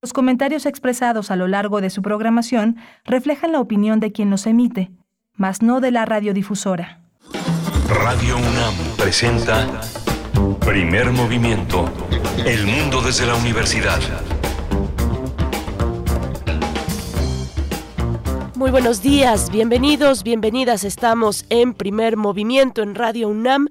Los comentarios expresados a lo largo de su programación reflejan la opinión de quien los emite, mas no de la radiodifusora. Radio UNAM presenta Primer Movimiento. El mundo desde la universidad. Muy buenos días, bienvenidos, bienvenidas. Estamos en Primer Movimiento en Radio UNAM.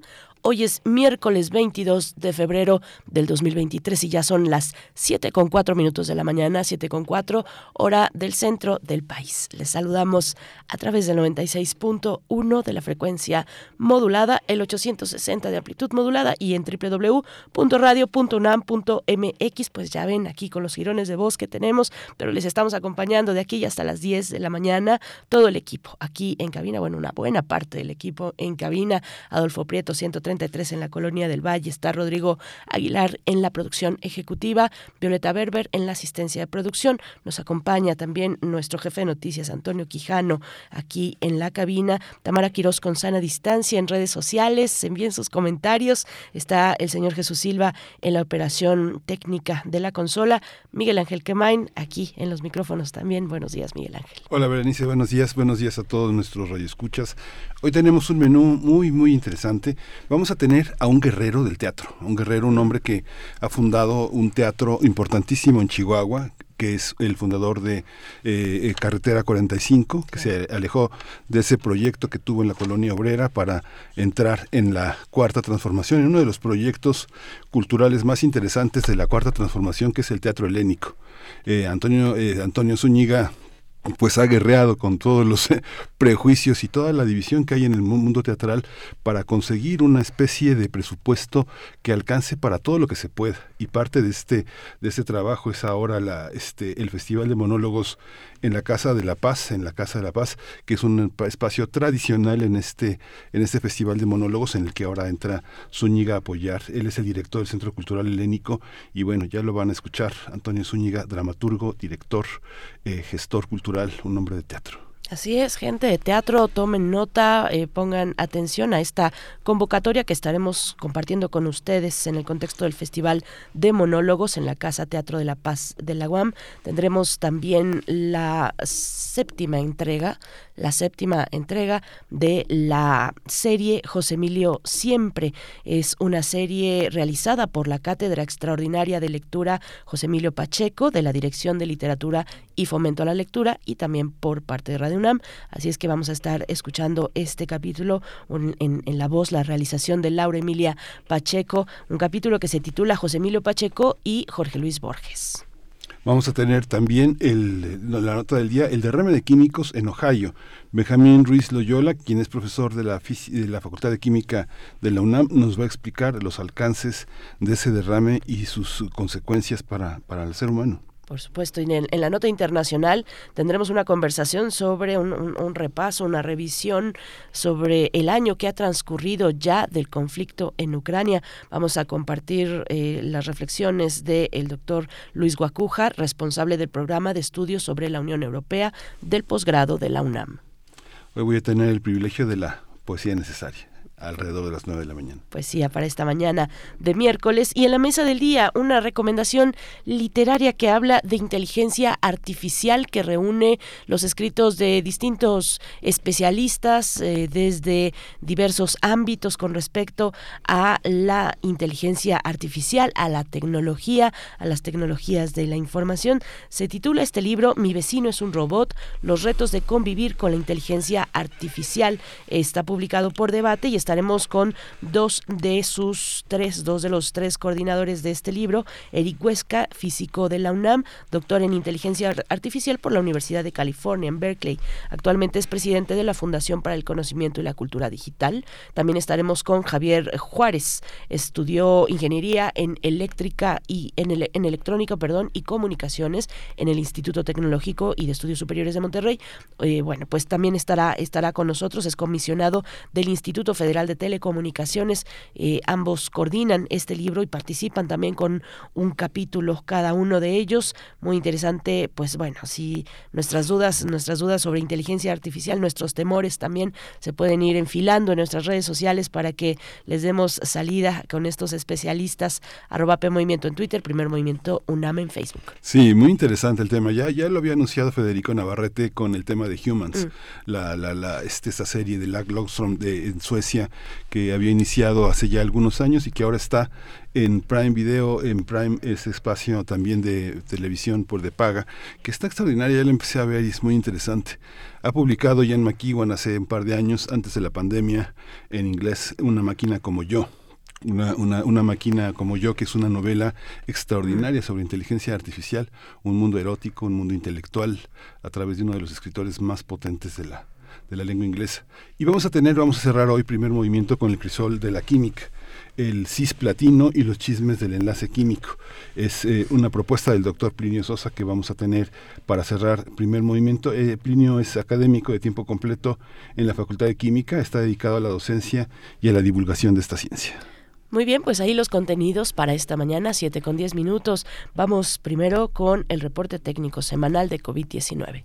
Hoy es miércoles 22 de febrero del 2023 y ya son las 7 con 4 minutos de la mañana, 7 con 4 hora del centro del país. Les saludamos a través del 96.1 de la frecuencia modulada, el 860 de amplitud modulada y en www.radio.unam.mx. Pues ya ven aquí con los girones de voz que tenemos, pero les estamos acompañando de aquí hasta las 10 de la mañana todo el equipo aquí en cabina, bueno, una buena parte del equipo en cabina. Adolfo Prieto 130 33 en la Colonia del Valle. Está Rodrigo Aguilar en la producción ejecutiva, Violeta Berber en la asistencia de producción. Nos acompaña también nuestro jefe de noticias, Antonio Quijano, aquí en la cabina. Tamara Quiroz con sana distancia en redes sociales. Envíen sus comentarios. Está el señor Jesús Silva en la operación técnica de la consola. Miguel Ángel Quemain aquí en los micrófonos también. Buenos días, Miguel Ángel. Hola, Berenice. Buenos días. Buenos días a todos nuestros radioescuchas. Hoy tenemos un menú muy, muy interesante. Vamos a tener a un guerrero del teatro, un guerrero, un hombre que ha fundado un teatro importantísimo en Chihuahua, que es el fundador de eh, Carretera 45, que se alejó de ese proyecto que tuvo en la colonia obrera para entrar en la cuarta transformación, en uno de los proyectos culturales más interesantes de la cuarta transformación, que es el teatro helénico. Eh, Antonio, eh, Antonio Zúñiga pues ha guerreado con todos los eh, prejuicios y toda la división que hay en el mundo teatral para conseguir una especie de presupuesto que alcance para todo lo que se pueda. Y parte de este de este trabajo es ahora la este el festival de monólogos en la Casa de la Paz, en la Casa de la Paz, que es un espacio tradicional en este, en este festival de monólogos en el que ahora entra Zúñiga a apoyar. Él es el director del Centro Cultural Helénico y bueno, ya lo van a escuchar. Antonio Zúñiga, dramaturgo, director, eh, gestor cultural, un hombre de teatro. Así es, gente de teatro, tomen nota, eh, pongan atención a esta convocatoria que estaremos compartiendo con ustedes en el contexto del Festival de Monólogos en la Casa Teatro de la Paz de la UAM. Tendremos también la séptima entrega la séptima entrega de la serie José Emilio Siempre. Es una serie realizada por la Cátedra Extraordinaria de Lectura José Emilio Pacheco de la Dirección de Literatura y Fomento a la Lectura y también por parte de Radio UNAM. Así es que vamos a estar escuchando este capítulo en, la voz, la realización de Laura Emilia Pacheco, un capítulo que se titula José Emilio Pacheco y Jorge Luis Borges. Vamos a tener también la nota del día, el derrame de químicos en Ohio. Benjamín Ruiz Loyola, quien es profesor de la, de la Facultad de Química de la UNAM, nos va a explicar los alcances de ese derrame y sus consecuencias para el ser humano. Por supuesto, y en, la nota internacional tendremos una conversación sobre un, repaso, una revisión sobre el año que ha transcurrido ya del conflicto en Ucrania. Vamos a compartir eh, las reflexiones del doctor Luis Guacuja, responsable del programa de estudios sobre la Unión Europea del posgrado de la UNAM. Hoy voy a tener el privilegio de la poesía necesaria alrededor de las 9 de la mañana. Poesía para esta mañana de miércoles. Y en la mesa del día, una recomendación literaria que habla de inteligencia artificial que reúne los escritos de distintos especialistas eh, desde diversos ámbitos con respecto a la inteligencia artificial, a la tecnología, a las tecnologías de la información. Se titula este libro Mi vecino es un robot, los retos de convivir con la inteligencia artificial. Está publicado por debate y está estaremos con dos de sus tres, dos de los tres coordinadores de este libro, Eric Huesca, físico de la UNAM, doctor en inteligencia artificial por la Universidad de California en Berkeley. Actualmente es presidente de la Fundación para el Conocimiento y la Cultura Digital. También estaremos con Javier Juárez, estudió ingeniería en eléctrica y en, en electrónica, perdón, y comunicaciones en el Instituto Tecnológico y de Estudios Superiores de Monterrey. Eh, bueno, pues también estará estará con nosotros, es comisionado del Instituto Federal Federal de Telecomunicaciones. Eh, ambos coordinan este libro y participan también con un capítulo cada uno de ellos. Muy interesante, pues bueno, si nuestras dudas, nuestras dudas sobre inteligencia artificial, nuestros temores también se pueden ir enfilando en nuestras redes sociales para que les demos salida con estos especialistas. Arroba P Movimiento en Twitter, Primer Movimiento UNAM en Facebook. Sí, muy interesante el tema. Ya, ya lo había anunciado Federico Navarrete con el tema de Humans, mm. la, la, la, este, esta serie de Lag Logstrom de, en Suecia que había iniciado hace ya algunos años y que ahora está en Prime Video, en Prime ese espacio también de televisión por de paga, que está extraordinaria, ya lo empecé a ver y es muy interesante. Ha publicado Ian McEwan hace un par de años, antes de la pandemia, en inglés, Una máquina como yo. Una, una, máquina como yo, que es una novela extraordinaria sobre inteligencia artificial, un mundo erótico, un mundo intelectual, a través de uno de los escritores más potentes de la, de la lengua inglesa. Y vamos a tener, vamos a cerrar hoy primer movimiento con el crisol de la química el cisplatino y los chismes del enlace químico. Es eh, una propuesta del doctor Plinio Sosa que vamos a tener para cerrar primer movimiento. Eh, Plinio es académico de tiempo completo en la Facultad de Química, está dedicado a la docencia y a la divulgación de esta ciencia. Muy bien, pues ahí los contenidos para esta mañana, 7 con 10 minutos. Vamos primero con el reporte técnico semanal de COVID-19.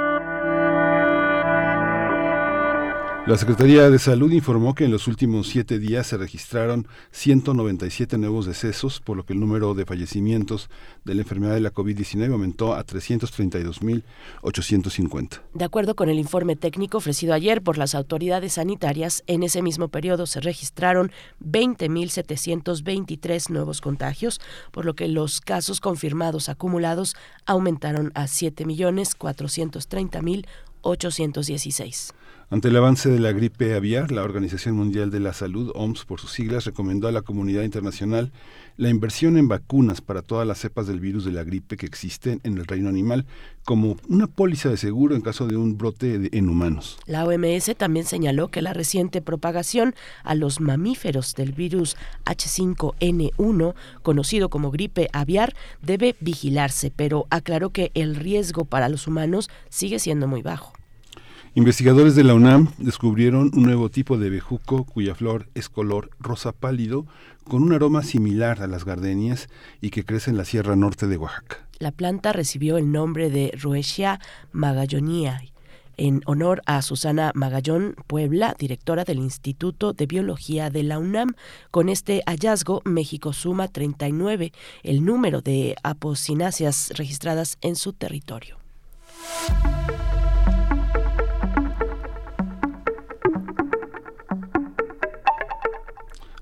La Secretaría de Salud informó que en los últimos siete días se registraron 197 nuevos decesos, por lo que el número de fallecimientos de la enfermedad de la COVID-19 aumentó a 332.850. De acuerdo con el informe técnico ofrecido ayer por las autoridades sanitarias, en ese mismo periodo se registraron 20.723 nuevos contagios, por lo que los casos confirmados acumulados aumentaron a 7.430.816. Ante el avance de la gripe aviar, la Organización Mundial de la Salud, OMS por sus siglas, recomendó a la comunidad internacional la inversión en vacunas para todas las cepas del virus de la gripe que existen en el reino animal como una póliza de seguro en caso de un brote en humanos. La OMS también señaló que la reciente propagación a los mamíferos del virus H5N1, conocido como gripe aviar, debe vigilarse, pero aclaró que el riesgo para los humanos sigue siendo muy bajo. Investigadores de la UNAM descubrieron un nuevo tipo de bejuco cuya flor es color rosa pálido con un aroma similar a las gardenias y que crece en la Sierra Norte de Oaxaca. La planta recibió el nombre de Roesia magallonia en honor a Susana Magallón Puebla, directora del Instituto de Biología de la UNAM. Con este hallazgo, México suma 39 el número de apocináceas registradas en su territorio.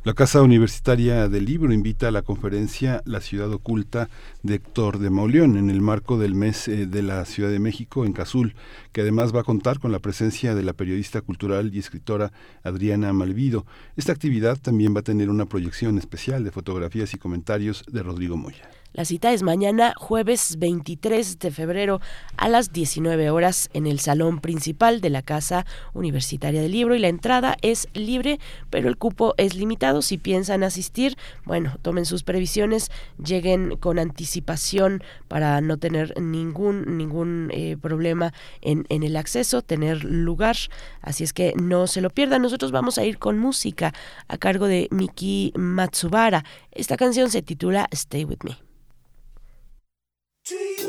La Casa Universitaria del Libro invita a la conferencia La Ciudad Oculta de Héctor de Mauleón en el marco del mes eh, de la Ciudad de México en Cazul, que además va a contar con la presencia de la periodista cultural y escritora Adriana Malvido. Esta actividad también va a tener una proyección especial de fotografías y comentarios de Rodrigo Moya. La cita es mañana, jueves 23 de febrero, a las 19 horas, en el salón principal de la Casa Universitaria del Libro. Y la entrada es libre, pero el cupo es limitado. Si piensan asistir, bueno, tomen sus previsiones, lleguen con anticipación para no tener ningún, ningún eh, problema en, en el acceso, tener lugar. Así es que no se lo pierdan. Nosotros vamos a ir con música a cargo de Miki Matsubara. Esta canción se titula Stay With Me. To you.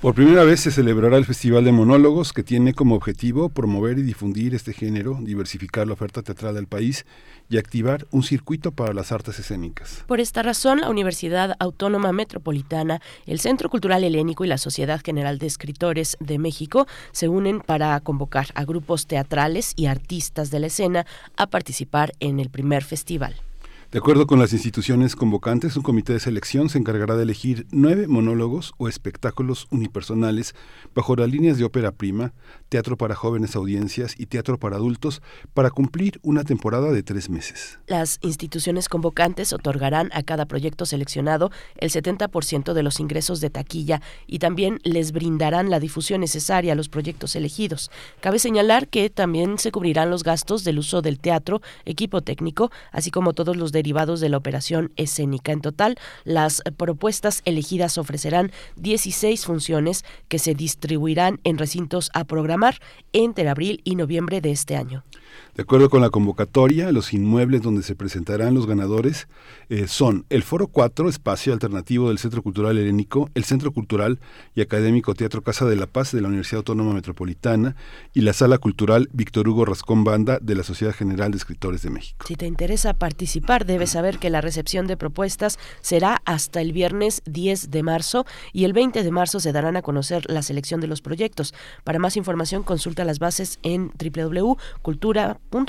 Por primera vez se celebrará el Festival de Monólogos, que tiene como objetivo promover y difundir este género, diversificar la oferta teatral del país y activar un circuito para las artes escénicas. Por esta razón, la Universidad Autónoma Metropolitana, el Centro Cultural Helénico y la Sociedad General de Escritores de México se unen para convocar a grupos teatrales y artistas de la escena a participar en el primer festival. De acuerdo con las instituciones convocantes, un comité de selección se encargará de elegir nueve monólogos o espectáculos unipersonales bajo las líneas de ópera prima, teatro para jóvenes audiencias y teatro para adultos para cumplir una temporada de tres meses. Las instituciones convocantes otorgarán a cada proyecto seleccionado el 70% de los ingresos de taquilla y también les brindarán la difusión necesaria a los proyectos elegidos. Cabe señalar que también se cubrirán los gastos del uso del teatro, equipo técnico, así como todos los derivados de la operación escénica. En total, las propuestas elegidas ofrecerán 16 funciones que se distribuirán en recintos a programar entre abril y noviembre de este año. De acuerdo con la convocatoria, los inmuebles donde se presentarán los ganadores eh, son el Foro 4, espacio alternativo del Centro Cultural Helénico, el Centro Cultural y Académico Teatro Casa de la Paz de la Universidad Autónoma Metropolitana y la Sala Cultural Víctor Hugo Rascón Banda de la Sociedad General de Escritores de México. Si te interesa participar, debes saber que la recepción de propuestas será hasta el viernes 10 de marzo y el 20 de marzo se darán a conocer la selección de los proyectos. Para más información, consulta las bases en www.cultura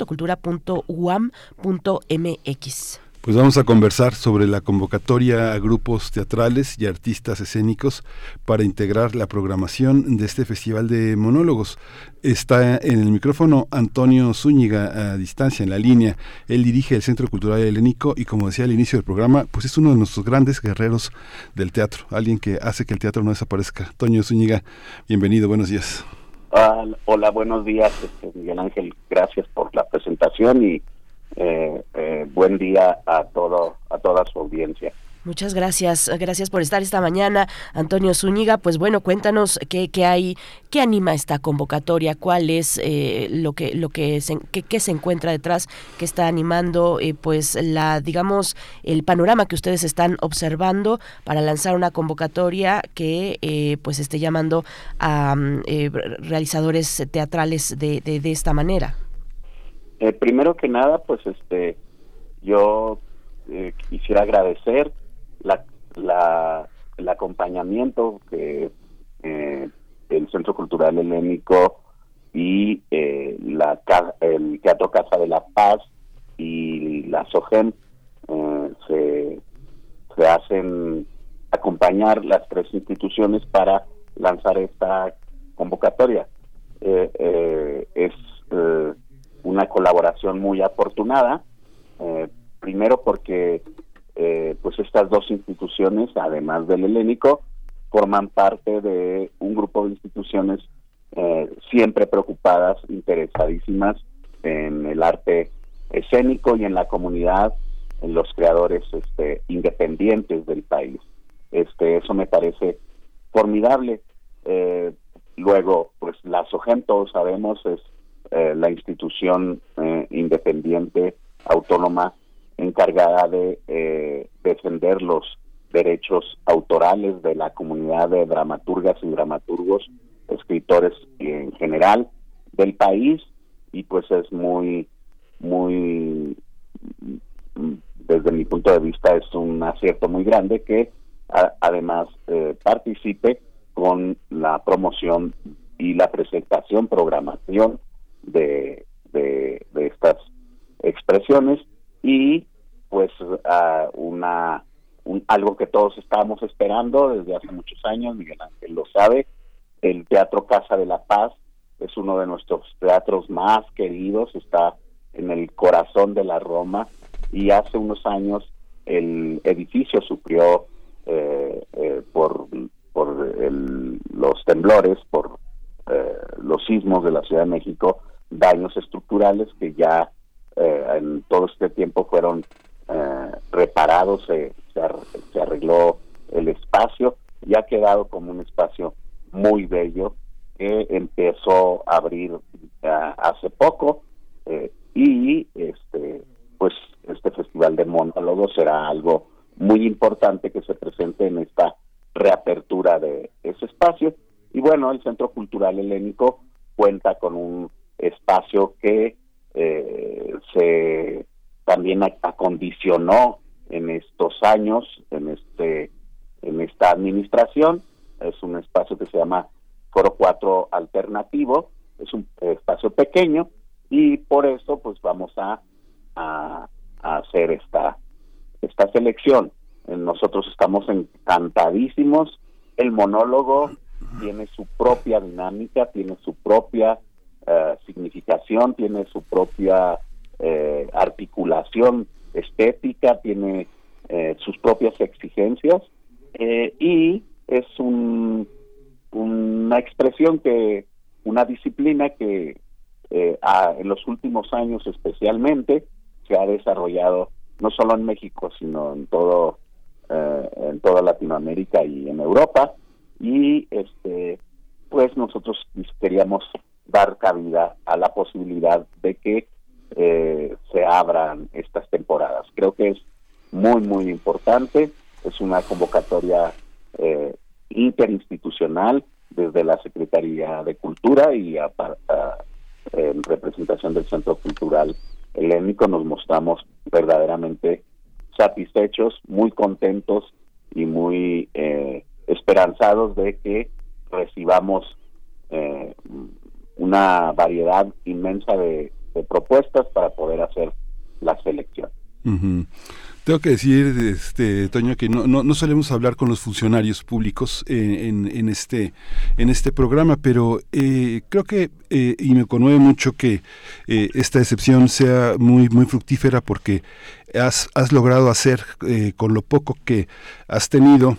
cultura.uam.mx. Pues vamos a conversar sobre la convocatoria a grupos teatrales y artistas escénicos para integrar la programación de este festival de monólogos. Está en el micrófono Antonio Zúñiga a distancia en la línea. Él dirige el Centro Cultural Helénico y como decía al inicio del programa, pues es uno de nuestros grandes guerreros del teatro, alguien que hace que el teatro no desaparezca. Antonio Zúñiga, bienvenido, buenos días. Hola, buenos días, este, Miguel Ángel. Gracias por la presentación y eh, eh, buen día a todo a toda su audiencia. Muchas gracias, gracias por estar esta mañana, Antonio Zúñiga. Pues bueno, cuéntanos qué, qué hay, qué anima esta convocatoria, cuál es eh, lo que lo que se, qué, se encuentra detrás, qué está animando, eh, pues la digamos el panorama que ustedes están observando para lanzar una convocatoria que eh, pues esté llamando a mm, realizadores teatrales de, de, esta manera. primero que nada, pues este yo quisiera agradecer la, el acompañamiento que eh, el Centro Cultural Helénico y eh, la el Teatro Casa de la Paz y la SOGEM eh, se, se hacen acompañar las tres instituciones para lanzar esta convocatoria. es una colaboración muy afortunada, primero porque eh, pues estas dos instituciones, además del helénico, forman parte de un grupo de instituciones eh, siempre preocupadas, interesadísimas en el arte escénico y en la comunidad, en los creadores este, independientes del país. Este, eso me parece formidable. Eh, luego, pues la SOGEM, todos sabemos, es la institución independiente, autónoma, encargada de eh, defender los derechos autorales de la comunidad de dramaturgas y dramaturgos, escritores en general del país y pues es muy, muy, desde mi punto de vista es un acierto muy grande que además eh, participe con la promoción y la presentación, programación de, de, de estas expresiones y pues una algo que todos estábamos esperando desde hace muchos años, Miguel Ángel lo sabe, el Teatro Casa de la Paz es uno de nuestros teatros más queridos, está en el corazón de la Roma y hace unos años el edificio sufrió eh, eh, por, por los temblores, por eh, los sismos de la Ciudad de México, daños estructurales que ya en todo este tiempo fueron reparados, se, se arregló el espacio y ha quedado como un espacio muy bello que empezó a abrir hace poco y este pues este festival de monólogos será algo muy importante que se presente en esta reapertura de ese espacio. Y bueno, el Centro Cultural Helénico cuenta con un espacio que eh, se también acondicionó en estos años, en este en esta administración. Es un espacio que se llama Foro 4 Alternativo, es un espacio pequeño y por eso pues vamos a, a hacer esta esta selección. Nosotros estamos encantadísimos. El monólogo tiene su propia dinámica, tiene su propia eh, significación, tiene su propia eh, articulación estética, tiene eh, sus propias exigencias y es un, una expresión que, una disciplina que en los últimos años especialmente se ha desarrollado no solo en México, sino en todo eh, en toda Latinoamérica y en Europa. Y este pues nosotros queríamos dar cabida a la posibilidad de que eh, se abran estas temporadas. Creo que es muy muy importante, es una convocatoria eh, interinstitucional desde la Secretaría de Cultura y en representación del Centro Cultural helénico nos mostramos verdaderamente satisfechos, muy contentos y muy eh, esperanzados de que recibamos eh, una variedad inmensa de, propuestas para poder hacer la selección. Tengo que decir, este, Toño, que no, no, solemos hablar con los funcionarios públicos en, este, en este programa, pero eh, creo que, eh, y me conmueve mucho que eh, esta excepción sea muy, muy fructífera porque has, has logrado hacer con lo poco que has tenido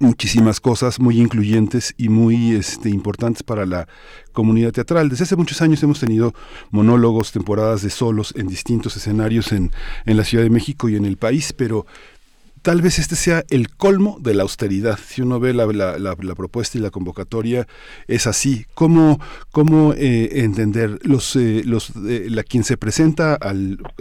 muchísimas cosas muy incluyentes y muy este, importantes para la comunidad teatral. Desde hace muchos años hemos tenido monólogos, temporadas de solos en distintos escenarios en, en la Ciudad de México y en el país, pero tal vez este sea el colmo de la austeridad. Si uno ve la, la, propuesta y la convocatoria, es así. ¿Cómo, cómo eh, entender? Los, eh, los, eh, la, quien se presenta a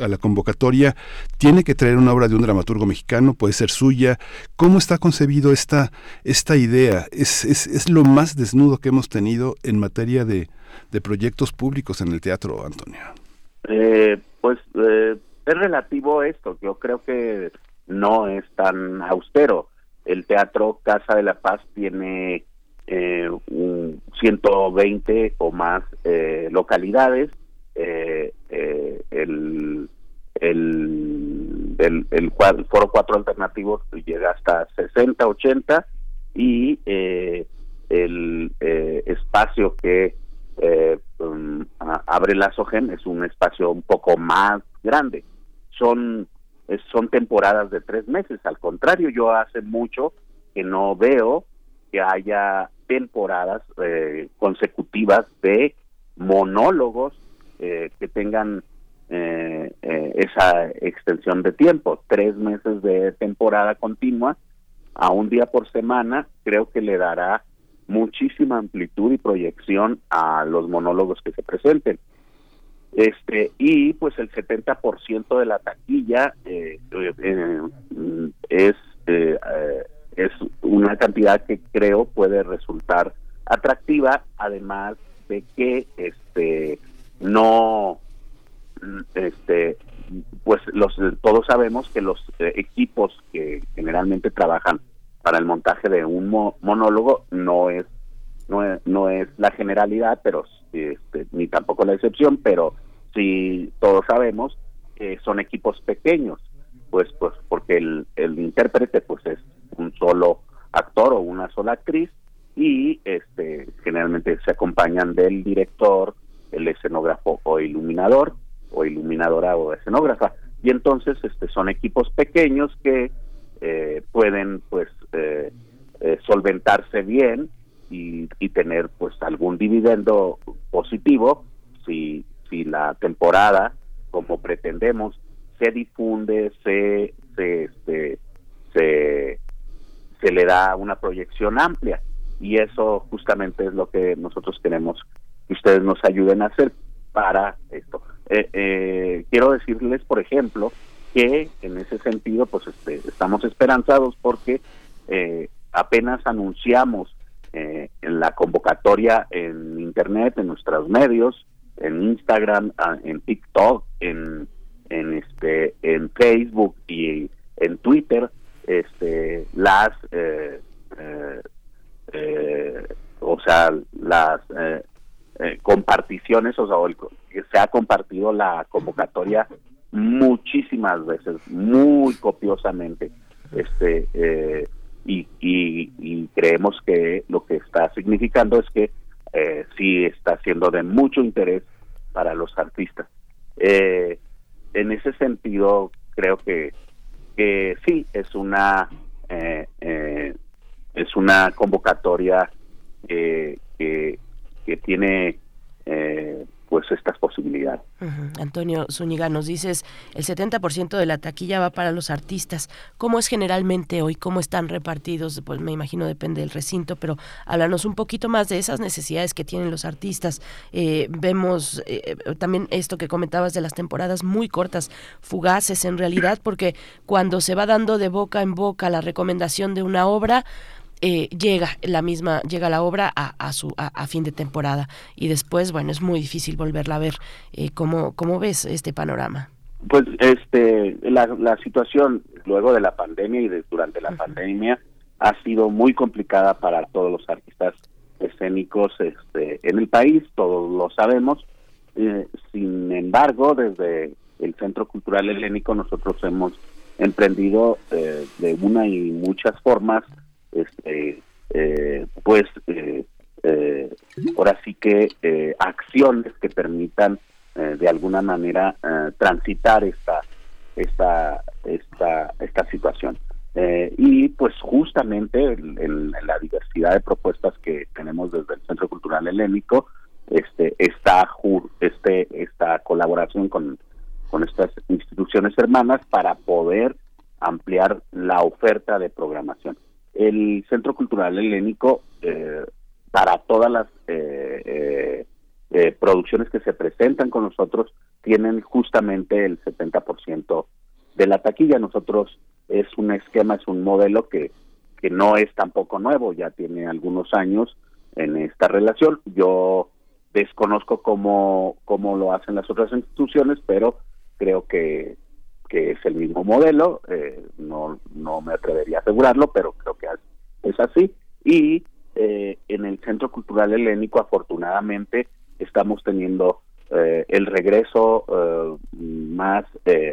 la convocatoria tiene que traer una obra de un dramaturgo mexicano, puede ser suya. ¿Cómo está concebido esta, esta idea? Es, es, es lo más desnudo que hemos tenido en materia de, de proyectos públicos en el teatro, Antonio. pues es relativo esto. Yo creo que no es tan austero. El Teatro Casa de la Paz tiene eh, un 120 o más eh, localidades. Eh, eh, el, el, el, el, Foro 4 Alternativo llega hasta 60, 80 y el espacio que um, abre la SOGEN es un espacio un poco más grande. Son son temporadas de tres meses. Al contrario, yo hace mucho que no veo que haya temporadas eh, consecutivas de monólogos eh, que tengan eh, esa extensión de tiempo. Tres meses de temporada continua a un día por semana creo que le dará muchísima amplitud y proyección a los monólogos que se presenten este y pues el 70% de la taquilla eh, eh, es eh, es una cantidad que creo puede resultar atractiva además de que este no este pues los todos sabemos que los equipos que generalmente trabajan para el montaje de un monólogo no es no es, no es la generalidad, pero este, ni tampoco la excepción, pero sí todos sabemos que son equipos pequeños, pues, pues porque el, el intérprete pues es un solo actor o una sola actriz y este generalmente se acompañan del director, el escenógrafo o iluminador o iluminadora o escenógrafa. Y entonces este son equipos pequeños que eh, pueden pues eh, eh, solventarse bien y, tener pues algún dividendo positivo si, si la temporada, como pretendemos, se difunde, se, se, este, se, se le da una proyección amplia. Y eso justamente es lo que nosotros queremos que ustedes nos ayuden a hacer para esto. Eh, eh, quiero decirles, por ejemplo, que en ese sentido, pues este, estamos esperanzados porque eh, apenas anunciamos en la convocatoria en internet, en nuestros medios, en Instagram, ah, en TikTok, en, en este, en Facebook y en Twitter, este, las, o sea, las eh, comparticiones, o sea, que se ha compartido la convocatoria muchísimas veces, muy copiosamente, este eh, y, y, creemos que lo que está significando es que eh, sí está siendo de mucho interés para los artistas. Eh, en ese sentido, creo que, que sí es una es una convocatoria que, que tiene eh, pues estas posibilidades. Antonio Zúñiga, nos dices, el 70% de la taquilla va para los artistas. ¿Cómo es generalmente hoy? ¿Cómo están repartidos? Pues me imagino depende del recinto, pero háblanos un poquito más de esas necesidades que tienen los artistas. Eh, vemos eh, también esto que comentabas de las temporadas muy cortas, fugaces en realidad, porque cuando se va dando de boca en boca la recomendación de una obra, eh, llega la misma llega la obra a, a su a, fin de temporada. Y después bueno es muy difícil volverla a ver. Eh, cómo cómo ves este panorama pues este la, la situación luego de la pandemia y de, durante la pandemia ha sido muy complicada para todos los artistas escénicos este en el país todos lo sabemos. Eh, sin embargo desde el Centro Cultural Helénico nosotros hemos emprendido eh, de una y muchas formas este, eh, pues eh, eh, ahora sí que acciones que permitan de alguna manera transitar esta esta esta esta situación. Y pues justamente en, la diversidad de propuestas que tenemos desde el Centro Cultural Helénico este está este esta colaboración con con estas instituciones hermanas para poder ampliar la oferta de programación el Centro Cultural Helénico, eh, para todas las eh, eh, eh, producciones que se presentan con nosotros, tienen justamente el 70% de la taquilla. Nosotros es un esquema, es un modelo que, que no es tampoco nuevo, ya tiene algunos años en esta relación. Yo desconozco cómo, cómo lo hacen las otras instituciones, pero creo que que es el mismo modelo, eh, no, no me atrevería a asegurarlo, pero creo que es así. Y eh, en el Centro Cultural Helénico, afortunadamente, estamos teniendo eh, el regreso más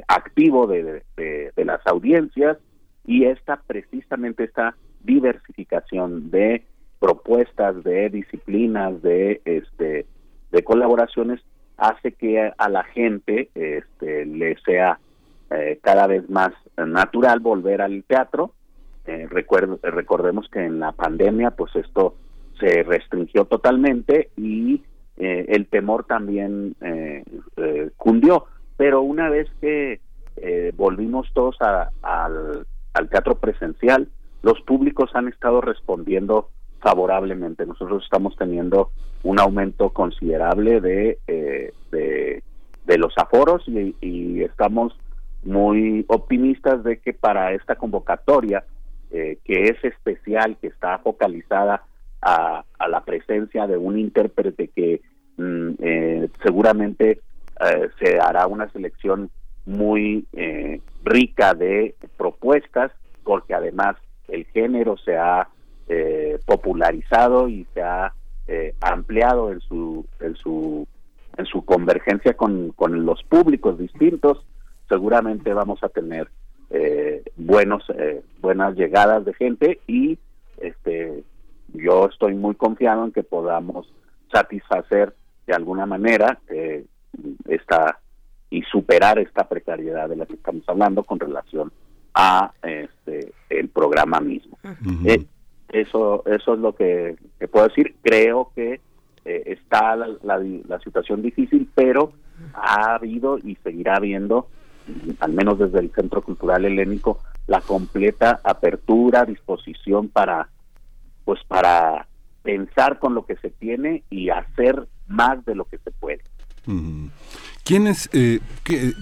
activo de, de, las audiencias y esta precisamente esta diversificación de propuestas, de disciplinas, de este de colaboraciones hace que a la gente este, le sea eh, cada vez más natural volver al teatro. Eh, recordemos que en la pandemia pues esto se restringió totalmente y eh, el temor también cundió. Pero una vez que volvimos todos al, teatro presencial, los públicos han estado respondiendo favorablemente. Nosotros estamos teniendo un aumento considerable de, de, los aforos y, estamos muy optimistas de que para esta convocatoria, eh, que es especial, que está focalizada a, la presencia de un intérprete que mm, eh, seguramente eh, se hará una selección muy rica de propuestas, porque además el género se ha popularizado y se ha ampliado en su en su en su convergencia con, con los públicos distintos seguramente vamos a tener eh, buenos eh, buenas llegadas de gente y este yo estoy muy confiado en que podamos satisfacer de alguna manera eh, esta y superar esta precariedad de la que estamos hablando con relación a este el programa mismo. Eso eso es lo que, puedo decir. Creo que eh, está la, situación difícil, pero ha habido y seguirá habiendo, al menos desde el Centro Cultural Helénico, la completa apertura, disposición para, pues para pensar con lo que se tiene y hacer más de lo que se puede. ¿Quiénes, eh,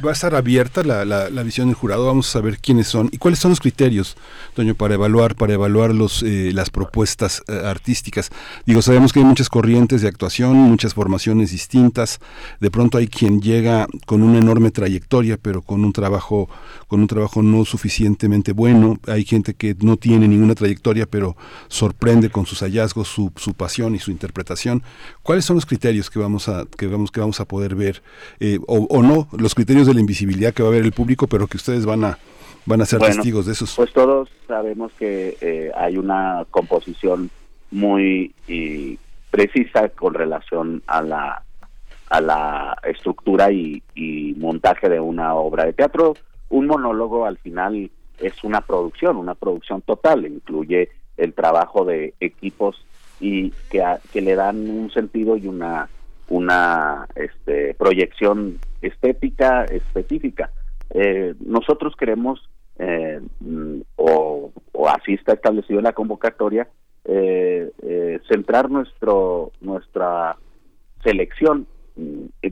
va a estar abierta la, la, visión del jurado? Vamos a saber quiénes son y cuáles son los criterios, Toño, para evaluar, para evaluar los, eh, las propuestas eh, artísticas. Digo, sabemos que hay muchas corrientes de actuación, muchas formaciones distintas. De pronto hay quien llega con una enorme trayectoria, pero con un trabajo, con un trabajo no suficientemente bueno. Hay gente que no tiene ninguna trayectoria, pero sorprende con sus hallazgos, su, su pasión y su interpretación. ¿Cuáles son los criterios que vamos a, que vamos, que vamos a poder ver? Eh, o, no, los criterios de la invisibilidad que va a ver el público, pero que ustedes van a van a ser testigos de esos. Pues todos sabemos que eh, hay una composición muy precisa con relación a la a la estructura y, montaje de una obra de teatro. Un monólogo al final es una producción, una producción total, incluye el trabajo de equipos y que, que le dan un sentido y una una este, proyección estética específica. Eh, nosotros queremos, eh, o, así está establecido en la convocatoria, eh, centrar nuestro nuestra selección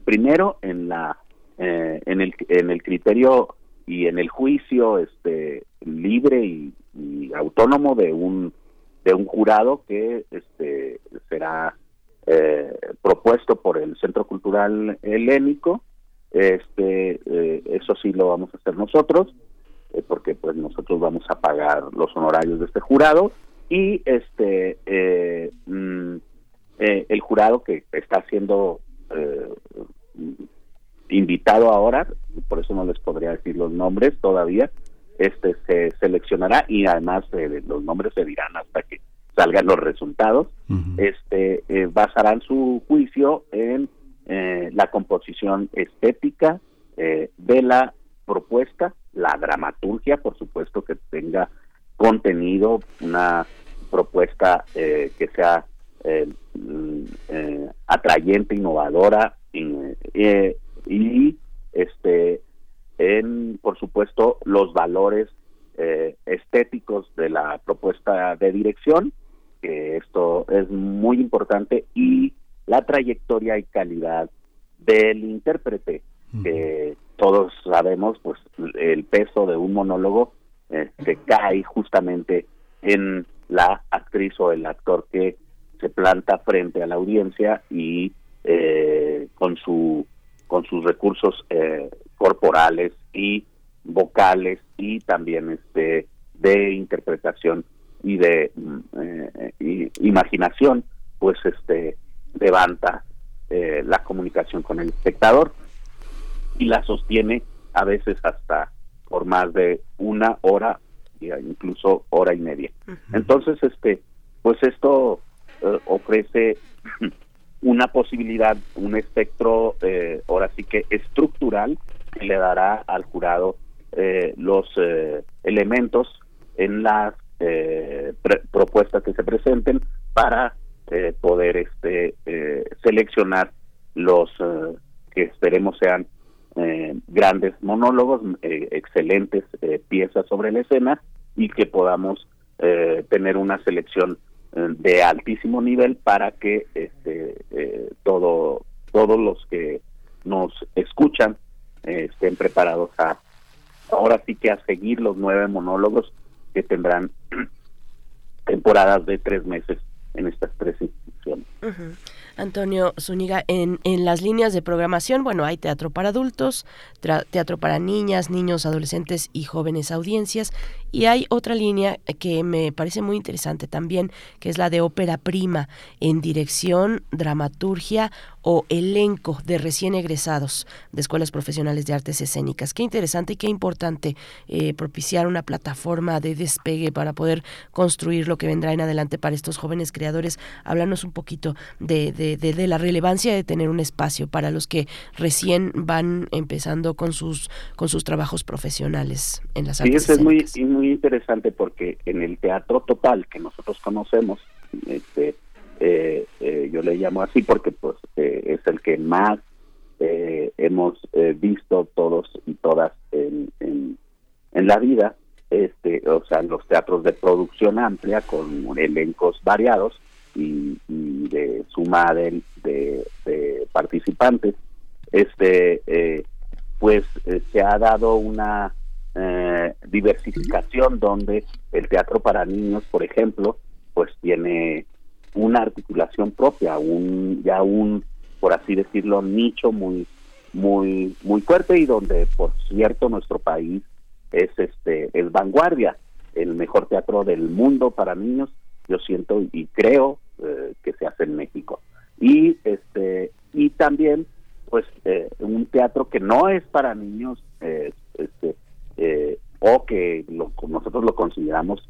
primero en la en el en el criterio y en el juicio este libre y, y autónomo de un de un jurado que este será eh, propuesto por el Centro Cultural Helénico. Este, eh, eso sí lo vamos a hacer nosotros, eh, porque pues nosotros vamos a pagar los honorarios de este jurado y este mm, el jurado que está siendo invitado ahora, por eso no les podría decir los nombres todavía, este se seleccionará y además los nombres se dirán hasta que salgan los resultados, este eh, basarán su juicio en eh, la composición estética eh, de la propuesta, la dramaturgia, por supuesto que tenga contenido, una propuesta que sea mm, atrayente, innovadora y, este en por supuesto los valores estéticos de la propuesta de dirección que esto es muy importante, y la trayectoria y calidad del intérprete, que todos sabemos, pues el peso de un monólogo eh, se cae justamente en la actriz o el actor que se planta frente a la audiencia y eh, con su con sus recursos eh, corporales y vocales y también este de interpretación y de eh, imaginación, pues este levanta eh, la comunicación con el espectador y la sostiene a veces hasta por más de una hora incluso hora y media. Entonces, este, pues esto eh, ofrece una posibilidad, un espectro, ahora sí que estructural, que le dará al jurado los elementos en las eh, propuestas que se presenten para eh, poder este eh, seleccionar los eh, que esperemos sean grandes monólogos, excelentes piezas sobre la escena y que podamos tener una selección de altísimo nivel para que este todo todos los que nos escuchan estén preparados a ahora sí que a seguir los nueve monólogos que tendrán temporadas de tres meses en estas tres instituciones. Antonio Zúñiga, en, en las líneas de programación, bueno, hay teatro para adultos, teatro para niñas, niños, adolescentes y jóvenes audiencias, y hay otra línea que me parece muy interesante también, que es la de ópera prima, en dirección, dramaturgia o elenco de recién egresados de escuelas profesionales de artes escénicas. Qué interesante y qué importante eh, propiciar una plataforma de despegue para poder construir lo que vendrá en adelante para estos jóvenes creadores. Háblanos un poquito de, de, la relevancia de tener un espacio para los que recién van empezando con sus, con sus trabajos profesionales en las artes sí, es muy, muy interesante porque en el teatro total que nosotros conocemos, este, yo le llamo así porque pues es el que más hemos visto todos y todas en, en, en la vida este, o sea, los teatros de producción amplia con elencos variados y, de suma de, de, participantes, este, eh, pues eh, se ha dado una eh, diversificación donde el teatro para niños, por ejemplo, pues tiene una articulación propia, un ya un, por así decirlo, nicho muy muy muy fuerte y donde, por cierto, nuestro país es este es vanguardia, el mejor teatro del mundo para niños, yo siento y creo eh, que se hace en México. Y este y también pues eh, un teatro que no es para niños este eh, o que nosotros lo consideramos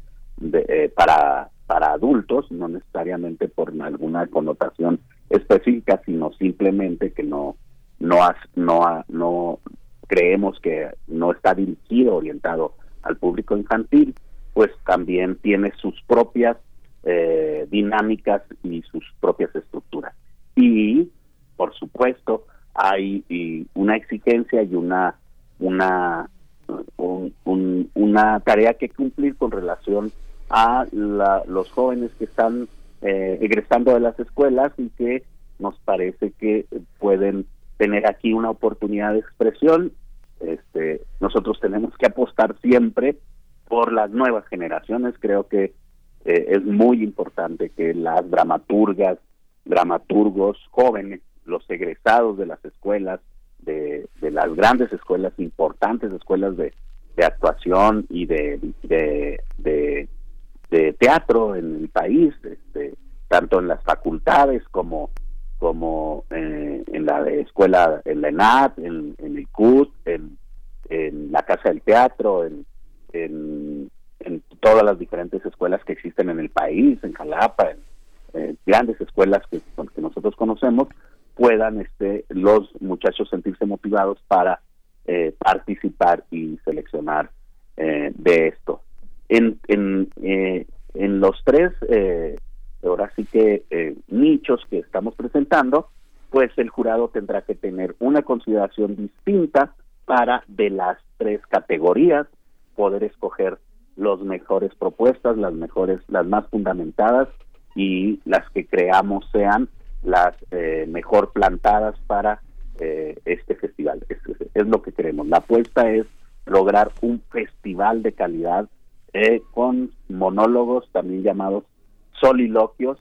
para para adultos, no necesariamente por alguna connotación específica, sino simplemente que no no no no creemos que no está dirigido, orientado al público infantil, pues también tiene sus propias eh, dinámicas y sus propias estructuras. Y, por supuesto, hay una exigencia y una una una tarea que cumplir con relación a los jóvenes que están eh, egresando de las escuelas y que nos parece que pueden tener aquí una oportunidad de expresión este, nosotros tenemos que apostar siempre por las nuevas generaciones. Creo que eh, es muy importante que las dramaturgas, dramaturgos jóvenes, los egresados de las escuelas, de, las grandes escuelas, importantes escuelas de, actuación y de, de, teatro en el país, este, tanto en las facultades como como eh, en la escuela, en la ENAT, en, el CUT, en, la Casa del Teatro, en, en, todas las diferentes escuelas que existen en el país, en Jalapa, en, grandes escuelas que, que nosotros conocemos, puedan este, los muchachos sentirse motivados para eh, participar y seleccionar eh, de esto. En, en los tres ahora sí que eh, nichos que estamos presentando, pues el jurado tendrá que tener una consideración distinta para de las tres categorías poder escoger las mejores propuestas, las mejores, las más fundamentadas y las que creamos sean las eh, mejor plantadas para eh, este festival. Es, lo que queremos. La apuesta es lograr un festival de calidad con monólogos también llamados soliloquios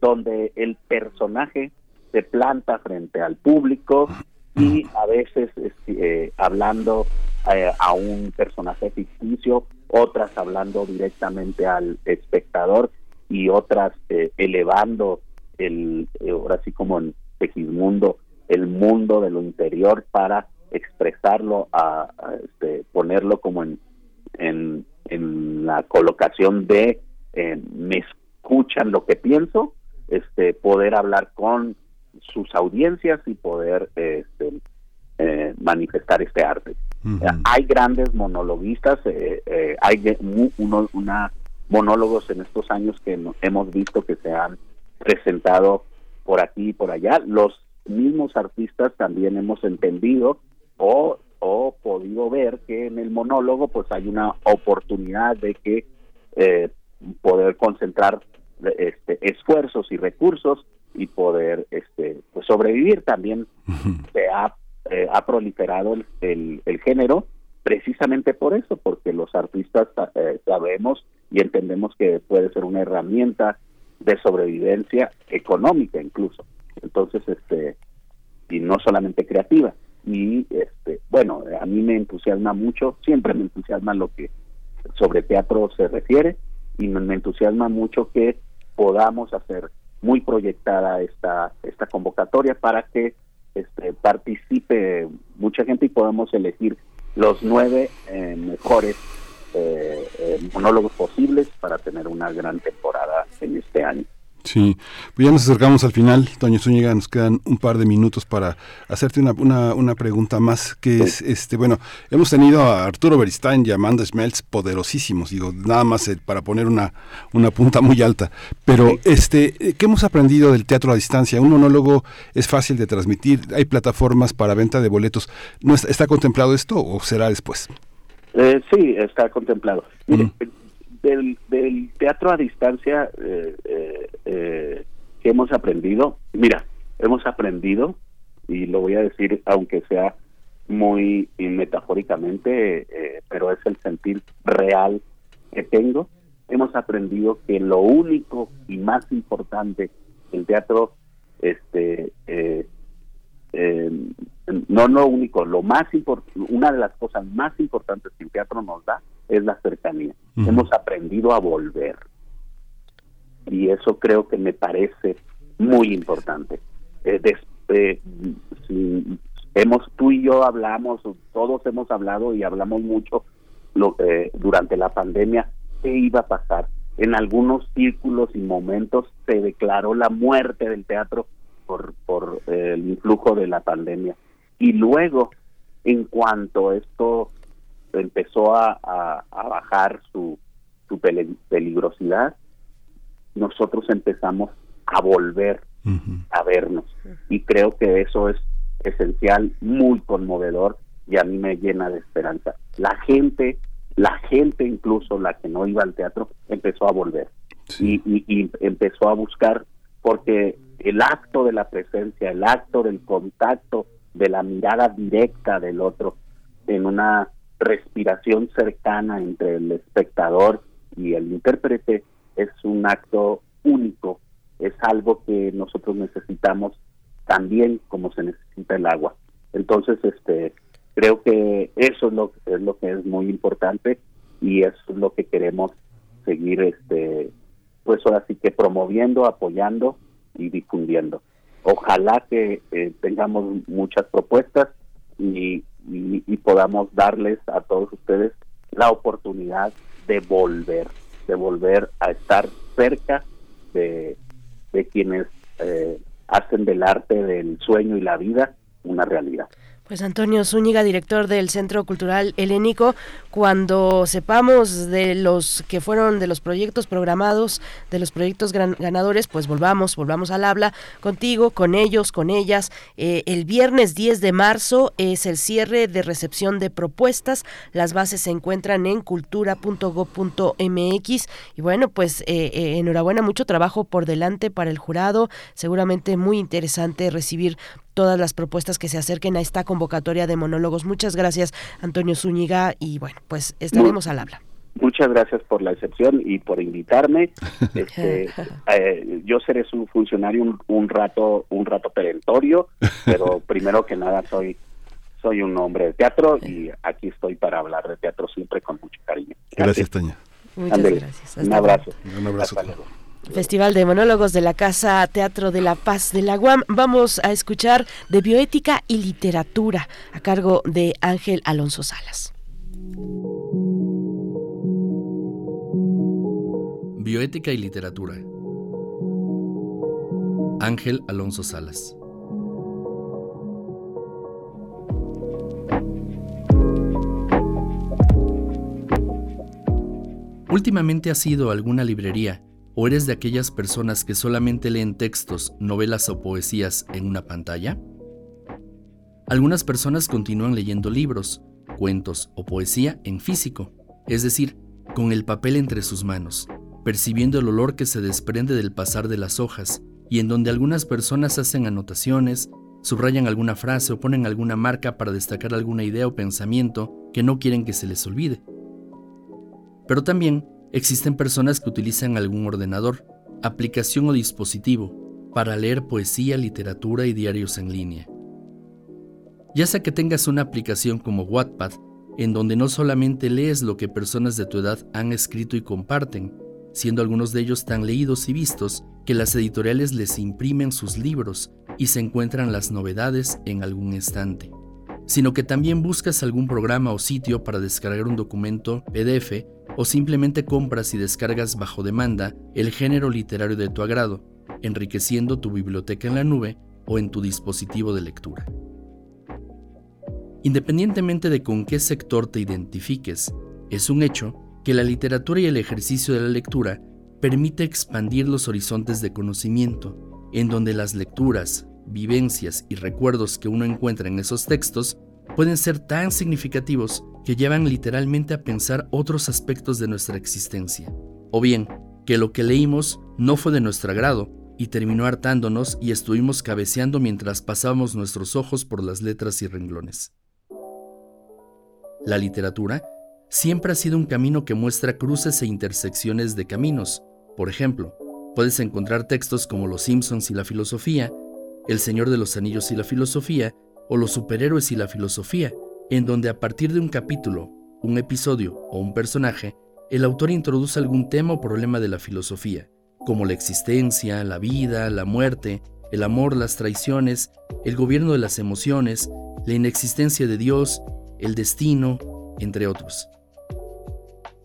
donde el personaje se planta frente al público y a veces este, eh, hablando eh, a un personaje ficticio, otras hablando directamente al espectador y otras eh, elevando el, ahora sí como en Tegismundo, el mundo de lo interior para expresarlo, a, este, ponerlo como en, en, en la colocación de eh, escuchan lo que pienso, este, poder hablar con sus audiencias y poder este, eh, manifestar este arte. Hay grandes monologuistas, eh, eh, hay uno, una monólogos en estos años que hemos visto que se han presentado por aquí y por allá. Los mismos artistas también hemos entendido o, o podido ver que en el monólogo pues hay una oportunidad de que poder concentrar este, esfuerzos y recursos y poder este, pues sobrevivir. También se ha, eh, ha proliferado el, el, género precisamente por eso, porque los artistas eh, sabemos y entendemos que puede ser una herramienta de sobrevivencia económica incluso. Entonces, este, y no solamente creativa. Y este, bueno, a mí me entusiasma mucho, siempre me entusiasma lo que sobre teatro se refiere y me entusiasma mucho que podamos hacer muy proyectada esta esta convocatoria para que este, participe mucha gente y podamos elegir los nueve eh, mejores eh, eh, monólogos posibles para tener una gran temporada en este año. Sí, pues ya nos acercamos al final, Toño Zúñiga, nos quedan un par de minutos para hacerte una, una, una pregunta más, que es, este, bueno, hemos tenido a Arturo Beristain y a Amanda Schmelz poderosísimos, digo, nada más eh, para poner una, una punta muy alta, pero este, eh, ¿qué hemos aprendido del teatro a distancia? Un monólogo es fácil de transmitir, hay plataformas para venta de boletos, ¿no está, está contemplado esto o será después? Eh, sí, está contemplado. Mire, del, del teatro a distancia eh, eh, eh, que hemos aprendido, mira, hemos aprendido, y lo voy a decir aunque sea muy metafóricamente, eh, pero es el sentir real que tengo, hemos aprendido que lo único y más importante el teatro este eh, eh, no lo único, lo más importante, una de las cosas más importantes que el teatro nos da es la cercanía. Hemos aprendido a volver. Y eso creo que me parece muy importante. Eh, des, eh, si hemos tú y yo hablamos, todos hemos hablado y hablamos mucho lo, eh, durante la pandemia qué iba a pasar. En algunos círculos y momentos se declaró la muerte del teatro por, por el influjo de la pandemia. Y luego, en cuanto esto empezó a, a, a bajar su, su peligrosidad, nosotros empezamos a volver uh -huh. a vernos. Y creo que eso es esencial, muy conmovedor y a mí me llena de esperanza. La gente, la gente incluso la que no iba al teatro, empezó a volver sí. y, y, y empezó a buscar porque el acto de la presencia, el acto del contacto, de la mirada directa del otro, en una respiración cercana entre el espectador y el intérprete, es un acto único, es algo que nosotros necesitamos también como se necesita el agua. Entonces, este, creo que eso es lo, que es muy importante y es lo que queremos seguir, este, pues ahora sí que promoviendo, apoyando y difundiendo. Ojalá que eh, tengamos muchas propuestas y, y, y, podamos darles a todos ustedes la oportunidad de volver, de volver a estar cerca de, de quienes eh, hacen del arte, del sueño y la vida una realidad. Pues Antonio Zúñiga, director del Centro Cultural Helénico, cuando sepamos de los que fueron de los proyectos programados, de los proyectos ganadores, pues volvamos, volvamos al habla contigo, con ellos, con ellas. Eh, el viernes 10 de marzo es el cierre de recepción de propuestas. Las bases se encuentran en cultura.go.mx y bueno, pues eh, eh, enhorabuena, mucho trabajo por delante para el jurado. Seguramente muy interesante recibir todas las propuestas que se acerquen a esta convocatoria de monólogos. Muchas gracias, Antonio Zúñiga, y bueno, pues estaremos al habla. Muchas gracias por la excepción y por invitarme. Este, eh, yo seré su funcionario un, un, rato, un rato perentorio, pero primero que nada soy soy un hombre de teatro y aquí estoy para hablar de teatro siempre con mucho cariño. Gracias, Toña. Muchas Andale, gracias. un abrazo. Un abrazo. Hasta luego. Festival de Monólogos de la Casa Teatro de la Paz de la UAM. Vamos a escuchar de bioética y literatura a cargo de Ángel Alonso Salas. Bioética y literatura. Ángel Alonso Salas. Últimamente has ido a alguna librería ¿O eres de aquellas personas que solamente leen textos, novelas o poesías en una pantalla? Algunas personas continúan leyendo libros, cuentos o poesía en físico, es decir, con el papel entre sus manos, percibiendo el olor que se desprende del pasar de las hojas y en donde algunas personas hacen anotaciones, subrayan alguna frase o ponen alguna marca para destacar alguna idea o pensamiento que no quieren que se les olvide. Pero también Existen personas que utilizan algún ordenador, aplicación o dispositivo para leer poesía, literatura y diarios en línea. Ya sea que tengas una aplicación como Wattpad, en donde no solamente lees lo que personas de tu edad han escrito y comparten, siendo algunos de ellos tan leídos y vistos que las editoriales les imprimen sus libros y se encuentran las novedades en algún estante, sino que también buscas algún programa o sitio para descargar un documento PDF o simplemente compras y descargas bajo demanda el género literario de tu agrado, enriqueciendo tu biblioteca en la nube o en tu dispositivo de lectura. Independientemente de con qué sector te identifiques, es un hecho que la literatura y el ejercicio de la lectura permite expandir los horizontes de conocimiento, en donde las lecturas, vivencias y recuerdos que uno encuentra en esos textos pueden ser tan significativos que llevan literalmente a pensar otros aspectos de nuestra existencia, o bien que lo que leímos no fue de nuestro agrado y terminó hartándonos y estuvimos cabeceando mientras pasábamos nuestros ojos por las letras y renglones. La literatura siempre ha sido un camino que muestra cruces e intersecciones de caminos. Por ejemplo, puedes encontrar textos como Los Simpsons y la filosofía, El Señor de los Anillos y la filosofía, o Los superhéroes y la filosofía, en donde a partir de un capítulo, un episodio o un personaje, el autor introduce algún tema o problema de la filosofía, como la existencia, la vida, la muerte, el amor, las traiciones, el gobierno de las emociones, la inexistencia de Dios, el destino, entre otros.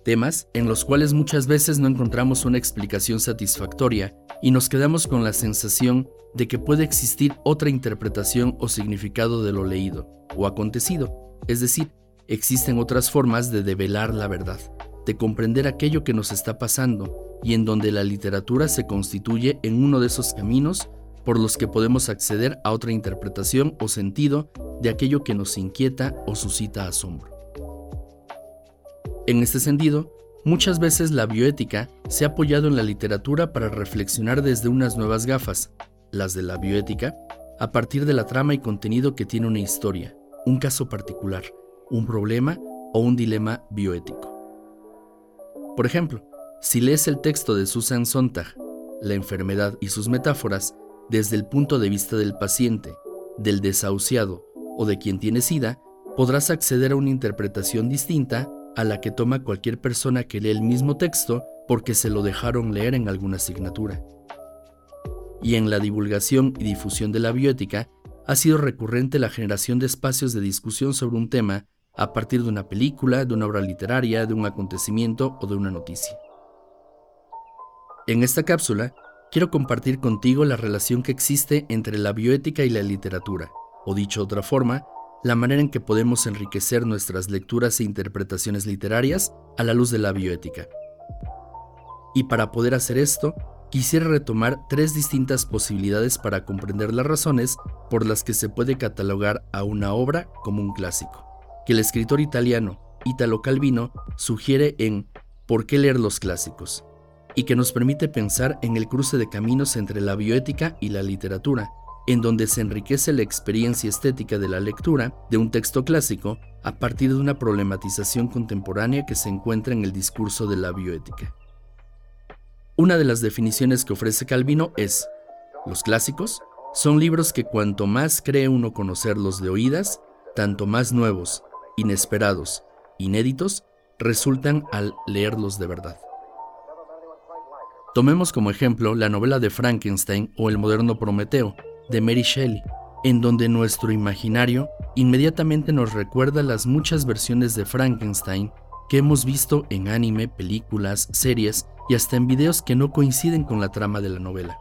Temas en los cuales muchas veces no encontramos una explicación satisfactoria y nos quedamos con la sensación de que puede existir otra interpretación o significado de lo leído o acontecido, es decir, existen otras formas de develar la verdad, de comprender aquello que nos está pasando y en donde la literatura se constituye en uno de esos caminos por los que podemos acceder a otra interpretación o sentido de aquello que nos inquieta o suscita asombro. En este sentido, muchas veces la bioética se ha apoyado en la literatura para reflexionar desde unas nuevas gafas, las de la bioética, a partir de la trama y contenido que tiene una historia, un caso particular, un problema o un dilema bioético. Por ejemplo, si lees el texto de Susan Sontag, La enfermedad y sus metáforas, desde el punto de vista del paciente, del desahuciado o de quien tiene SIDA, podrás acceder a una interpretación distinta a la que toma cualquier persona que lee el mismo texto porque se lo dejaron leer en alguna asignatura y en la divulgación y difusión de la bioética ha sido recurrente la generación de espacios de discusión sobre un tema a partir de una película, de una obra literaria, de un acontecimiento o de una noticia. En esta cápsula, quiero compartir contigo la relación que existe entre la bioética y la literatura, o dicho de otra forma, la manera en que podemos enriquecer nuestras lecturas e interpretaciones literarias a la luz de la bioética. Y para poder hacer esto, quisiera retomar tres distintas posibilidades para comprender las razones por las que se puede catalogar a una obra como un clásico, que el escritor italiano Italo Calvino sugiere en ¿Por qué leer los clásicos? y que nos permite pensar en el cruce de caminos entre la bioética y la literatura, en donde se enriquece la experiencia estética de la lectura de un texto clásico a partir de una problematización contemporánea que se encuentra en el discurso de la bioética. Una de las definiciones que ofrece Calvino es, los clásicos son libros que cuanto más cree uno conocerlos de oídas, tanto más nuevos, inesperados, inéditos, resultan al leerlos de verdad. Tomemos como ejemplo la novela de Frankenstein o El moderno Prometeo, de Mary Shelley, en donde nuestro imaginario inmediatamente nos recuerda las muchas versiones de Frankenstein que hemos visto en anime, películas, series y hasta en videos que no coinciden con la trama de la novela.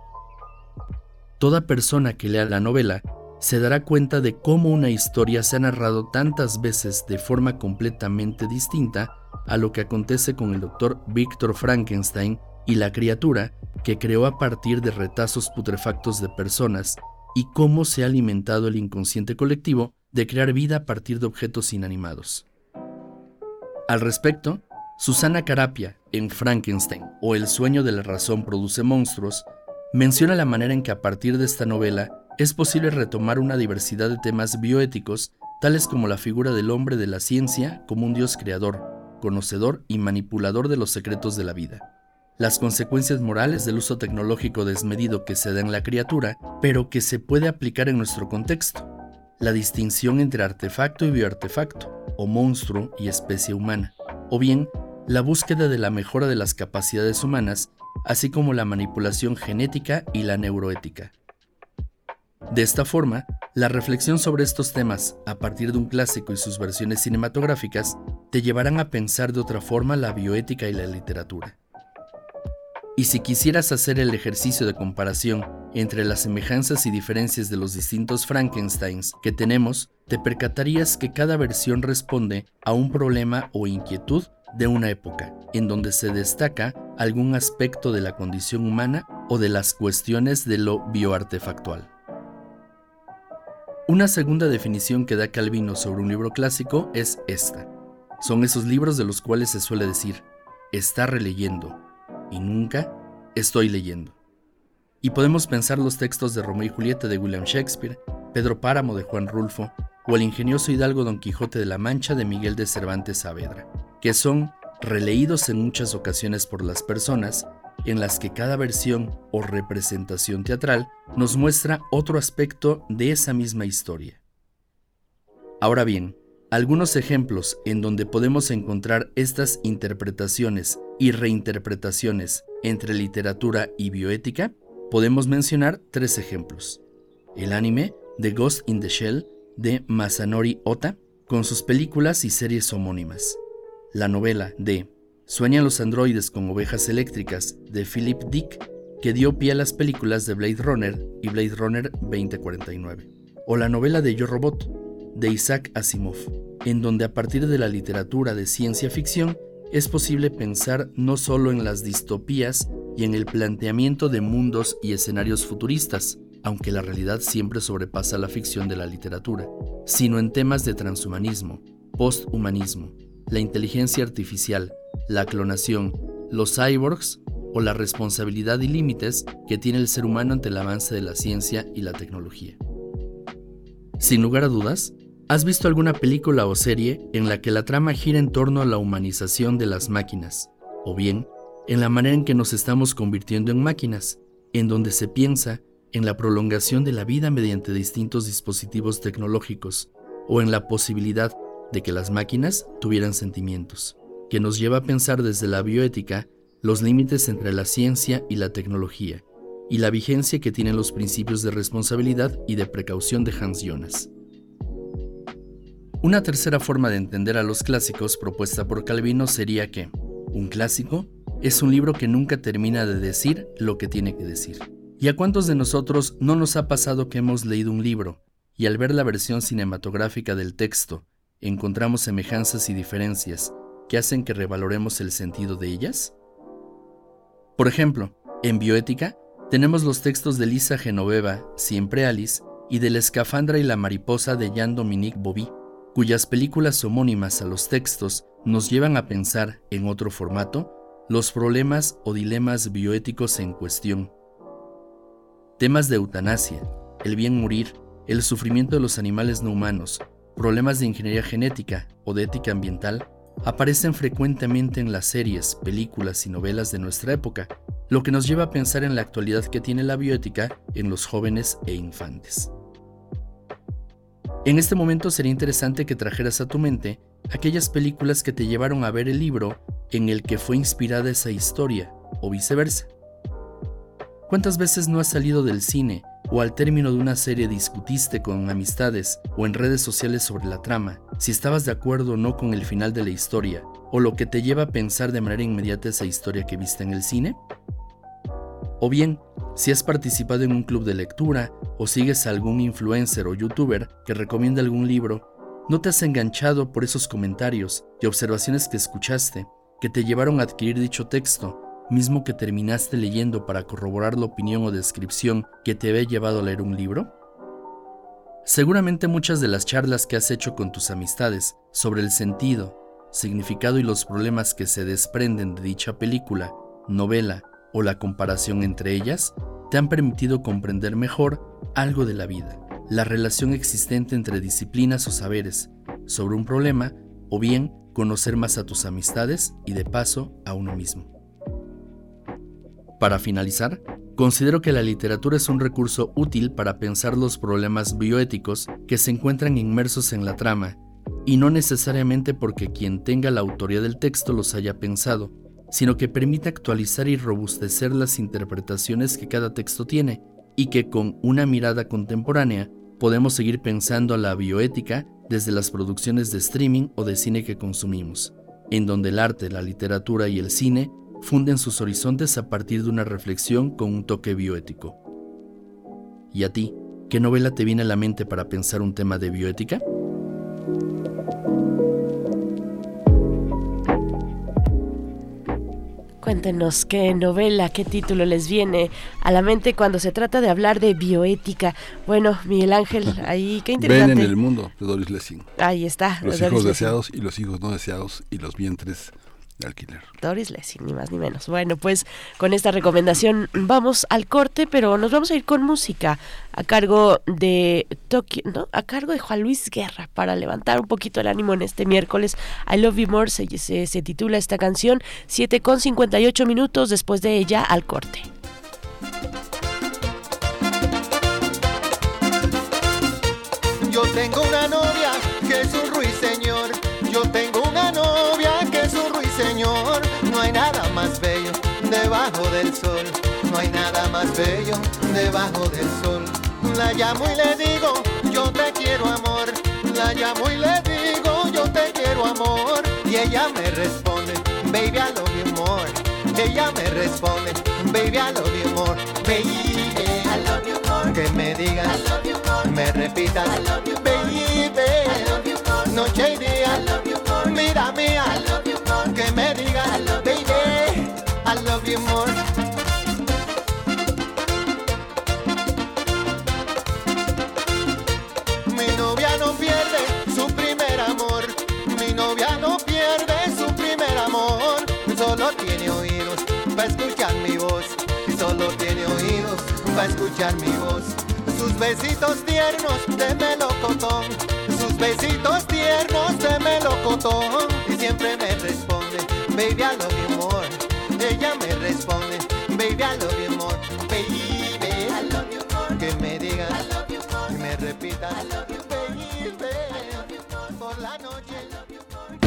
Toda persona que lea la novela se dará cuenta de cómo una historia se ha narrado tantas veces de forma completamente distinta a lo que acontece con el doctor Víctor Frankenstein y la criatura que creó a partir de retazos putrefactos de personas y cómo se ha alimentado el inconsciente colectivo de crear vida a partir de objetos inanimados. Al respecto, Susana Carapia, en Frankenstein o El sueño de la razón produce monstruos, menciona la manera en que a partir de esta novela es posible retomar una diversidad de temas bioéticos, tales como la figura del hombre de la ciencia como un dios creador, conocedor y manipulador de los secretos de la vida, las consecuencias morales del uso tecnológico desmedido que se da en la criatura, pero que se puede aplicar en nuestro contexto, la distinción entre artefacto y bioartefacto, o monstruo y especie humana, o bien la búsqueda de la mejora de las capacidades humanas, así como la manipulación genética y la neuroética. De esta forma, la reflexión sobre estos temas, a partir de un clásico y sus versiones cinematográficas, te llevarán a pensar de otra forma la bioética y la literatura. Y si quisieras hacer el ejercicio de comparación entre las semejanzas y diferencias de los distintos Frankensteins que tenemos, te percatarías que cada versión responde a un problema o inquietud de una época, en donde se destaca algún aspecto de la condición humana o de las cuestiones de lo bioartefactual. Una segunda definición que da Calvino sobre un libro clásico es esta. Son esos libros de los cuales se suele decir, está releyendo, y nunca estoy leyendo. Y podemos pensar los textos de Romeo y Julieta de William Shakespeare, Pedro Páramo de Juan Rulfo, o el ingenioso hidalgo Don Quijote de la Mancha de Miguel de Cervantes Saavedra, que son releídos en muchas ocasiones por las personas, en las que cada versión o representación teatral nos muestra otro aspecto de esa misma historia. Ahora bien, algunos ejemplos en donde podemos encontrar estas interpretaciones y reinterpretaciones entre literatura y bioética, podemos mencionar tres ejemplos. El anime The Ghost in the Shell de Masanori Ota, con sus películas y series homónimas. La novela de Sueñan los androides con ovejas eléctricas de Philip Dick, que dio pie a las películas de Blade Runner y Blade Runner 2049. O la novela de Yo Robot de Isaac Asimov, en donde a partir de la literatura de ciencia ficción es posible pensar no solo en las distopías y en el planteamiento de mundos y escenarios futuristas, aunque la realidad siempre sobrepasa la ficción de la literatura, sino en temas de transhumanismo, posthumanismo, la inteligencia artificial, la clonación, los cyborgs o la responsabilidad y límites que tiene el ser humano ante el avance de la ciencia y la tecnología. Sin lugar a dudas, ¿has visto alguna película o serie en la que la trama gira en torno a la humanización de las máquinas, o bien en la manera en que nos estamos convirtiendo en máquinas, en donde se piensa en la prolongación de la vida mediante distintos dispositivos tecnológicos o en la posibilidad de que las máquinas tuvieran sentimientos, que nos lleva a pensar desde la bioética los límites entre la ciencia y la tecnología y la vigencia que tienen los principios de responsabilidad y de precaución de Hans Jonas. Una tercera forma de entender a los clásicos propuesta por Calvino sería que un clásico es un libro que nunca termina de decir lo que tiene que decir. ¿Y a cuántos de nosotros no nos ha pasado que hemos leído un libro y al ver la versión cinematográfica del texto encontramos semejanzas y diferencias que hacen que revaloremos el sentido de ellas? Por ejemplo, en bioética tenemos los textos de Lisa Genoveva, Siempre Alice, y de La escafandra y la mariposa de Jean-Dominique Bobby, cuyas películas homónimas a los textos nos llevan a pensar, en otro formato, los problemas o dilemas bioéticos en cuestión Temas de eutanasia, el bien morir, el sufrimiento de los animales no humanos, problemas de ingeniería genética o de ética ambiental aparecen frecuentemente en las series, películas y novelas de nuestra época, lo que nos lleva a pensar en la actualidad que tiene la bioética en los jóvenes e infantes. En este momento sería interesante que trajeras a tu mente aquellas películas que te llevaron a ver el libro en el que fue inspirada esa historia, o viceversa. ¿Cuántas veces no has salido del cine o al término de una serie discutiste con amistades o en redes sociales sobre la trama, si estabas de acuerdo o no con el final de la historia, o lo que te lleva a pensar de manera inmediata esa historia que viste en el cine? O bien, si has participado en un club de lectura o sigues a algún influencer o youtuber que recomienda algún libro, ¿no te has enganchado por esos comentarios y observaciones que escuchaste que te llevaron a adquirir dicho texto mismo que terminaste leyendo para corroborar la opinión o descripción que te había llevado a leer un libro? Seguramente muchas de las charlas que has hecho con tus amistades sobre el sentido, significado y los problemas que se desprenden de dicha película, novela o la comparación entre ellas te han permitido comprender mejor algo de la vida, la relación existente entre disciplinas o saberes sobre un problema o bien conocer más a tus amistades y de paso a uno mismo. Para finalizar, considero que la literatura es un recurso útil para pensar los problemas bioéticos que se encuentran inmersos en la trama, y no necesariamente porque quien tenga la autoría del texto los haya pensado, sino que permite actualizar y robustecer las interpretaciones que cada texto tiene, y que con una mirada contemporánea podemos seguir pensando la bioética desde las producciones de streaming o de cine que consumimos, en donde el arte, la literatura y el cine funden sus horizontes a partir de una reflexión con un toque bioético. ¿Y a ti, qué novela te viene a la mente para pensar un tema de bioética? Cuéntenos qué novela, qué título les viene a la mente cuando se trata de hablar de bioética. Bueno, Miguel Ángel, ahí qué interesante. Ven en el mundo de Doris Lessing. Ahí está. Los hijos deseados y los hijos no deseados y los vientres alquiler. Doris Lessing, ni más ni menos. Bueno, pues con esta recomendación vamos al corte, pero nos vamos a ir con música a cargo de Tokio, ¿no? A cargo de Juan Luis Guerra para levantar un poquito el ánimo en este miércoles. I Love You More se, se, titula esta canción, 7 con 58 minutos después de ella al corte. Yo tengo una novia más bello debajo del sol, no hay nada más bello debajo del sol. La llamo y le digo, yo te quiero amor, la llamo y le digo, yo te quiero amor, y ella me responde, baby I love you more. Ella me responde, baby I love you more, baby I love you more. Que me digas, I love you more. me repitas, I love you more. baby I love you more. noche y día, Mi novia no pierde su primer amor, mi novia no pierde su primer amor, solo tiene oídos para escuchar mi voz, solo tiene oídos para escuchar mi voz. Sus besitos tiernos de melocotón, sus besitos tiernos de melocotón, y siempre me responde baby I love you more. Ella me responde, baby I love you more, baby I love you more. Que me diga, I love you more. Que me repita, I love you baby I love you more. Por la noche, I love you more.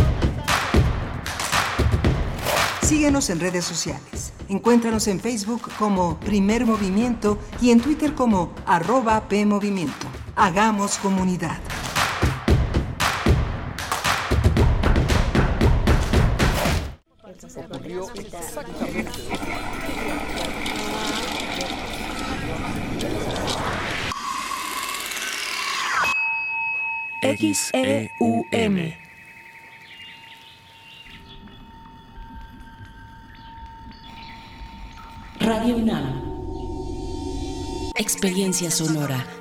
Síguenos en redes sociales. Encuéntranos en Facebook como Primer Movimiento y en Twitter como arroba PMovimiento. Hagamos comunidad. X-E-U-M. Radio UNAM. Experiencia sonora.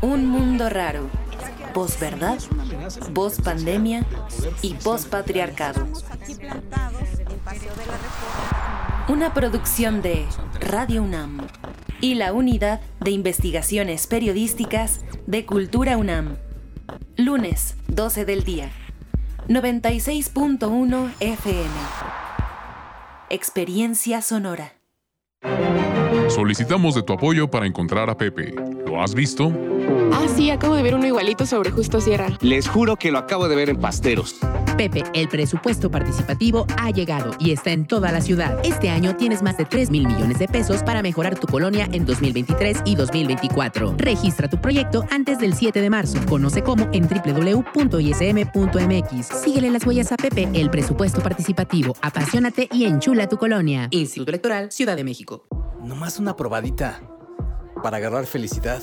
Un mundo raro. Posverdad, voz pandemia y post patriarcado. Una producción de Radio UNAM y la Unidad de Investigaciones Periodísticas de Cultura UNAM. Lunes, 12 del día. 96.1 FM. Experiencia sonora. Solicitamos de tu apoyo para encontrar a Pepe. ¿Lo has visto? Ah, sí, acabo de ver uno igualito sobre Justo Sierra. Les juro que lo acabo de ver en Pasteros. Pepe, el presupuesto participativo ha llegado y está en toda la ciudad. Este año tienes más de 3 mil millones de pesos para mejorar tu colonia en 2023 y 2024. Registra tu proyecto antes del 7 de marzo. Conoce cómo en www.ism.mx. Síguele las huellas a Pepe, el presupuesto participativo. Apasionate y enchula tu colonia. Instituto Electoral, Ciudad de México. Nomás una probadita para agarrar felicidad.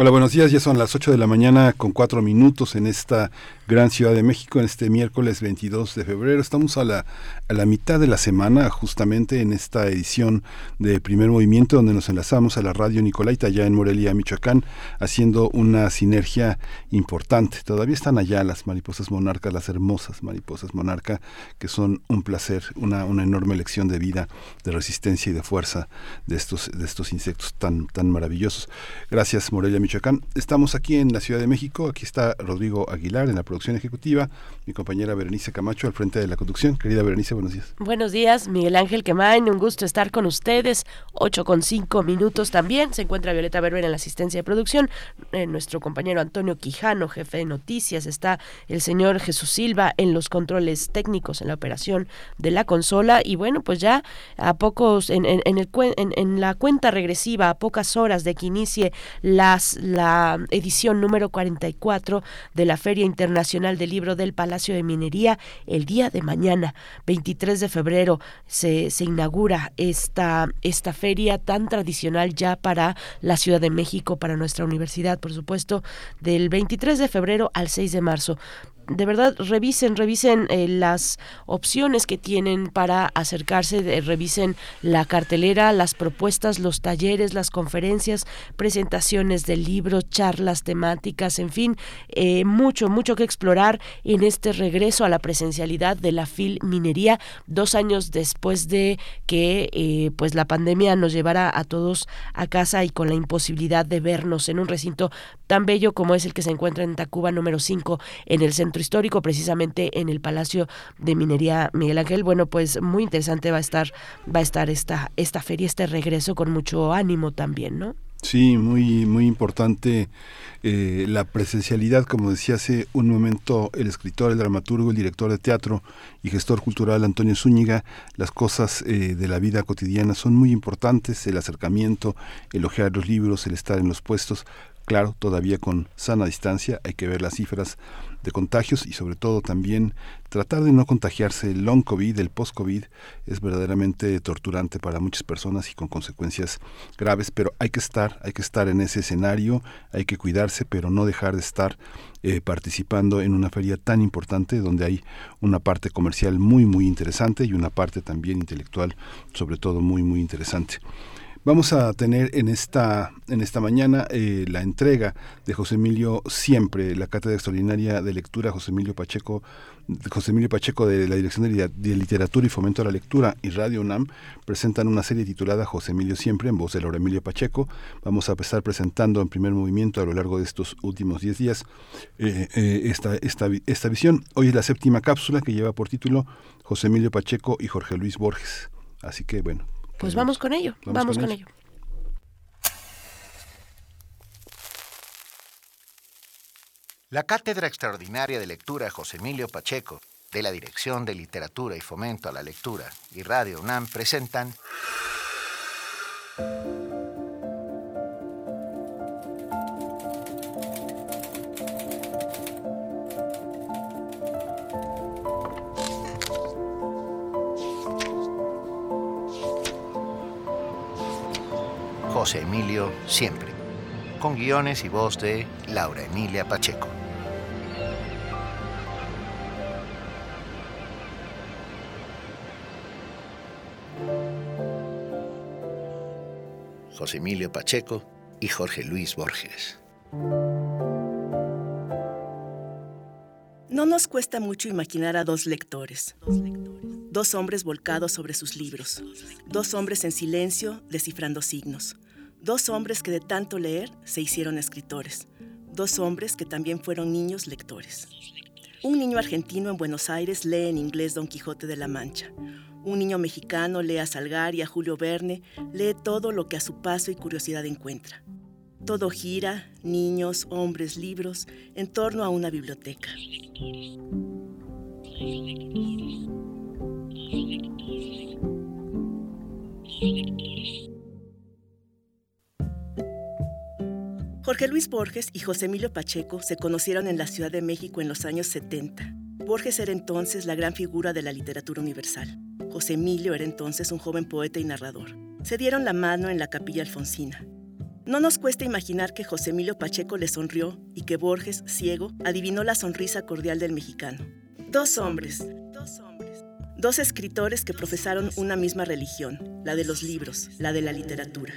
Hola, buenos días. Ya son las 8 de la mañana con 4 minutos en esta gran Ciudad de México, en este miércoles 22 de febrero. Estamos a la, a la mitad de la semana, justamente en esta edición de Primer Movimiento, donde nos enlazamos a la radio Nicolaita, allá en Morelia, Michoacán, haciendo una sinergia importante. Todavía están allá las mariposas monarcas, las hermosas mariposas monarca, que son un placer, una, una enorme lección de vida, de resistencia y de fuerza de estos, de estos insectos tan, tan maravillosos. Gracias, Morelia. Estamos aquí en la Ciudad de México. Aquí está Rodrigo Aguilar en la producción ejecutiva, mi compañera Berenice Camacho al frente de la conducción. Querida Berenice, buenos días. Buenos días, Miguel Ángel Quemain. Un gusto estar con ustedes. Ocho con cinco minutos también. Se encuentra Violeta Berber en la asistencia de producción. Eh, nuestro compañero Antonio Quijano, jefe de noticias. Está el señor Jesús Silva en los controles técnicos, en la operación de la consola. Y bueno, pues ya a pocos, en, en, el, en, en la cuenta regresiva, a pocas horas de que inicie las la edición número 44 de la Feria Internacional del Libro del Palacio de Minería. El día de mañana, 23 de febrero, se, se inaugura esta, esta feria tan tradicional ya para la Ciudad de México, para nuestra universidad, por supuesto, del 23 de febrero al 6 de marzo de verdad revisen, revisen eh, las opciones que tienen para acercarse, revisen la cartelera, las propuestas, los talleres, las conferencias, presentaciones de libros, charlas temáticas, en fin, eh, mucho, mucho que explorar en este regreso a la presencialidad de la FIL Minería, dos años después de que eh, pues la pandemia nos llevara a todos a casa y con la imposibilidad de vernos en un recinto tan bello como es el que se encuentra en Tacuba número 5 en el centro histórico, precisamente en el Palacio de Minería Miguel Ángel. Bueno, pues muy interesante va a estar, va a estar esta, esta feria, este regreso con mucho ánimo también, ¿no? Sí, muy, muy importante eh, la presencialidad, como decía hace un momento el escritor, el dramaturgo, el director de teatro y gestor cultural Antonio Zúñiga, las cosas eh, de la vida cotidiana son muy importantes, el acercamiento, el ojear los libros, el estar en los puestos, claro, todavía con sana distancia, hay que ver las cifras de contagios y sobre todo también tratar de no contagiarse el long COVID, el post COVID es verdaderamente torturante para muchas personas y con consecuencias graves, pero hay que estar, hay que estar en ese escenario, hay que cuidarse, pero no dejar de estar eh, participando en una feria tan importante donde hay una parte comercial muy muy interesante y una parte también intelectual sobre todo muy muy interesante. Vamos a tener en esta, en esta mañana eh, la entrega de José Emilio Siempre, la Cátedra Extraordinaria de Lectura José Emilio Pacheco, José Emilio Pacheco de la Dirección de, Literatura y Fomento a la Lectura y Radio UNAM presentan una serie titulada José Emilio Siempre en voz de Laura Emilio Pacheco. Vamos a empezar presentando en primer movimiento a lo largo de estos últimos 10 días eh, eh, esta, esta, esta visión. Hoy es la séptima cápsula que lleva por título José Emilio Pacheco y Jorge Luis Borges. Así que bueno, pues vamos con ello, vamos, con, ello. La Cátedra Extraordinaria de Lectura José Emilio Pacheco, de la Dirección de Literatura y Fomento a la Lectura y Radio UNAM presentan José Emilio Siempre, con guiones y voz de Laura Emilia Pacheco. José Emilio Pacheco y Jorge Luis Borges. No nos cuesta mucho imaginar a dos lectores. Dos hombres volcados sobre sus libros. Dos hombres en silencio descifrando signos. Dos hombres que de tanto leer se hicieron escritores. Dos hombres que también fueron niños lectores. Un niño argentino en Buenos Aires lee en inglés Don Quijote de la Mancha. Un niño mexicano lee a Salgar y a Julio Verne, lee todo lo que a su paso y curiosidad encuentra. Todo gira, niños, hombres, libros, en torno a una biblioteca. Jorge Luis Borges y José Emilio Pacheco se conocieron en la Ciudad de México en los años 70. Borges era entonces la gran figura de la literatura universal. José Emilio era entonces un joven poeta y narrador. Se dieron la mano en la capilla alfonsina. No nos cuesta imaginar que José Emilio Pacheco le sonrió y que Borges, ciego, adivinó la sonrisa cordial del mexicano. Dos hombres, dos hombres, dos escritores que profesaron una misma religión, la de los libros, la de la literatura.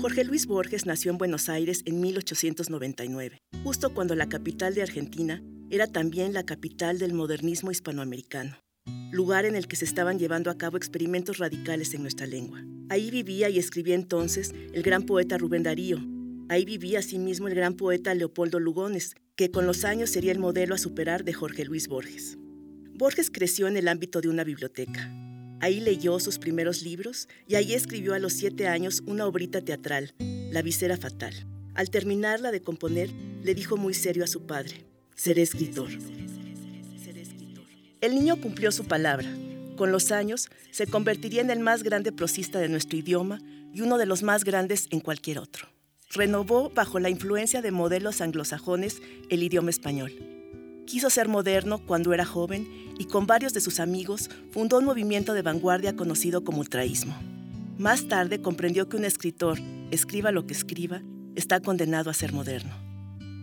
Jorge Luis Borges nació en Buenos Aires en 1899, justo cuando la capital de Argentina era también la capital del modernismo hispanoamericano, lugar en el que se estaban llevando a cabo experimentos radicales en nuestra lengua. Ahí vivía y escribía entonces el gran poeta Rubén Darío. Ahí vivía asimismo el gran poeta Leopoldo Lugones, que con los años sería el modelo a superar de Jorge Luis Borges. Borges creció en el ámbito de una biblioteca. Ahí leyó sus primeros libros y ahí escribió a los siete años una obrita teatral, La visera fatal. Al terminarla de componer, le dijo muy serio a su padre, seré escritor. El niño cumplió su palabra. Con los años, se convertiría en el más grande prosista de nuestro idioma y uno de los más grandes en cualquier otro. Renovó, bajo la influencia de modelos anglosajones, el idioma español. Quiso ser moderno cuando era joven y con varios de sus amigos fundó un movimiento de vanguardia conocido como ultraísmo. Más tarde comprendió que un escritor, escriba lo que escriba, está condenado a ser moderno.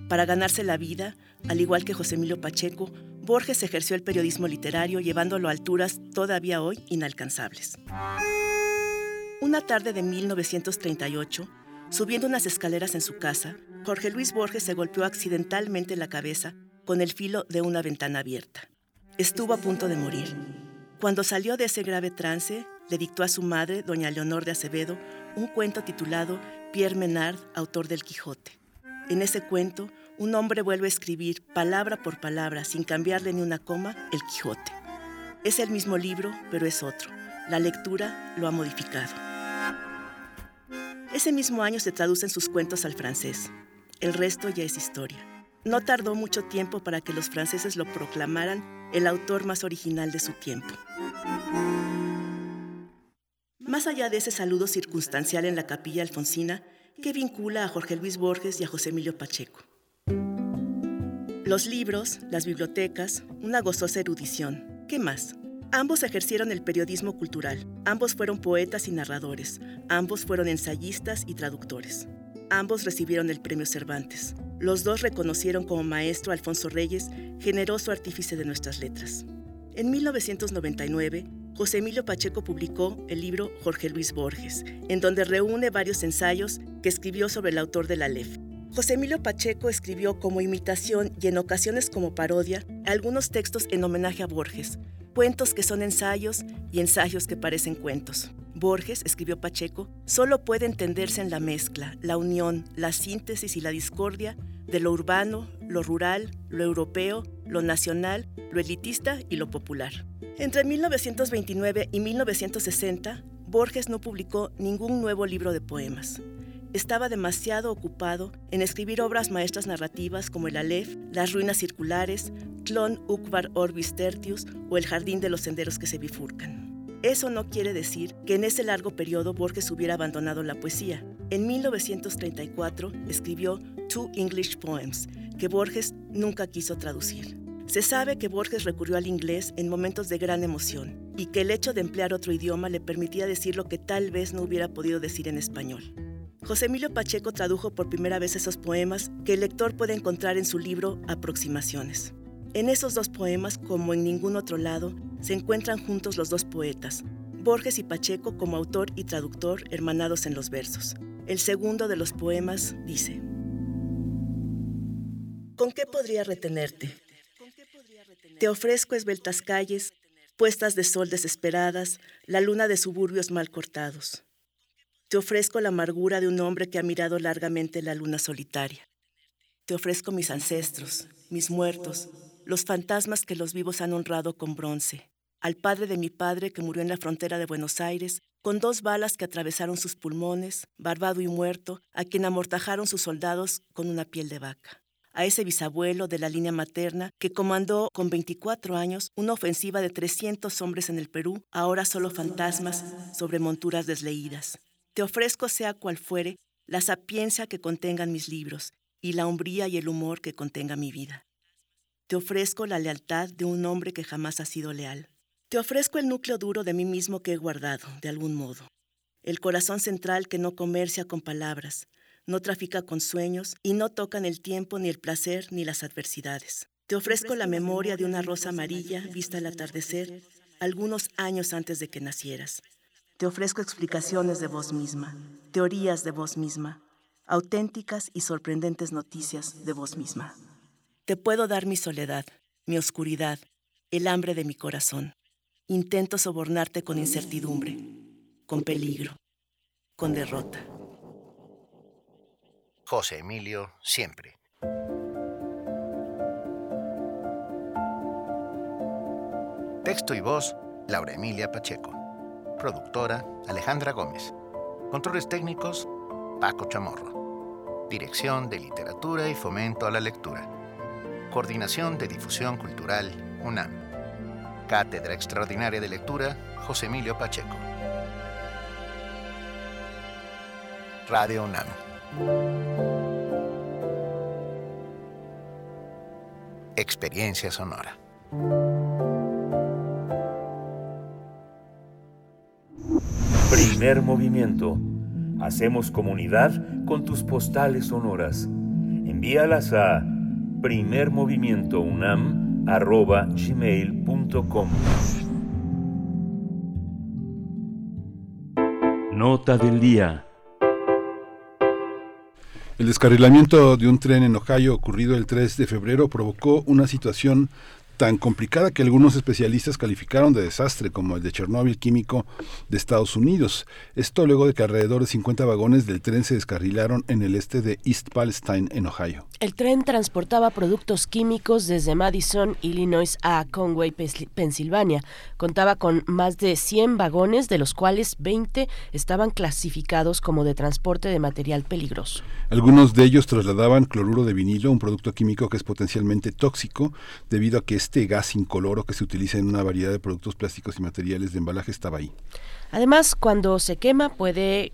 Para ganarse la vida, al igual que José Emilio Pacheco, Borges ejerció el periodismo literario llevándolo a alturas todavía hoy inalcanzables. Una tarde de 1938, subiendo unas escaleras en su casa, Jorge Luis Borges se golpeó accidentalmente la cabeza con el filo de una ventana abierta. Estuvo a punto de morir. Cuando salió de ese grave trance, le dictó a su madre, doña Leonor de Acevedo, un cuento titulado Pierre Menard, autor del Quijote. En ese cuento, un hombre vuelve a escribir palabra por palabra, sin cambiarle ni una coma, el Quijote. Es el mismo libro, pero es otro. La lectura lo ha modificado. Ese mismo año se traducen sus cuentos al francés. El resto ya es historia. No tardó mucho tiempo para que los franceses lo proclamaran el autor más original de su tiempo. Más allá de ese saludo circunstancial en la capilla alfonsina, que vincula a Jorge Luis Borges y a José Emilio Pacheco. Los libros, las bibliotecas, una gozosa erudición. ¿Qué más? Ambos ejercieron el periodismo cultural, ambos fueron poetas y narradores, ambos fueron ensayistas y traductores. Ambos recibieron el premio Cervantes. Los dos reconocieron como maestro Alfonso Reyes, generoso artífice de nuestras letras. En 1999, José Emilio Pacheco publicó el libro Jorge Luis Borges, en donde reúne varios ensayos que escribió sobre el autor de la LEF. José Emilio Pacheco escribió como imitación y en ocasiones como parodia algunos textos en homenaje a Borges, cuentos que son ensayos y ensayos que parecen cuentos. Borges, escribió Pacheco, solo puede entenderse en la mezcla, la unión, la síntesis y la discordia de lo urbano, lo rural, lo europeo, lo nacional, lo elitista y lo popular. Entre 1929 y 1960, Borges no publicó ningún nuevo libro de poemas. estaba demasiado ocupado en escribir obras maestras narrativas como El Aleph, Las ruinas circulares, Clon Ukvar Orbis Tertius o El jardín de los senderos que se bifurcan. Eso no quiere decir que en ese largo periodo Borges hubiera abandonado la poesía. En 1934 escribió Two English Poems, que Borges nunca quiso traducir. Se sabe que Borges recurrió al inglés en momentos de gran emoción y que el hecho de emplear otro idioma le permitía decir lo que tal vez no hubiera podido decir en español. José Emilio Pacheco tradujo por primera vez esos poemas que el lector puede encontrar en su libro Aproximaciones. En esos dos poemas, como en ningún otro lado, se encuentran juntos los dos poetas, Borges y Pacheco como autor y traductor hermanados en los versos. El segundo de los poemas dice, ¿Con qué podría retenerte? Te ofrezco esbeltas calles, puestas de sol desesperadas, la luna de suburbios mal cortados. Te ofrezco la amargura de un hombre que ha mirado largamente la luna solitaria. Te ofrezco mis ancestros, mis muertos, los fantasmas que los vivos han honrado con bronce, al padre de mi padre que murió en la frontera de Buenos Aires, con dos balas que atravesaron sus pulmones, barbado y muerto, a quien amortajaron sus soldados con una piel de vaca. A ese bisabuelo de la línea materna que comandó con 24 años una ofensiva de 300 hombres en el Perú, ahora solo fantasmas sobre monturas desleídas. Te ofrezco, sea cual fuere, la sapiencia que contengan mis libros y la hombría y el humor que contenga mi vida. Te ofrezco la lealtad de un hombre que jamás ha sido leal. Te ofrezco el núcleo duro de mí mismo que he guardado, de algún modo. El corazón central que no comercia con palabras, no trafica con sueños y no tocan el tiempo ni el placer ni las adversidades. Te ofrezco la memoria de una rosa amarilla vista al atardecer algunos años antes de que nacieras. Te ofrezco explicaciones de vos misma, teorías de vos misma, auténticas y sorprendentes noticias de vos misma. Te puedo dar mi soledad, mi oscuridad, el hambre de mi corazón. Intento sobornarte con incertidumbre, con peligro, con derrota. José Emilio, siempre. Texto y voz, Laura Emilia Pacheco. Productora, Alejandra Gómez. Controles técnicos, Paco Chamorro. Dirección de Literatura y Fomento a la Lectura. Coordinación de Difusión Cultural, UNAM. Cátedra Extraordinaria de Lectura, José Emilio Pacheco. Radio UNAM. Experiencia sonora. Primer movimiento. Hacemos comunidad con tus postales sonoras. Envíalas a primermovimientounam.gmail.com Nota del día. El descarrilamiento de un tren en Ohio ocurrido el 3 de febrero provocó una situación tan complicada que algunos especialistas calificaron de desastre, como el de Chernóbil químico de Estados Unidos. Esto luego de que alrededor de 50 vagones del tren se descarrilaron en el este de East Palestine, en Ohio. El tren transportaba productos químicos desde Madison, Illinois a Conway, Pensilvania. Contaba con más de 100 vagones, de los cuales 20 estaban clasificados como de transporte de material peligroso. Algunos de ellos trasladaban cloruro de vinilo, un producto químico que es potencialmente tóxico, debido a que este gas incoloro que se utiliza en una variedad de productos plásticos y materiales de embalaje estaba ahí. Además, cuando se quema puede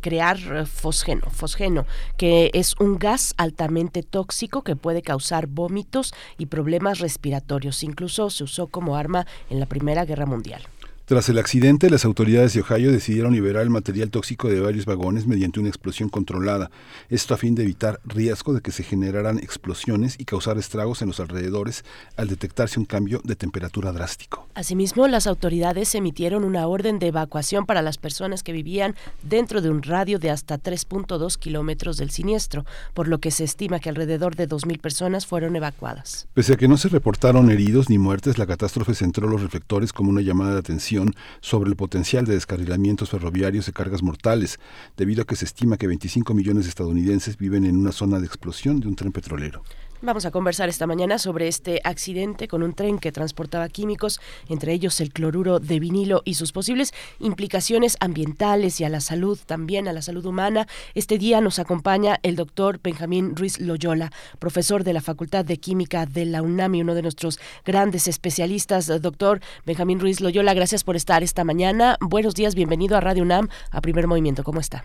crear fosgeno, fosgeno, que es un gas altamente tóxico que puede causar vómitos y problemas respiratorios. Incluso se usó como arma en la Primera Guerra Mundial. Tras el accidente, las autoridades de Ohio decidieron liberar el material tóxico de varios vagones mediante una explosión controlada, esto a fin de evitar riesgo de que se generaran explosiones y causar estragos en los alrededores al detectarse un cambio de temperatura drástico. Asimismo, las autoridades emitieron una orden de evacuación para las personas que vivían dentro de un radio de hasta 3.2 kilómetros del siniestro, por lo que se estima que alrededor de 2.000 personas fueron evacuadas. Pese a que no se reportaron heridos ni muertes, la catástrofe centró los reflectores como una llamada de atención sobre el potencial de descarrilamientos ferroviarios de cargas mortales, debido a que se estima que 25 millones de estadounidenses viven en una zona de explosión de un tren petrolero. Vamos a conversar esta mañana sobre este accidente con un tren que transportaba químicos, entre ellos el cloruro de vinilo y sus posibles implicaciones ambientales y a la salud, también a la salud humana. Este día nos acompaña el doctor Benjamín Ruiz Loyola, profesor de la Facultad de Química de la UNAM y uno de nuestros grandes especialistas. Doctor Benjamín Ruiz Loyola, gracias por estar esta mañana. Buenos días, bienvenido a Radio UNAM, a Primer Movimiento. ¿Cómo está?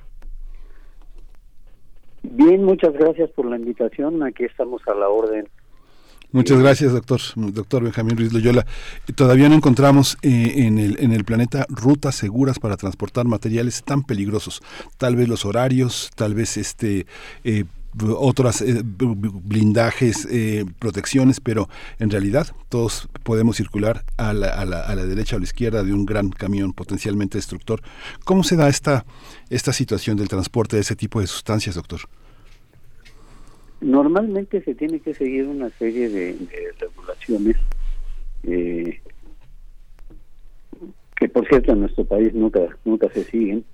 Bien, muchas gracias por la invitación. Aquí estamos a la orden. Muchas gracias, doctor, doctor Benjamín Ruiz Loyola. Todavía no encontramos eh, en, el, en el planeta rutas seguras para transportar materiales tan peligrosos. Tal vez los horarios, tal vez este eh, otras eh, blindajes, eh, protecciones, pero en realidad todos podemos circular a la, a, la, a la, derecha o a la izquierda de un gran camión potencialmente destructor. ¿Cómo se da esta, esta situación del transporte de ese tipo de sustancias, doctor? Normalmente se tiene que seguir una serie de, de regulaciones eh, que por cierto en nuestro país nunca nunca se siguen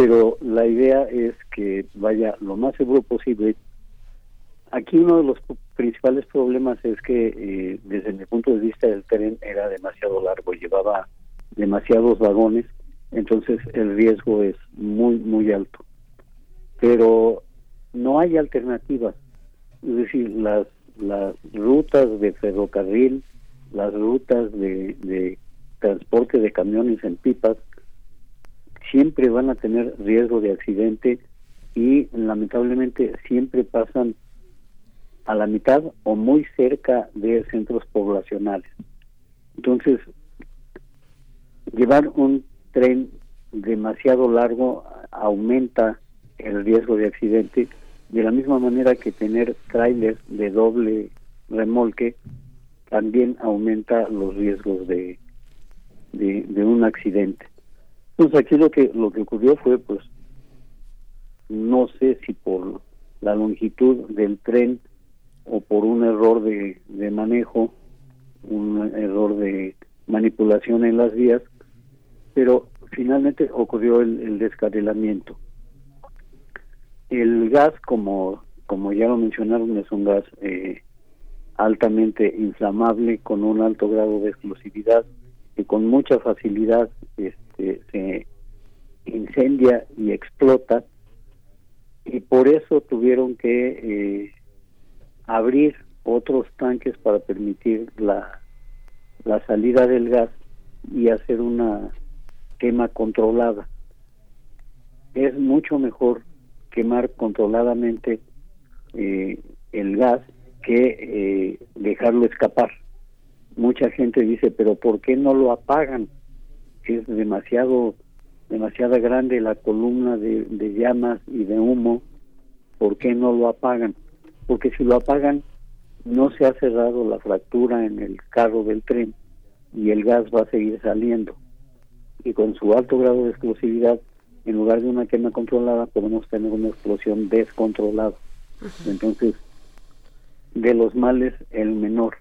pero la idea es que vaya lo más seguro posible. Aquí uno de los principales problemas es que eh, desde mi punto de vista el tren era demasiado largo, llevaba demasiados vagones, entonces el riesgo es muy, muy alto. Pero no hay alternativas, es decir, las, las rutas de ferrocarril, las rutas de, de transporte de camiones en pipas, siempre van a tener riesgo de accidente y lamentablemente siempre pasan a la mitad o muy cerca de centros poblacionales. Entonces, llevar un tren demasiado largo aumenta el riesgo de accidente de la misma manera que tener trailers de doble remolque también aumenta los riesgos de, de, de un accidente. Pues aquí lo que lo que ocurrió fue pues no sé si por la longitud del tren o por un error de, de manejo, un error de manipulación en las vías, pero finalmente ocurrió el, el descarrilamiento. El gas, como, como ya lo mencionaron, es un gas eh, altamente inflamable, con un alto grado de explosividad, y con mucha facilidad este, se incendia y explota y por eso tuvieron que eh, abrir otros tanques para permitir la, la salida del gas y hacer una quema controlada. Es mucho mejor quemar controladamente eh, el gas que eh, dejarlo escapar mucha gente dice, pero ¿por qué no lo apagan? Es demasiado, demasiado grande la columna de, de llamas y de humo, ¿por qué no lo apagan? Porque si lo apagan, no se ha cerrado la fractura en el carro del tren y el gas va a seguir saliendo. Y con su alto grado de explosividad, en lugar de una quema controlada, podemos tener una explosión descontrolada. Entonces, de los males, el menor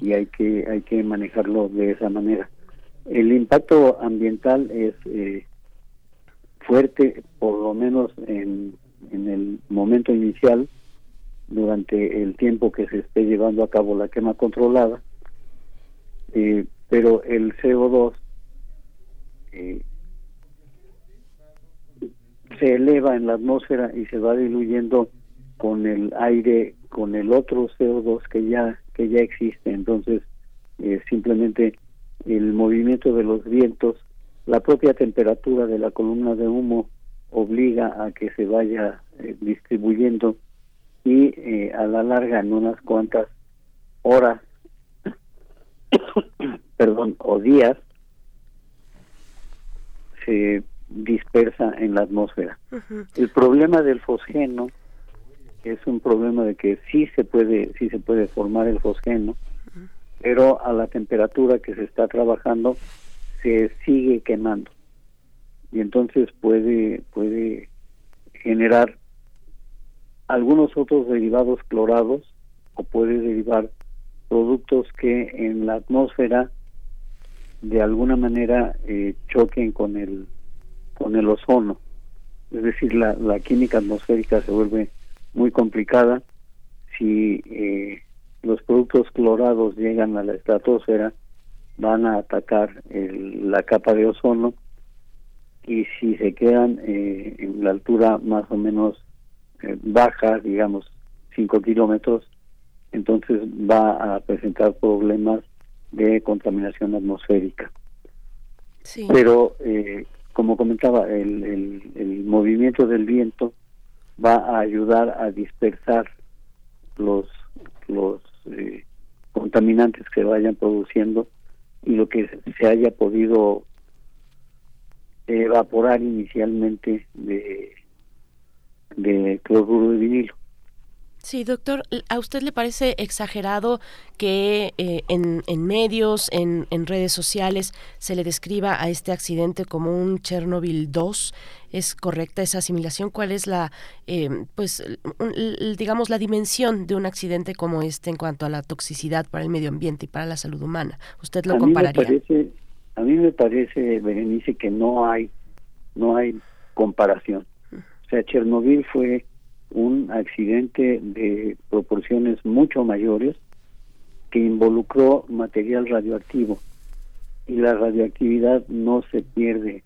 y hay que hay que manejarlo de esa manera. El impacto ambiental es eh, fuerte, por lo menos en, en el momento inicial, durante el tiempo que se esté llevando a cabo la quema controlada, eh, pero el CO2 eh, se eleva en la atmósfera y se va diluyendo con el aire, con el otro CO2 que ya que ya existe. Entonces, eh, simplemente el movimiento de los vientos, la propia temperatura de la columna de humo obliga a que se vaya eh, distribuyendo y eh, a la larga en unas cuantas horas, perdón, o días, se dispersa en la atmósfera. El problema del fosgeno es un problema de que sí se puede sí se puede formar el fosgeno pero a la temperatura que se está trabajando se sigue quemando. Y entonces puede puede generar algunos otros derivados clorados o puede derivar productos que en la atmósfera de alguna manera eh, choquen con el con el ozono. Es decir la, la química atmosférica se vuelve muy complicada si eh, los productos clorados llegan a la estratosfera, van a atacar la capa de ozono y si se quedan eh, en la altura más o menos eh, baja, digamos 5 kilómetros, entonces va a presentar problemas de contaminación atmosférica. Pero, eh, como comentaba, el, el, movimiento del viento va a ayudar a dispersar los, los eh, contaminantes que vayan produciendo y lo que se haya podido evaporar inicialmente de, de cloruro de vinilo. Sí, doctor, ¿a usted le parece exagerado que eh, en, en, medios, en, en, redes sociales, se le describa a este accidente como un Chernobyl 2? ¿Es correcta esa asimilación? ¿Cuál es la, eh, pues, digamos, la dimensión de un accidente como este en cuanto a la toxicidad para el medio ambiente y para la salud humana? ¿Usted lo compararía? a mí me parece, Berenice, que no hay, no hay comparación. O sea, Chernobyl fue un accidente de proporciones mucho mayores que involucró material radioactivo. Y la radioactividad no se pierde.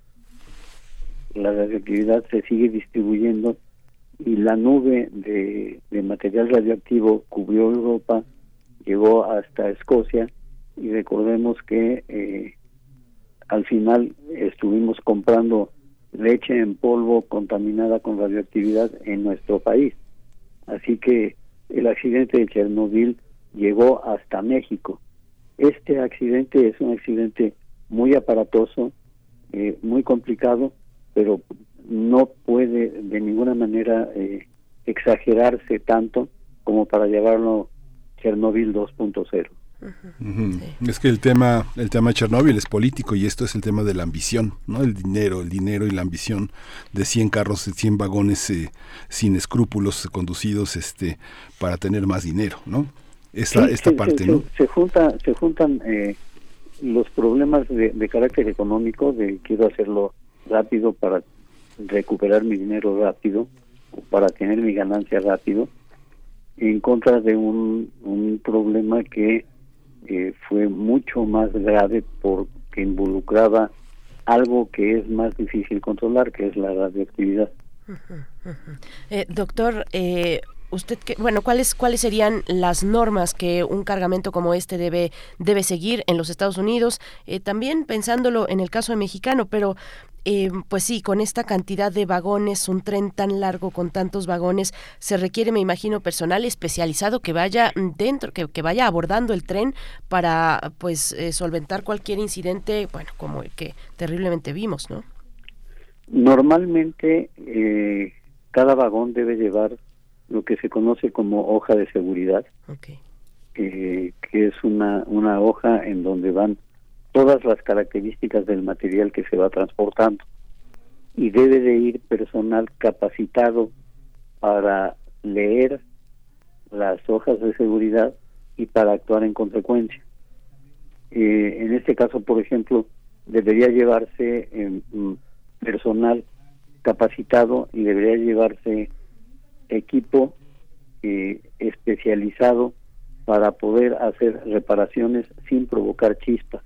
La radioactividad se sigue distribuyendo y la nube de, material radioactivo cubrió Europa, llegó hasta Escocia y recordemos que eh, al final estuvimos comprando leche en polvo contaminada con radioactividad en nuestro país. Así que el accidente de Chernobyl llegó hasta México. Este accidente es un accidente muy aparatoso, eh, muy complicado, pero no puede de ninguna manera eh, exagerarse tanto como para llevarlo Chernobyl 2.0. Es que el tema, el tema de Chernóbil es político y esto es el tema de la ambición, ¿no? El dinero, el dinero y la ambición de 100 carros, de 100 vagones eh, sin escrúpulos conducidos este para tener más dinero, ¿no? Esta, esta parte, se, ¿no? Se, junta, se juntan eh, los problemas de, de carácter económico, de quiero hacerlo rápido para recuperar mi dinero rápido, para tener mi ganancia rápido, en contra de un, un problema que eh, fue mucho más grave porque involucraba algo que es más difícil controlar, que es la radioactividad. Eh, doctor, eh, usted que, bueno, ¿cuáles cuáles serían las normas que un cargamento como este debe debe seguir en los Estados Unidos? también pensándolo en el caso de mexicano, pero eh, pues sí, con esta cantidad de vagones, un tren tan largo con tantos vagones, se requiere, me imagino, personal especializado que vaya dentro, que, vaya abordando el tren para, pues, eh, solventar cualquier incidente, bueno, como el que terriblemente vimos, ¿no? Normalmente, eh, cada vagón debe llevar lo que se conoce como hoja de seguridad, que es una, una hoja en donde van todas las características del material que se va transportando y debe de ir personal capacitado para leer las hojas de seguridad y para actuar en consecuencia. Eh, en este caso, por ejemplo, debería llevarse eh, personal capacitado y debería llevarse equipo eh, especializado para poder hacer reparaciones sin provocar chispas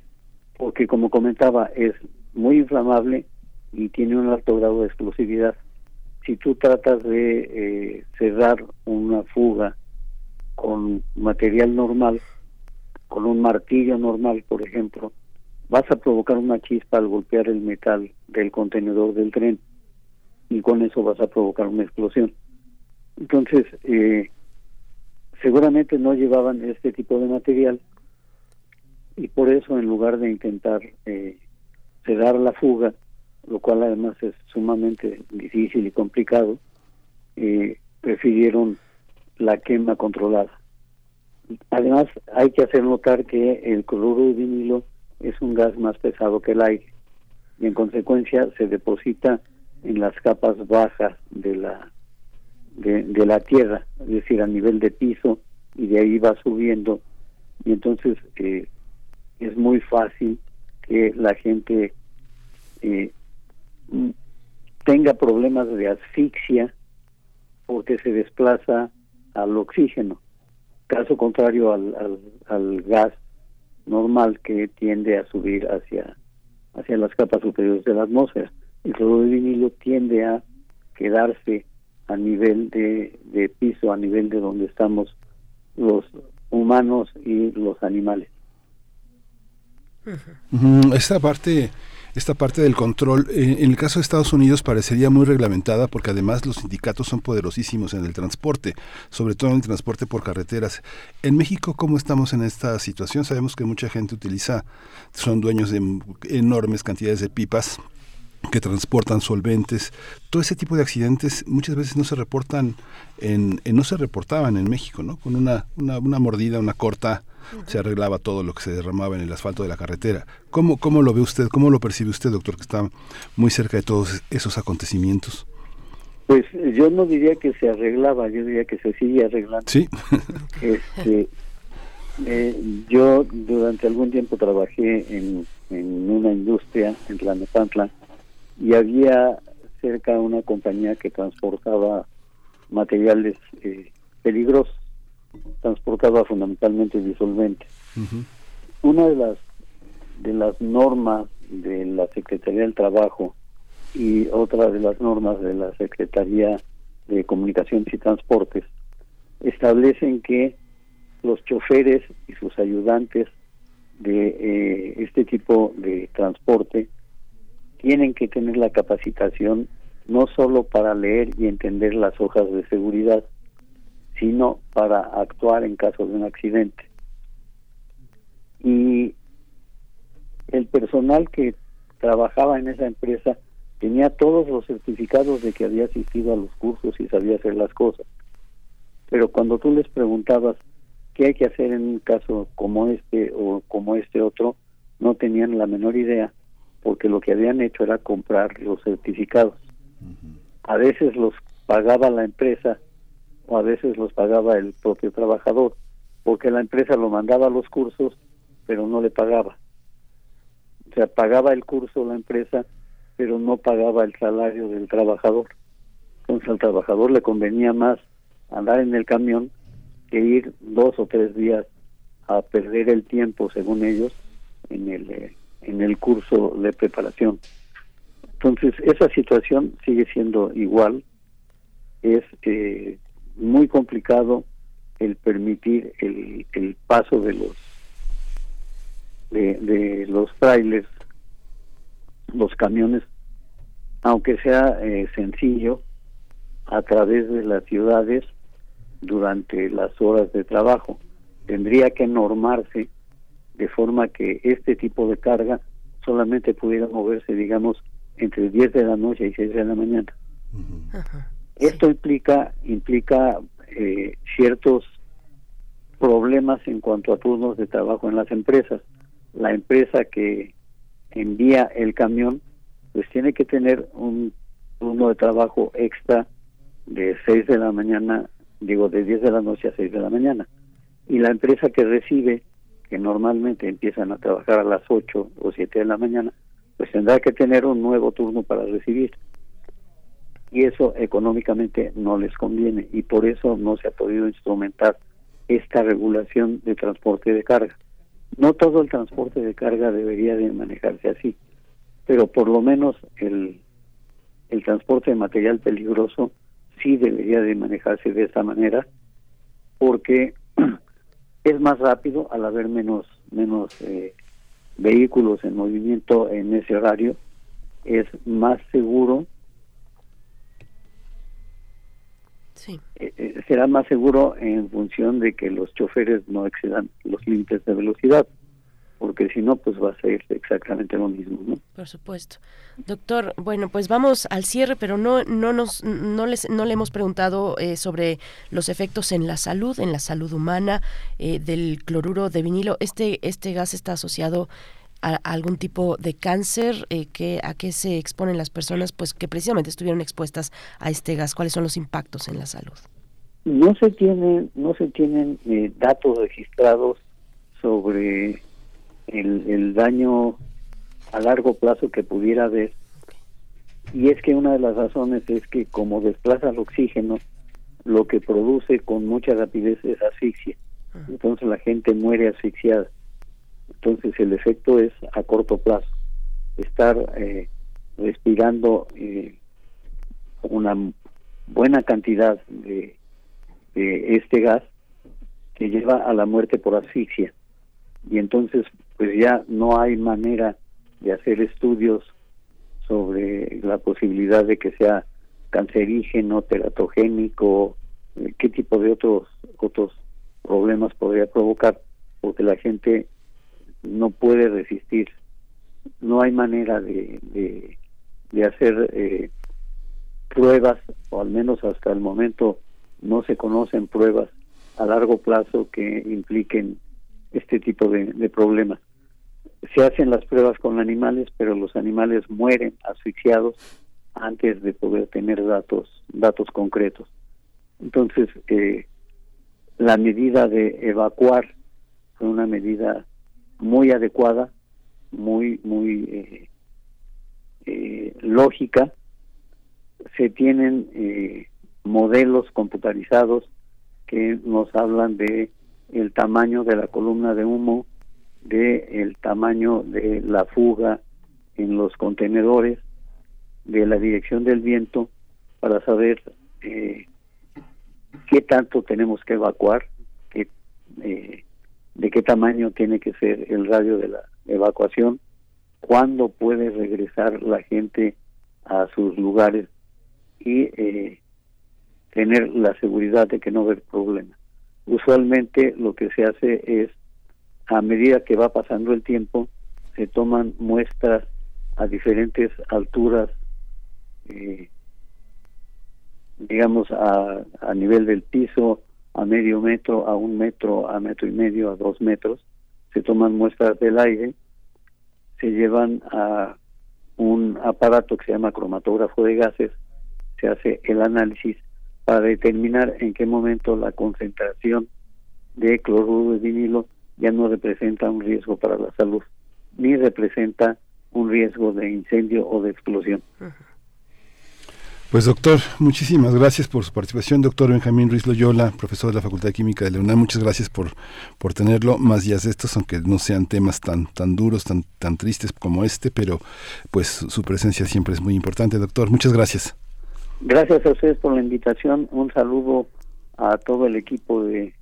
porque como comentaba, es muy inflamable y tiene un alto grado de explosividad. Si tú tratas de eh, cerrar una fuga con material normal, con un martillo normal, por ejemplo, vas a provocar una chispa al golpear el metal del contenedor del tren y con eso vas a provocar una explosión. Entonces, eh, seguramente no llevaban este tipo de material y por eso en lugar de intentar eh, la fuga, lo cual además es sumamente difícil y complicado, eh, prefirieron la quema controlada. Además, hay que hacer notar que el cloruro de vinilo es un gas más pesado que el aire y en consecuencia se deposita en las capas bajas de la de, de la tierra, es decir, a nivel de piso y de ahí va subiendo y entonces eh, es muy fácil que la gente eh, tenga problemas de asfixia porque se desplaza al oxígeno. caso contrario al, al, gas normal que tiende a subir hacia, hacia las capas superiores de la atmósfera. El cloruro de vinilo tiende a quedarse a nivel de, de piso, a nivel de donde estamos los humanos y los animales. Esta parte esta parte del control, eh, en el caso de Estados Unidos parecería muy reglamentada porque además los sindicatos son poderosísimos en el transporte, sobre todo en el transporte por carreteras. En México, ¿cómo estamos en esta situación? Sabemos que mucha gente utiliza, son dueños de enormes cantidades de pipas que transportan solventes, todo ese tipo de accidentes muchas veces no se reportan en, no se reportaban en México, ¿no? Con una, una, una mordida, una corta, se arreglaba todo lo que se derramaba en el asfalto de la carretera. ¿Cómo, ¿Cómo lo ve usted? ¿Cómo lo percibe usted, doctor, que está muy cerca de todos esos acontecimientos? Pues yo no diría que se arreglaba, yo diría que se sigue arreglando. Sí. este, eh, yo durante algún tiempo trabajé en, en una industria en Tlanepantla y había cerca una compañía que transportaba materiales eh, peligrosos transportaba fundamentalmente disolventes. Una de las de las normas de la Secretaría del Trabajo y otra de las normas de la Secretaría de Comunicaciones y Transportes establecen que los choferes y sus ayudantes de eh, este tipo de transporte tienen que tener la capacitación no solo para leer y entender las hojas de seguridad, sino para actuar en caso de un accidente. Y el personal que trabajaba en esa empresa tenía todos los certificados de que había asistido a los cursos y sabía hacer las cosas. Pero cuando tú les preguntabas qué hay que hacer en un caso como este o como este otro, no tenían la menor idea, porque lo que habían hecho era comprar los certificados. A veces los pagaba la empresa o a veces los pagaba el propio trabajador, porque la empresa lo mandaba a los cursos, pero no le pagaba. O sea, pagaba el curso la empresa, pero no pagaba el salario del trabajador. Entonces al trabajador le convenía más andar en el camión que ir dos o tres días a perder el tiempo, según ellos, en el, eh, en el curso de preparación. Entonces, esa situación sigue siendo igual. Es eh, muy complicado el permitir el, el paso de los de, los trailers los camiones aunque sea eh, sencillo a través de las ciudades durante las horas de trabajo tendría que normarse de forma que este tipo de carga solamente pudiera moverse digamos entre 10 de la noche y 6 de la mañana esto implica implica eh, ciertos problemas en cuanto a turnos de trabajo en las empresas. La empresa que envía el camión pues tiene que tener un turno de trabajo extra de 6 de la mañana, digo de 10 de la noche a 6 de la mañana. Y la empresa que recibe, que normalmente empiezan a trabajar a las 8 o 7 de la mañana, pues tendrá que tener un nuevo turno para recibir y eso económicamente no les conviene y por eso no se ha podido instrumentar esta regulación de transporte de carga. No todo el transporte de carga debería de manejarse así, pero por lo menos el, el transporte de material peligroso sí debería de manejarse de esta manera porque es más rápido al haber menos menos eh, vehículos en movimiento en ese horario es más seguro Sí. Eh, eh, será más seguro en función de que los choferes no excedan los límites de velocidad, porque si no, pues va a ser exactamente lo mismo, ¿no? Por supuesto. Doctor, bueno, pues vamos al cierre, pero no, no, nos, no, les, no le hemos preguntado eh, sobre los efectos en la salud, en la salud humana, del cloruro de vinilo. Este, este gas está asociado a, algún tipo de cáncer eh, que a qué se exponen las personas pues que precisamente estuvieron expuestas a este gas cuáles son los impactos en la salud no se tienen no se tienen eh, datos registrados sobre el, el daño a largo plazo que pudiera haber y es que una de las razones es que como desplaza el oxígeno lo que produce con mucha rapidez es asfixia Entonces la gente muere asfixiada. Entonces el efecto es a corto plazo. Estar eh, respirando eh, una buena cantidad de, de este gas que lleva a la muerte por asfixia. Y entonces pues ya no hay manera de hacer estudios sobre la posibilidad de que sea cancerígeno, teratogénico, eh, qué tipo de otros otros problemas podría provocar, porque la gente no puede resistir. No hay manera de, de, hacer eh, pruebas, o al menos hasta el momento no se conocen pruebas a largo plazo que impliquen este tipo de, de problemas. Se hacen las pruebas con animales, pero los animales mueren asfixiados antes de poder tener datos datos concretos. Entonces, eh, la medida de evacuar fue una medida muy adecuada, muy muy eh, eh, lógica. Se tienen modelos computarizados que nos hablan de el tamaño de la columna de humo, de el tamaño de la fuga en los contenedores, de la dirección del viento para saber eh, qué tanto tenemos que evacuar, qué, eh, de qué tamaño tiene que ser el radio de la evacuación, cuándo puede regresar la gente a sus lugares y eh, tener la seguridad de que no haber problema. Usualmente lo que se hace es, a medida que va pasando el tiempo, se toman muestras a diferentes alturas eh, digamos, a, a nivel del piso, a medio metro, a un metro, a metro y medio, a dos metros. Se toman muestras del aire, se llevan a un aparato que se llama cromatógrafo de gases, se hace el análisis para determinar en qué momento la concentración de cloruro de vinilo ya no representa un riesgo para la salud, ni representa un riesgo de incendio o de explosión. Pues doctor, muchísimas gracias por su participación, doctor Benjamín Ruiz Loyola, profesor de la Facultad de Química de la UNAM, muchas gracias por, por tenerlo, más días de estos, aunque no sean temas tan, tan duros, tan, tan tristes como este, pero pues su presencia siempre es muy importante, doctor, muchas gracias. Gracias a ustedes por la invitación, un saludo a todo el equipo de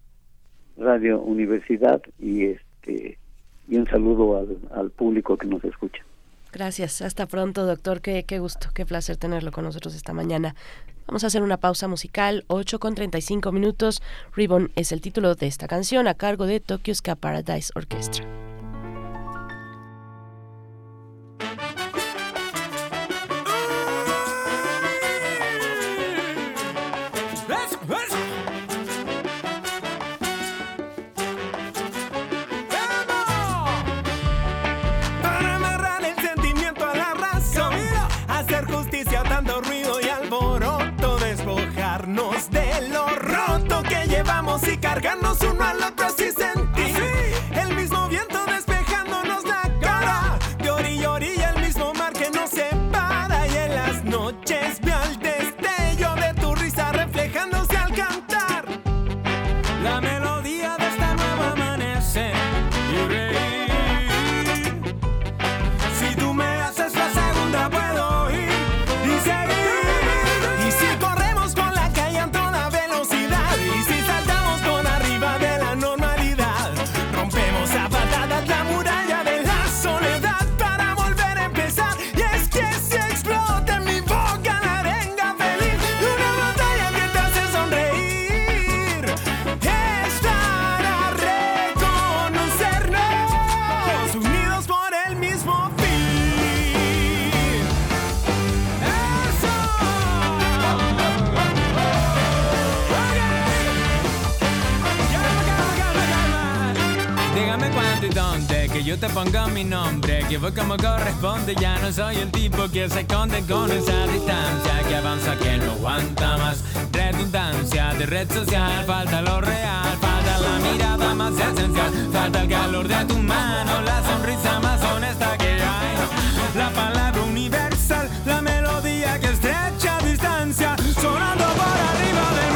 Radio Universidad y este y un saludo al, público que nos escucha. Gracias. Hasta pronto, doctor. Qué, qué gusto, qué placer tenerlo con nosotros esta mañana. Vamos a hacer una pausa musical, 8 con 35 minutos. Ribbon es el título de esta canción a cargo de Tokyo Ska Paradise Orchestra. Y cargarnos uno al otro te ponga mi nombre, que voy como corresponde, ya no soy el tipo que se esconde con esa distancia, que avanza, que no aguanta más, redundancia de red social, falta lo real, falta la mirada más esencial, falta el calor de tu mano, la sonrisa más honesta que hay, la palabra universal, la melodía que estrecha distancia, sonando por arriba del mar.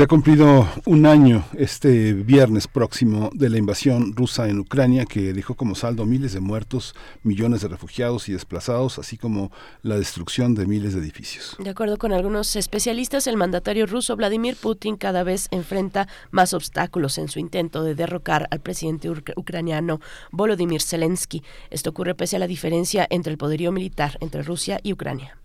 Se ha cumplido un año este viernes próximo de la invasión rusa en Ucrania que dejó como saldo miles de muertos, millones de refugiados y desplazados, así como la destrucción de miles de edificios. De acuerdo con algunos especialistas, el mandatario ruso Vladimir Putin cada vez enfrenta más obstáculos en su intento de derrocar al presidente ucraniano Volodymyr Zelensky. Esto ocurre pese a la diferencia entre el poderío militar entre Rusia y Ucrania.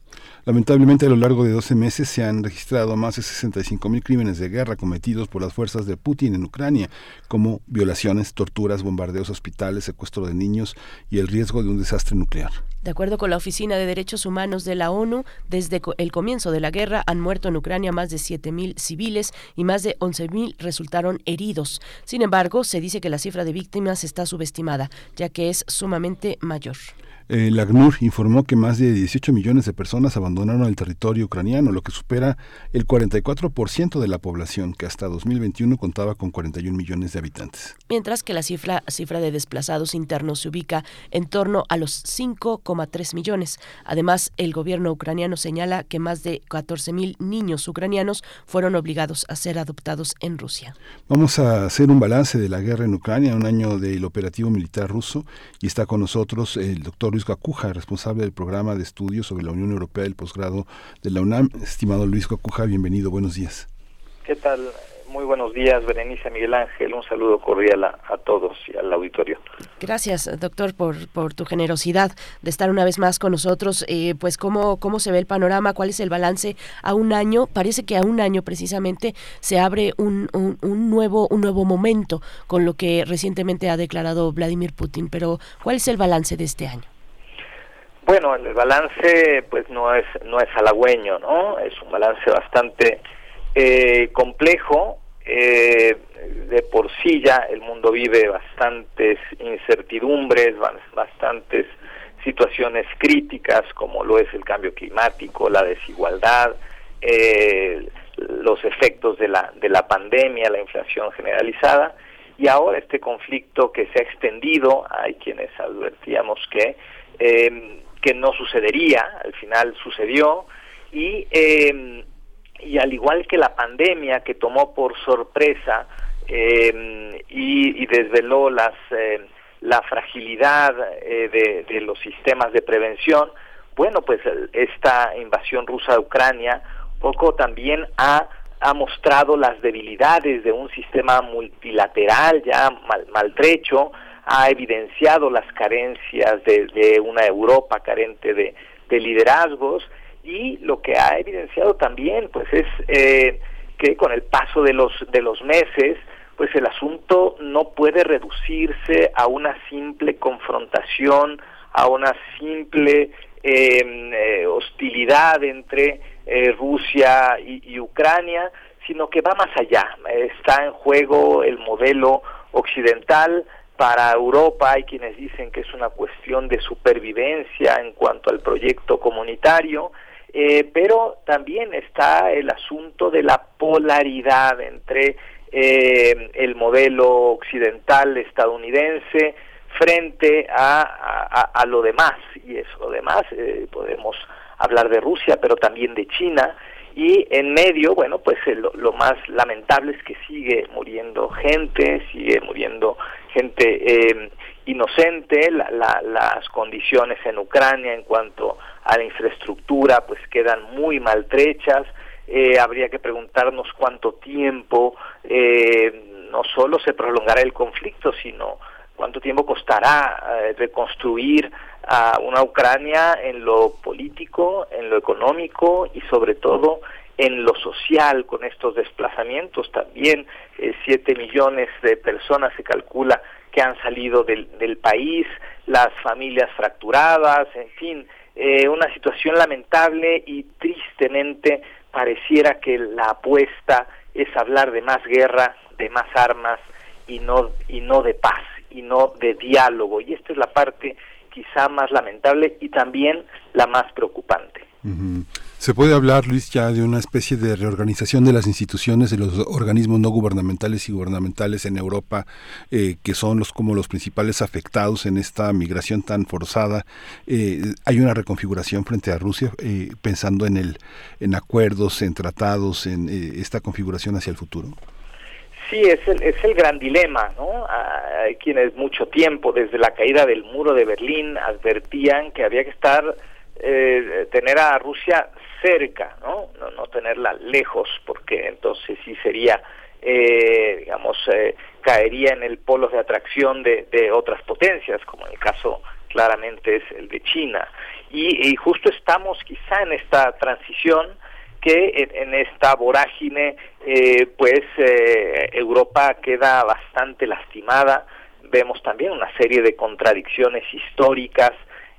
Lamentablemente, a lo largo de 12 meses se han registrado más de 65 mil crímenes de guerra cometidos por las fuerzas de Putin en Ucrania, como violaciones, torturas, bombardeos hospitales, secuestro de niños y el riesgo de un desastre nuclear. De acuerdo con la Oficina de Derechos Humanos de la ONU, desde el comienzo de la guerra han muerto en Ucrania más de 7.000 civiles y más de 11.000 resultaron heridos. Sin embargo, se dice que la cifra de víctimas está subestimada, ya que es sumamente mayor. El ACNUR informó que más de 18 millones de personas abandonaron el territorio ucraniano, lo que supera el 44% de la población, que hasta 2021 contaba con 41 millones de habitantes. Mientras que la cifra, cifra de desplazados internos se ubica en torno a los 5,3 millones. Además, el gobierno ucraniano señala que más de 14 mil niños ucranianos fueron obligados a ser adoptados en Rusia. Vamos a hacer un balance de la guerra en Ucrania, un año del operativo militar ruso, y está con nosotros el doctor Luis Gacuja, responsable del programa de estudios sobre la Unión Europea del posgrado de la UNAM. Estimado Luis Gacuja, bienvenido, buenos días. ¿Qué tal? Muy buenos días, Berenice Miguel Ángel. Un saludo cordial a, todos y al auditorio. Gracias, doctor, por, por, tu generosidad de estar una vez más con nosotros. Eh, pues, ¿cómo, ¿cómo se ve el panorama? ¿Cuál es el balance a un año? Parece que a un año precisamente se abre un, un, un, nuevo, un nuevo momento con lo que recientemente ha declarado Vladimir Putin. Pero, ¿cuál es el balance de este año? Bueno, el balance pues no es no es halagüeño, ¿no? Es un balance bastante eh, complejo. Eh, de por sí ya el mundo vive bastantes incertidumbres, bastantes situaciones críticas como lo es el cambio climático, la desigualdad, eh, los efectos de la, de la pandemia, la inflación generalizada y ahora este conflicto que se ha extendido, hay quienes advertíamos que eh, que no sucedería, al final sucedió, y, em, y al igual que la pandemia que tomó por sorpresa em, y, desveló las, em, la fragilidad eh, de, los sistemas de prevención, bueno, pues esta invasión rusa de Ucrania poco también ha, ha mostrado las debilidades de un sistema multilateral ya maltrecho, ha evidenciado las carencias de, una Europa carente de, liderazgos y lo que ha evidenciado también pues es eh, que con el paso de los de los meses pues el asunto no puede reducirse a una simple confrontación a una simple em, eh, hostilidad entre eh, Rusia y Ucrania sino que va más allá. Está en juego el modelo occidental para Europa hay quienes dicen que es una cuestión de supervivencia en cuanto al proyecto comunitario, eh, pero también está el asunto de la polaridad entre eh, el modelo occidental estadounidense frente a, a, lo demás, y eso lo demás eh, podemos hablar de Rusia, pero también de China, y en medio, bueno, pues lo, más lamentable es que sigue muriendo gente, sigue muriendo gente eh, inocente, las condiciones en Ucrania en cuanto a la infraestructura pues quedan muy maltrechas, eh, habría que preguntarnos cuánto tiempo eh, no solo se prolongará el conflicto, sino cuánto tiempo costará eh, reconstruir a una Ucrania en lo político, en lo económico y sobre todo en lo social con estos desplazamientos. También eh, siete millones de personas se calcula que han salido del, del país, las familias fracturadas, en fin, eh, una situación lamentable y tristemente pareciera que la apuesta es hablar de más guerra, de más armas y no y no de paz y no de diálogo y esta es la parte quizá más lamentable y también la más preocupante. Se puede hablar, Luis, ya de una especie de reorganización de las instituciones, de los organismos no gubernamentales y gubernamentales en Europa, eh, que son los como los principales afectados en esta migración tan forzada. Eh, hay una reconfiguración frente a Rusia, eh, pensando en el, en acuerdos, en tratados, en esta configuración hacia el futuro. Sí, es el, es el gran dilema, ¿no? Hay quienes mucho tiempo, desde la caída del muro de Berlín, advertían que había que estar, tener a Rusia cerca, ¿no? No, tenerla lejos, porque entonces sí sería, eh, digamos, eh, caería en el polo de atracción de, otras potencias, como en el caso claramente es el de China. Y, justo estamos quizá en esta transición que en, esta vorágine, eh, pues Europa queda bastante lastimada. Vemos también una serie de contradicciones históricas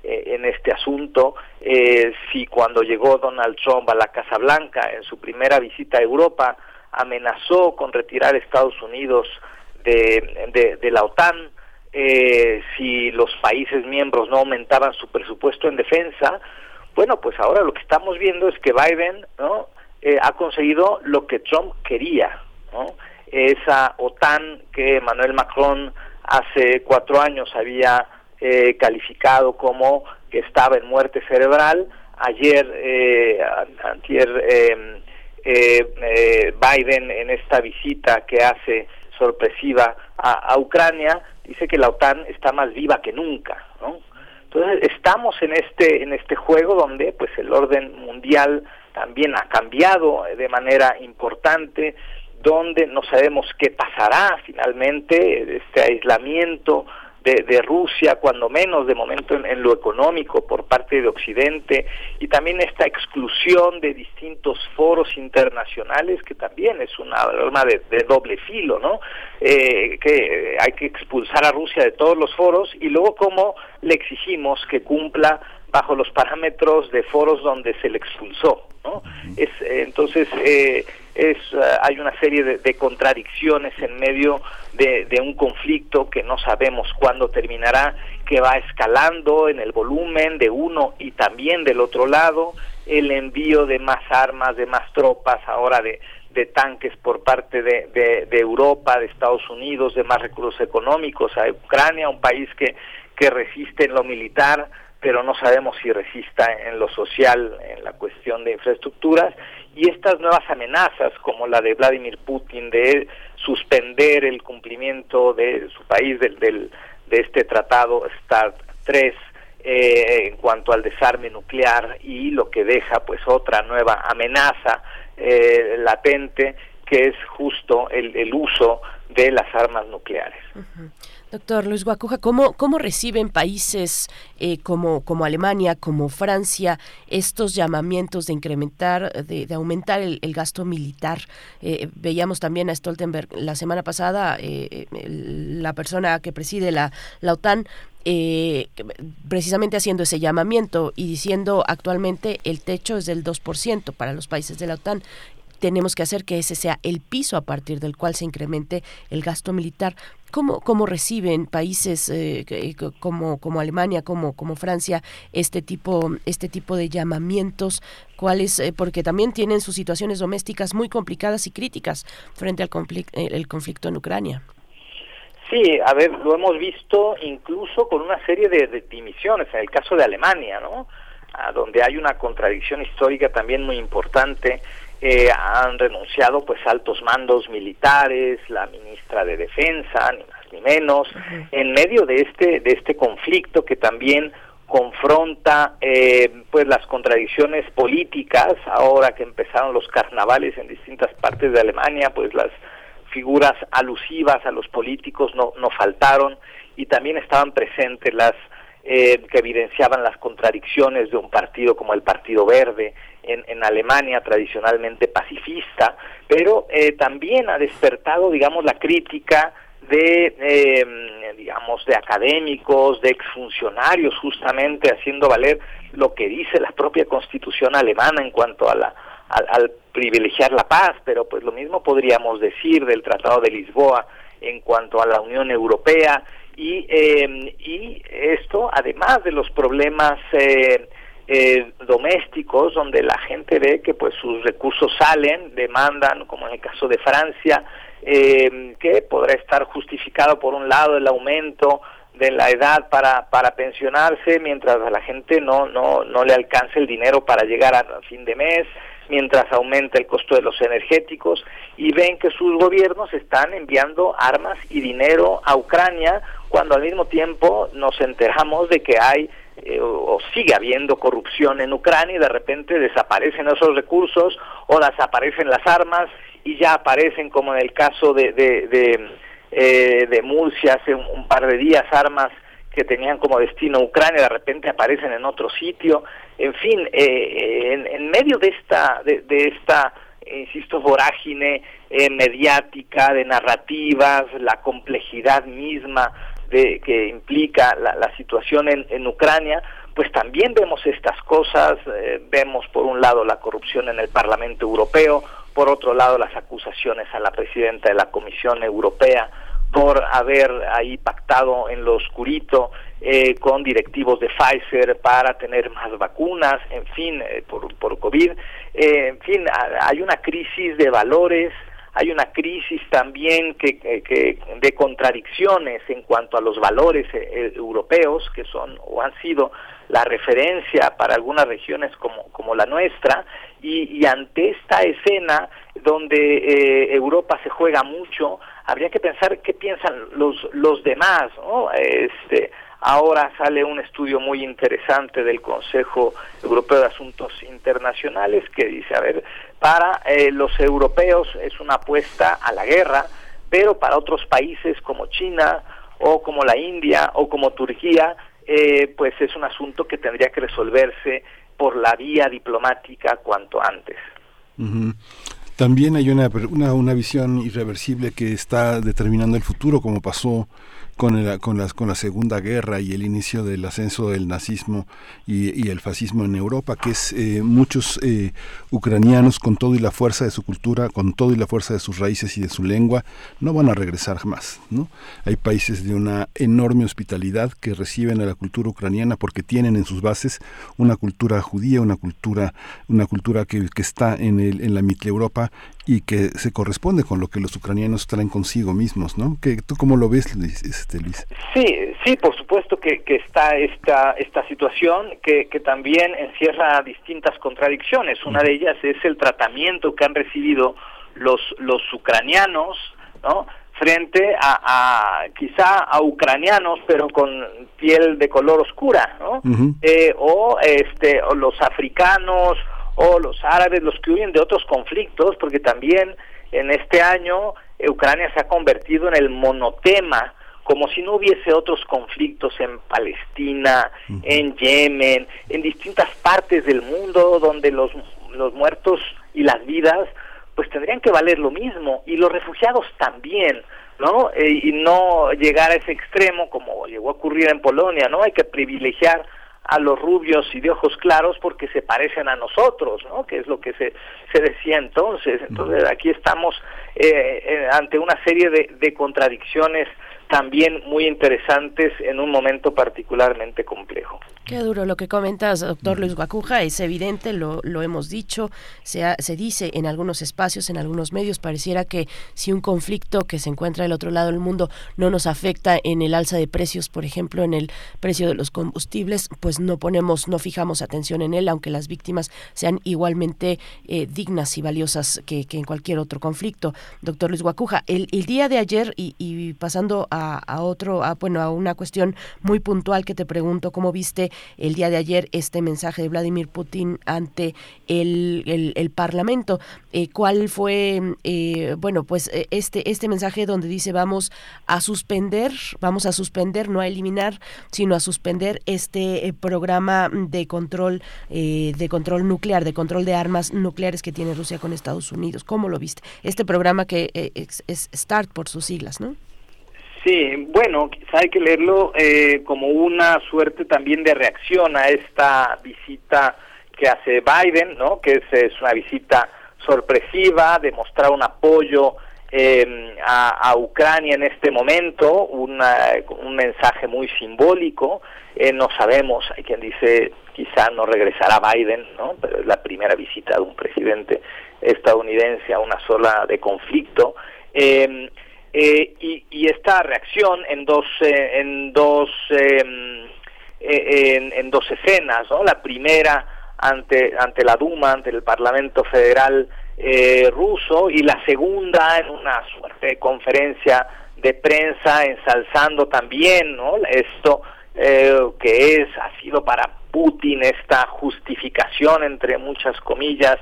eh, en este asunto. Eh, si cuando llegó Donald Trump a la Casa Blanca en su primera visita a Europa amenazó con retirar a Estados Unidos de, de, la OTAN, eh, si los países miembros no aumentaban su presupuesto en defensa, bueno, pues ahora lo que estamos viendo es que Biden ¿no? ha conseguido lo que Trump quería, ¿no? esa OTAN que Emmanuel Macron hace cuatro años había eh, calificado como que estaba en muerte cerebral. Ayer, eh, em, eh, Biden en esta visita que hace sorpresiva a, Ucrania dice que la OTAN está más viva que nunca, Entonces estamos en este en este juego donde pues el orden mundial también ha cambiado de manera importante, donde no sabemos qué pasará finalmente este aislamiento de, Rusia, cuando menos de momento en, lo económico por parte de Occidente, y también esta exclusión de distintos foros internacionales, que también es una arma de, doble filo, ¿no? Eh, que hay que expulsar a Rusia de todos los foros y luego cómo le exigimos que cumpla bajo los parámetros de foros donde se le expulsó. ¿no? Es, eh, entonces, eh, es, hay una serie de, contradicciones en medio de, un conflicto que no sabemos cuándo terminará, que va escalando en el volumen de uno y también del otro lado, el envío de más armas, de más tropas, ahora de, tanques por parte de, de, Europa, de Estados Unidos, de más recursos económicos a Ucrania, un país que, que resiste en lo militar, pero no sabemos si resista en lo social, en la cuestión de infraestructuras, y estas nuevas amenazas, como la de Vladimir Putin, de suspender el cumplimiento de su país del, del de este tratado START 3 eh, en cuanto al desarme nuclear y lo que deja pues otra nueva amenaza eh, latente que es justo el, el uso de las armas nucleares. Doctor Luis Guacuja, ¿cómo, cómo reciben países eh, como, como Alemania, como Francia, estos llamamientos de incrementar, de, aumentar el, gasto militar? Eh, veíamos también a Stoltenberg la semana pasada, eh, la persona que preside la, la OTAN, precisamente haciendo ese llamamiento y diciendo actualmente el techo es del 2% para los países de la OTAN tenemos que hacer que ese sea el piso a partir del cual se incremente el gasto militar. ¿Cómo, cómo reciben países eh, como, como Alemania, como, como Francia, este tipo, este tipo de llamamientos? ¿Cuáles? Eh, porque también tienen sus situaciones domésticas muy complicadas y críticas frente al conflicto, el conflicto en Ucrania. Sí, a ver, lo hemos visto incluso con una serie de, de dimisiones, en el caso de Alemania, ¿no? A donde hay una contradicción histórica también muy importante. Eh, han renunciado pues altos mandos militares, la ministra de Defensa, ni más ni menos, en medio de este de este conflicto que también confronta eh, pues las contradicciones políticas ahora que empezaron los carnavales en distintas partes de Alemania pues las figuras alusivas a los políticos no, no faltaron y también estaban presentes las eh, que evidenciaban las contradicciones de un partido como el Partido Verde en, en Alemania, tradicionalmente pacifista, pero eh, también ha despertado, digamos, la crítica de, eh, digamos, de académicos, de exfuncionarios, justamente haciendo valer lo que dice la propia constitución alemana en cuanto a la, al, privilegiar la paz, pero pues lo mismo podríamos decir del Tratado de Lisboa en cuanto a la Unión Europea y, eh, y esto además de los problemas eh, eh, domésticos donde la gente ve que pues sus recursos salen, demandan, como en el caso de Francia, eh, que podrá estar justificado por un lado el aumento de la edad para, para pensionarse mientras a la gente no, no, no le alcance el dinero para llegar a fin de mes, mientras aumenta el costo de los energéticos y ven que sus gobiernos están enviando armas y dinero a Ucrania cuando al mismo tiempo nos enteramos de que hay eh, o sigue habiendo corrupción en Ucrania y de repente desaparecen esos recursos o desaparecen las armas y ya aparecen como en el caso de, de, de, eh, de Murcia hace un, par de días armas que tenían como destino Ucrania de repente aparecen en otro sitio. En fin eh, en, en, medio de esta de, de esta insisto vorágine eh, mediática de narrativas la complejidad misma de, que implica la, la situación en, en, Ucrania, pues también vemos estas cosas, eh, vemos por un lado la corrupción en el Parlamento Europeo, por otro lado las acusaciones a la presidenta de la Comisión Europea por haber ahí pactado en lo oscurito eh, con directivos de Pfizer para tener más vacunas, en fin, eh, por, por COVID. Eh, en fin, hay una crisis de valores, hay una crisis también que, que, de contradicciones en cuanto a los valores eh, europeos que son o han sido la referencia para algunas regiones como, como la nuestra y, y ante esta escena donde eh, Europa se juega mucho habría que pensar qué piensan los los demás ¿no? este Ahora sale un estudio muy interesante del Consejo Europeo de Asuntos Internacionales que dice, a ver, para eh, los europeos es una apuesta a la guerra, pero para otros países como China o como la India o como Turquía, eh, pues es un asunto que tendría que resolverse por la vía diplomática cuanto antes. También hay una, una, una visión irreversible que está determinando el futuro, como pasó con, la Segunda Guerra y el inicio del ascenso del nazismo y, el fascismo en Europa, que es eh, muchos eh, ucranianos con todo y la fuerza de su cultura, con todo y la fuerza de sus raíces y de su lengua, no van a regresar jamás. ¿no? Hay países de una enorme hospitalidad que reciben a la cultura ucraniana porque tienen en sus bases una cultura judía, una cultura, una cultura que, que está en, el, en la Europa y que se corresponde con lo que los ucranianos traen consigo mismos, ¿no? ¿Qué, ¿Tú cómo lo ves, Luis? Este, Luis? Sí, sí, por supuesto que, que está esta, esta situación que, que, también encierra distintas contradicciones. Una de ellas es el tratamiento que han recibido los, los ucranianos, ¿no? frente a, a, quizá a ucranianos pero con piel de color oscura ¿no? Uh -huh. eh, o este o los africanos o los árabes, los que huyen de otros conflictos, porque también en este año Ucrania se ha convertido en el monotema, como si no hubiese otros conflictos en Palestina, en Yemen, en distintas partes del mundo donde los, los muertos y las vidas pues tendrían que valer lo mismo y los refugiados también, ¿no? Eh, y no llegar a ese extremo como llegó a ocurrir en Polonia, ¿no? Hay que privilegiar a los rubios y de ojos claros porque se parecen a nosotros, ¿no? Que es lo que se, se decía entonces. Entonces aquí estamos eh, eh, ante una serie de, de, contradicciones también muy interesantes en un momento particularmente complejo. Qué duro lo que comentas, doctor Luis Guacuja, es evidente, lo, lo hemos dicho, se, se dice en algunos espacios, en algunos medios, pareciera que si un conflicto que se encuentra del otro lado del mundo no nos afecta en el alza de precios, por ejemplo, en el precio de los combustibles, pues no ponemos, no fijamos atención en él, aunque las víctimas sean igualmente eh, dignas y valiosas que, en cualquier otro conflicto. Doctor Luis Guacuja, el, el día de ayer, y, y pasando a, a otro, a, bueno, a una cuestión muy puntual que te pregunto, ¿cómo viste el día de ayer este mensaje de Vladimir Putin ante el, Parlamento. Eh, ¿Cuál fue, eh, bueno, pues eh, este, este mensaje donde dice vamos a suspender, vamos a suspender, no a eliminar, sino a suspender este programa de control, de control nuclear, de control de armas nucleares que tiene Rusia con Estados Unidos? ¿Cómo lo viste? Este programa que es, es START por sus siglas, ¿no? Sí, bueno, quizá hay que leerlo eh, como una suerte también de reacción a esta visita que hace Biden, ¿no? Que es, una visita sorpresiva, de mostrar un apoyo em, a, Ucrania en este momento, un mensaje muy simbólico. Eh, no sabemos, hay quien dice quizá no regresará Biden, ¿no? Pero es la primera visita de un presidente estadounidense a una sola de conflicto. Eh, eh, y, esta reacción en dos eh, en dos em, eh, en, dos escenas ¿no? la primera ante ante la Duma ante el Parlamento Federal ruso y la segunda en una suerte de conferencia de prensa ensalzando también ¿no? esto que es ha sido para Putin esta justificación entre muchas comillas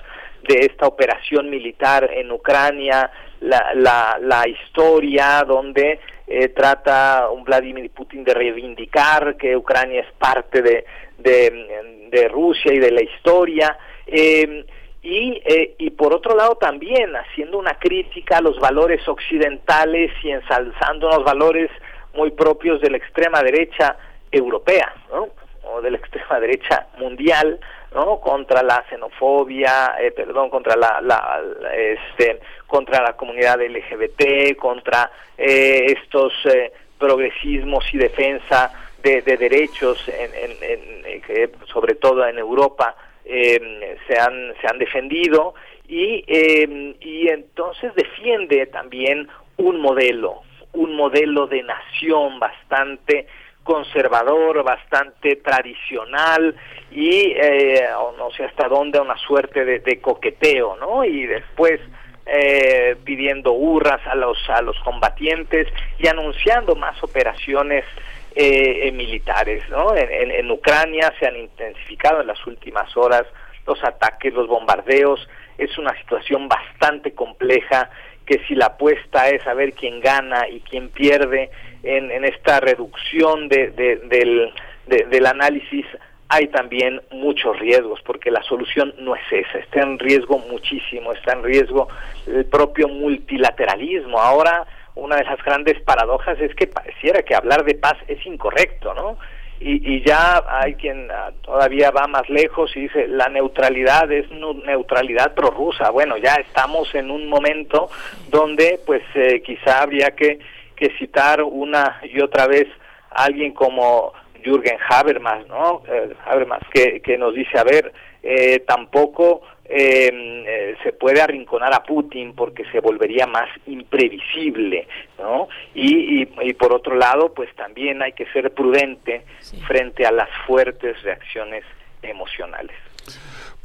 de esta operación militar en Ucrania la, la, la historia donde eh, trata un Vladimir Putin de reivindicar que Ucrania es parte de, de, Rusia y de la historia. Em, y, eh, y por otro lado también haciendo una crítica a los valores occidentales y ensalzando unos valores muy propios de la extrema derecha europea, o de la extrema derecha mundial, ¿no? contra la xenofobia, eh, perdón, contra la, la, este, contra la comunidad LGBT, contra eh, estos eh, progresismos y defensa de, de derechos, en, en, que sobre todo en Europa se han se han defendido y y entonces defiende también un modelo, un modelo de nación bastante conservador, bastante tradicional y eh, no sé hasta dónde una suerte de, coqueteo, ¿no? Y después eh, pidiendo hurras a los a los combatientes y anunciando más operaciones eh, militares, ¿no? En, en, Ucrania se han intensificado en las últimas horas los ataques, los bombardeos. Es una situación bastante compleja que si la apuesta es a ver quién gana y quién pierde, en, esta reducción de, del, del análisis hay también muchos riesgos, porque la solución no es esa, está en riesgo muchísimo, está en riesgo el propio multilateralismo. Ahora, una de las grandes paradojas es que pareciera que hablar de paz es incorrecto, ¿no? Y, y ya hay quien ah, todavía va más lejos y dice la neutralidad es neutralidad prorrusa. Bueno, ya estamos en un momento donde pues eh, quizá habría que que citar una y otra vez a alguien como Jürgen Habermas, ¿no? Eh, Habermas, que, que nos dice, a ver, eh, tampoco em, eh, se puede arrinconar a Putin porque se volvería más imprevisible, ¿no? Y, y, por otro lado, pues también hay que ser prudente frente a las fuertes reacciones emocionales.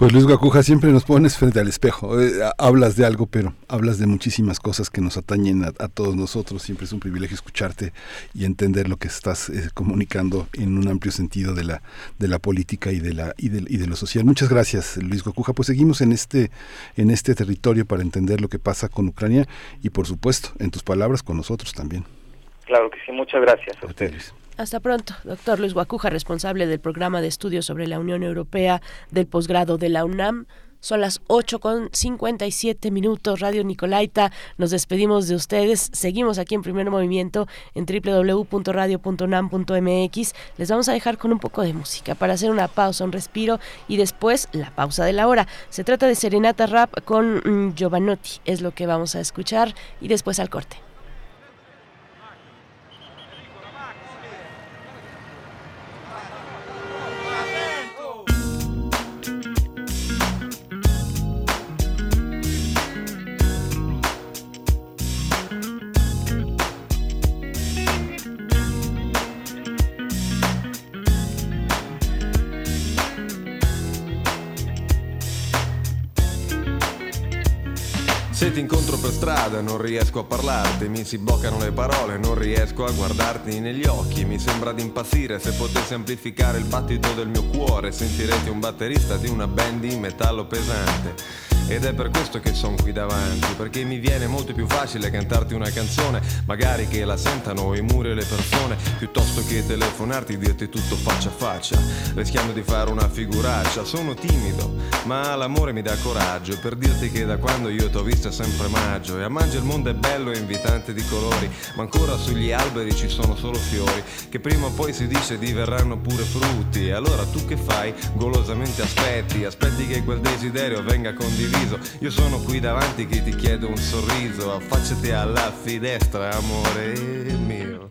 Pues Luis Guacuja, siempre nos pones frente al espejo. Eh, hablas de algo, pero hablas de muchísimas cosas que nos atañen a, todos nosotros. Siempre es un privilegio escucharte y entender lo que estás eh, comunicando en un amplio sentido de la, de la política y de, la, y, de, y de lo social. Muchas gracias, Luis Guacuja. Pues seguimos en este, en este territorio para entender lo que pasa con Ucrania y, por supuesto, en tus palabras, con nosotros también. Claro que sí, muchas gracias a, ustedes. Hasta pronto, doctor Luis Guacuja, responsable del programa de estudios sobre la Unión Europea del posgrado de la UNAM. Son las 8 con 57 minutos. Radio Nicolaita, nos despedimos de ustedes. Seguimos aquí en primer movimiento en www.radio.unam.mx. Les vamos a dejar con un poco de música para hacer una pausa, un respiro y después la pausa de la hora. Se trata de Serenata Rap con mm, Giovanotti, es lo que vamos a escuchar y después al corte. Se ti incontro per strada non riesco a parlarti, mi si bloccano le parole, non riesco a guardarti negli occhi. Mi sembra di impazzire se potessi amplificare il battito del mio cuore, sentirete un batterista di una band di metallo pesante. Ed è per questo che sono qui davanti, perché mi viene molto più facile cantarti una canzone, magari che la sentano i muri e le persone, piuttosto che telefonarti e dirti tutto faccia a faccia, rischiando di fare una figuraccia. Sono timido, ma l'amore mi dà coraggio per dirti che da quando io t'ho vista è sempre maggio e a maggio il mondo è bello e invitante di colori, ma ancora sugli alberi ci sono solo fiori, che prima o poi si dice diverranno pure frutti. E allora tu che fai? Golosamente aspetti, aspetti che quel desiderio venga condiviso. Io sono qui davanti che ti chiedo un sorriso, affacciati alla finestra, amore mio.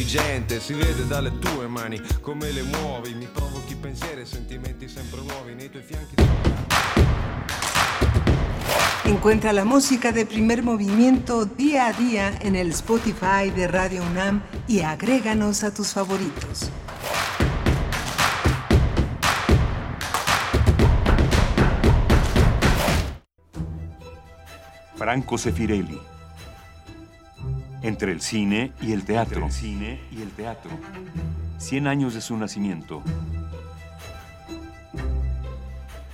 si vede dalle tue mani come le muovi, mi provochi pensieri e sentimenti sempre nuovi nei tuoi fianchi. Encuentra la música de primer movimiento día a día en el Spotify de Radio UNAM y agréganos a tus favoritos. Franco Sefirelli. Entre el cine y el teatro. el cine y el teatro. 100 años de su nacimiento.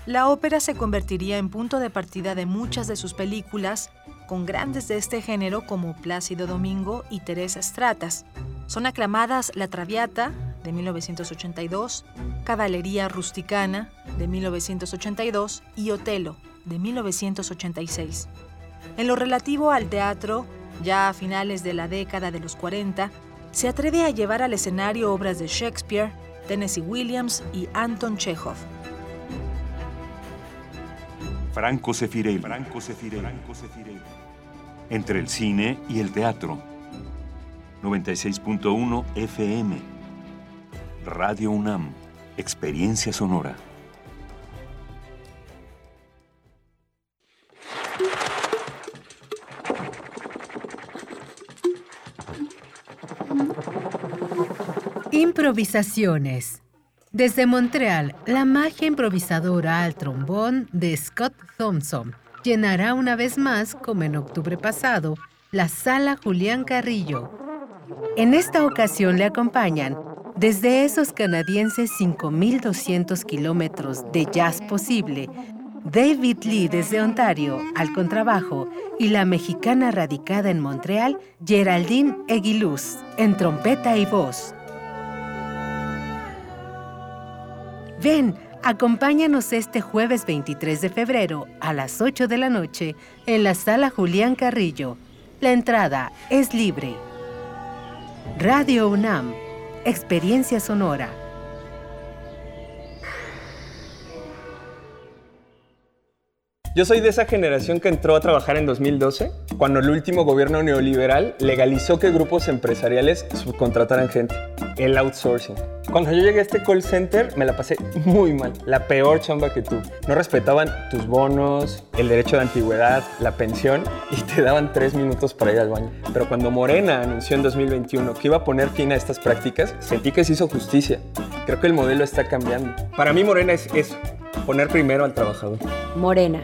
La ópera se convertiría en punto de partida de muchas de sus películas, con grandes de este género como Plácido Domingo y Teresa Stratas. Son aclamadas La Traviata, de 1982, Caballería Rusticana, de 1982, y Otelo, de 1986. En lo relativo al teatro, ya a finales de la década de los 40, se atreve a llevar al escenario obras de Shakespeare, Tennessee Williams y Anton Chekhov. Franco Sefirelli. Franco Sefirelli. Entre el cine y el teatro. 96.1 FM. Radio UNAM. Experiencia sonora. Improvisaciones. Desde Montreal, la magia improvisadora al trombón de Scott Thompson llenará una vez más, como en octubre pasado, la sala Julián Carrillo. En esta ocasión le acompañan, desde esos canadienses 5.200 kilómetros de jazz posible, David Lee desde Ontario al contrabajo y la mexicana radicada en Montreal, Geraldine Eguiluz, en trompeta y voz. Ven, acompáñanos este jueves 23 de febrero a las 8 de la noche en la sala Julián Carrillo. La entrada es libre. Radio UNAM, Experiencia Sonora. Yo soy de esa generación que entró a trabajar en 2012, cuando el último gobierno neoliberal legalizó que grupos empresariales subcontrataran gente, el outsourcing. Cuando yo llegué a este call center me la pasé muy mal, la peor chamba que tuve. No respetaban tus bonos, el derecho de antigüedad, la pensión y te daban tres minutos para ir al baño. Pero cuando Morena anunció en 2021 que iba a poner fin a estas prácticas, sentí que se hizo justicia. Creo que el modelo está cambiando. Para mí Morena es eso, poner primero al trabajador. Morena.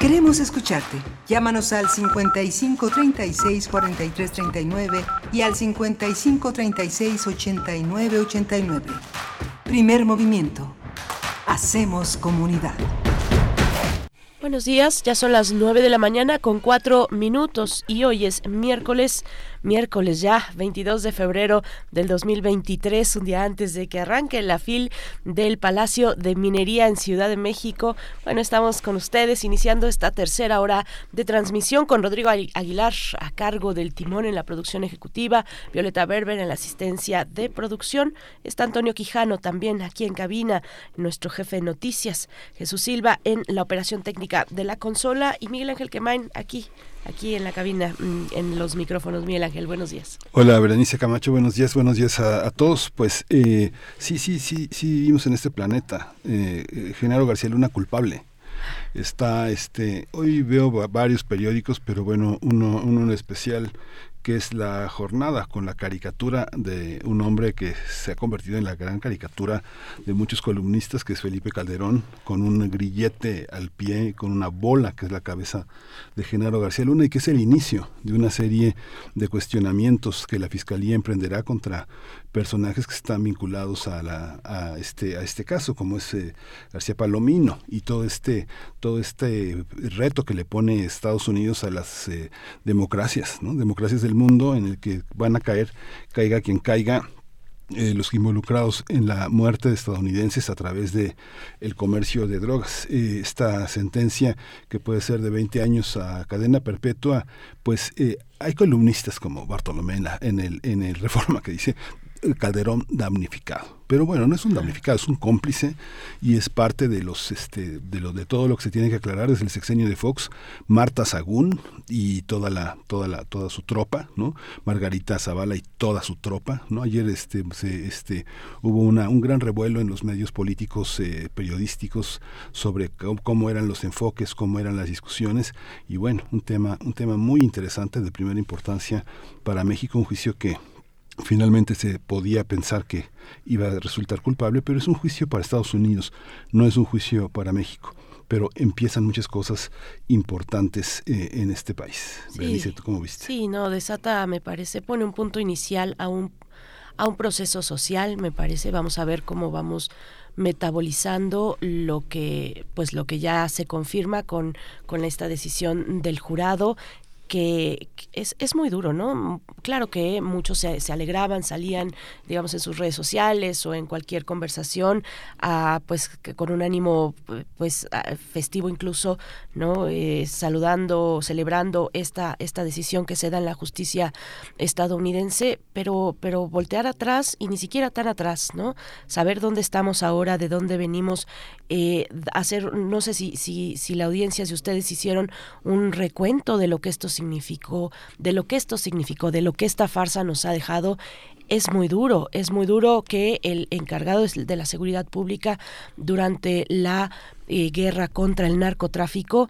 Queremos escucharte. Llámanos al 55 36 43 39 y al 55 36 89 89. Primer movimiento. Hacemos comunidad. Buenos días, ya son las 9 de la mañana con 4 minutos y hoy es miércoles miércoles ya, 22 de febrero del 2023, un día antes de que arranque la FIL del Palacio de Minería en Ciudad de México. Bueno, estamos con ustedes iniciando esta tercera hora de transmisión con Rodrigo Aguilar a cargo del timón en la producción ejecutiva, Violeta Berber en la asistencia de producción, está Antonio Quijano también aquí en cabina, nuestro jefe de noticias, Jesús Silva en la operación técnica de la consola y Miguel Ángel Quemain aquí aquí en la cabina, mm, en los micrófonos. Miguel Ángel, buenos días. Hola, Berenice Camacho, buenos días, buenos días a, todos. Pues eh, sí, sí, sí, sí vivimos en este planeta. Eh, eh, Genaro García Luna culpable. Está, este, hoy veo varios periódicos, pero bueno, uno, uno especial que es la jornada con la caricatura de un hombre que se ha convertido en la gran caricatura de muchos columnistas, que es Felipe Calderón, con un grillete al pie, con una bola, que es la cabeza de Genaro García Luna, y que es el inicio de una serie de cuestionamientos que la Fiscalía emprenderá contra personajes que están vinculados a, la, este, a este caso, como es eh, García Palomino, y todo este, todo este reto que le pone Estados Unidos a las eh, democracias, ¿no? democracias del mundo en el que van a caer, caiga quien caiga, eh, los involucrados en la muerte de estadounidenses a través de el comercio de drogas. esta sentencia que puede ser de 20 años a cadena perpetua, pues hay columnistas como Bartolomé en, el, en el Reforma que dice Calderón damnificado. Pero bueno, no es un damnificado, es un cómplice y es parte de los este de lo de todo lo que se tiene que aclarar desde el sexenio de Fox, Marta Sagún y toda la toda la toda su tropa, ¿no? Margarita Zavala y toda su tropa, ¿no? Ayer este se, este hubo una un gran revuelo en los medios políticos eh, periodísticos sobre cómo, eran los enfoques, cómo eran las discusiones y bueno, un tema un tema muy interesante de primera importancia para México, un juicio que finalmente se podía pensar que iba a resultar culpable, pero es un juicio para Estados Unidos, no es un juicio para México. Pero empiezan muchas cosas importantes eh, en este país. Sí, ¿tú cómo viste? Sí, no, desata, me parece, pone un punto inicial a un, a un proceso social, me parece. Vamos a ver cómo vamos metabolizando lo que pues lo que ya se confirma con, con esta decisión del jurado que es, es muy duro, ¿no? Claro que muchos se, alegraban, salían, digamos, en sus redes sociales o en cualquier conversación, a, pues con un ánimo pues festivo incluso, ¿no? Eh, saludando, celebrando esta, esta decisión que se da en la justicia estadounidense, pero, pero voltear atrás y ni siquiera tan atrás, ¿no? Saber dónde estamos ahora, de dónde venimos, eh, hacer, no sé si, si, si la audiencia, si ustedes hicieron un recuento de lo que esto significó, de lo que esto significó, de lo que esta farsa nos ha dejado, es muy duro, es muy duro que el encargado de la seguridad pública durante la eh, guerra contra el narcotráfico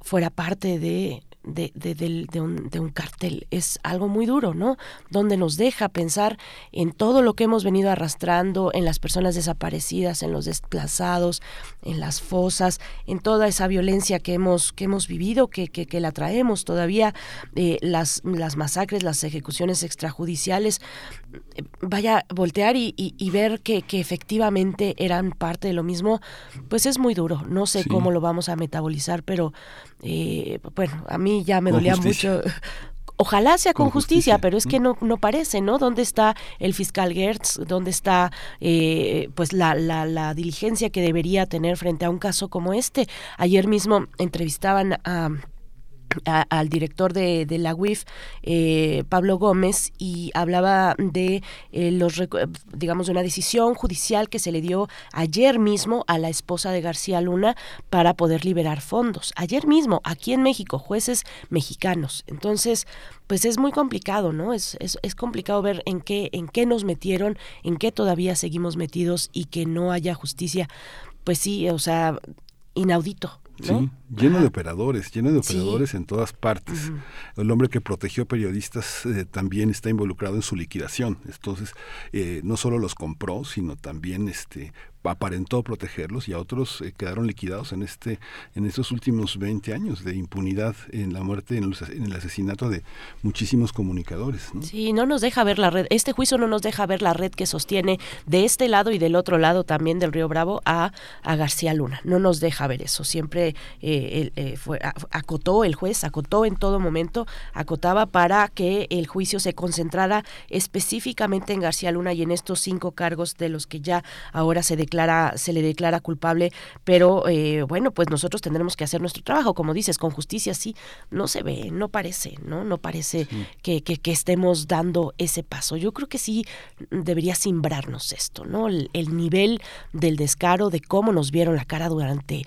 fuera parte de de, de, de, un, de, un, cartel. Es algo muy duro, ¿no? Donde nos deja pensar en todo lo que hemos venido arrastrando, en las personas desaparecidas, en los desplazados, en las fosas, en toda esa violencia que hemos, que hemos vivido, que, que, la traemos todavía, eh, las, las masacres, las ejecuciones extrajudiciales. Vaya, voltear y, y, ver que, que, efectivamente eran parte de lo mismo, pues es muy duro. No sé cómo lo vamos a metabolizar, pero eh, bueno, a mí mí ya me dolía mucho. Ojalá sea con, justicia, pero es que no, no parece, ¿no? ¿Dónde está el fiscal Gertz? ¿Dónde está eh, pues la, la, la, diligencia que debería tener frente a un caso como este? Ayer mismo entrevistaban a al director de, la UIF, eh, Pablo Gómez, y hablaba de eh, los digamos de una decisión judicial que se le dio ayer mismo a la esposa de García Luna para poder liberar fondos. Ayer mismo, aquí en México, jueces mexicanos. Entonces, pues es muy complicado, ¿no? Es, es, es complicado ver en qué, en qué nos metieron, en qué todavía seguimos metidos y que no haya justicia. Pues sí, o sea, inaudito, Sí, lleno de operadores, lleno de operadores en todas partes. El hombre que protegió periodistas eh, también está involucrado en su liquidación. Entonces, eh, no solo los compró, sino también este aparentó protegerlos y a otros eh, quedaron liquidados en este en estos últimos 20 años de impunidad en la muerte en el, asesinato de muchísimos comunicadores sí no nos deja ver la red este juicio no nos deja ver la red que sostiene de este lado y del otro lado también del río Bravo a, a García Luna. No nos deja ver eso. Siempre eh, eh, fue, acotó el juez acotó en todo momento acotaba para que el juicio se concentrara específicamente en García Luna y en estos cinco cargos de los que ya ahora se se le declara culpable, pero eh, bueno, pues nosotros tendremos que hacer nuestro trabajo, como dices, con justicia sí, no se ve, no parece, ¿no? No parece que, que, estemos dando ese paso. Yo creo que sí debería simbrarnos esto, ¿no? el nivel del descaro, de cómo nos vieron la cara durante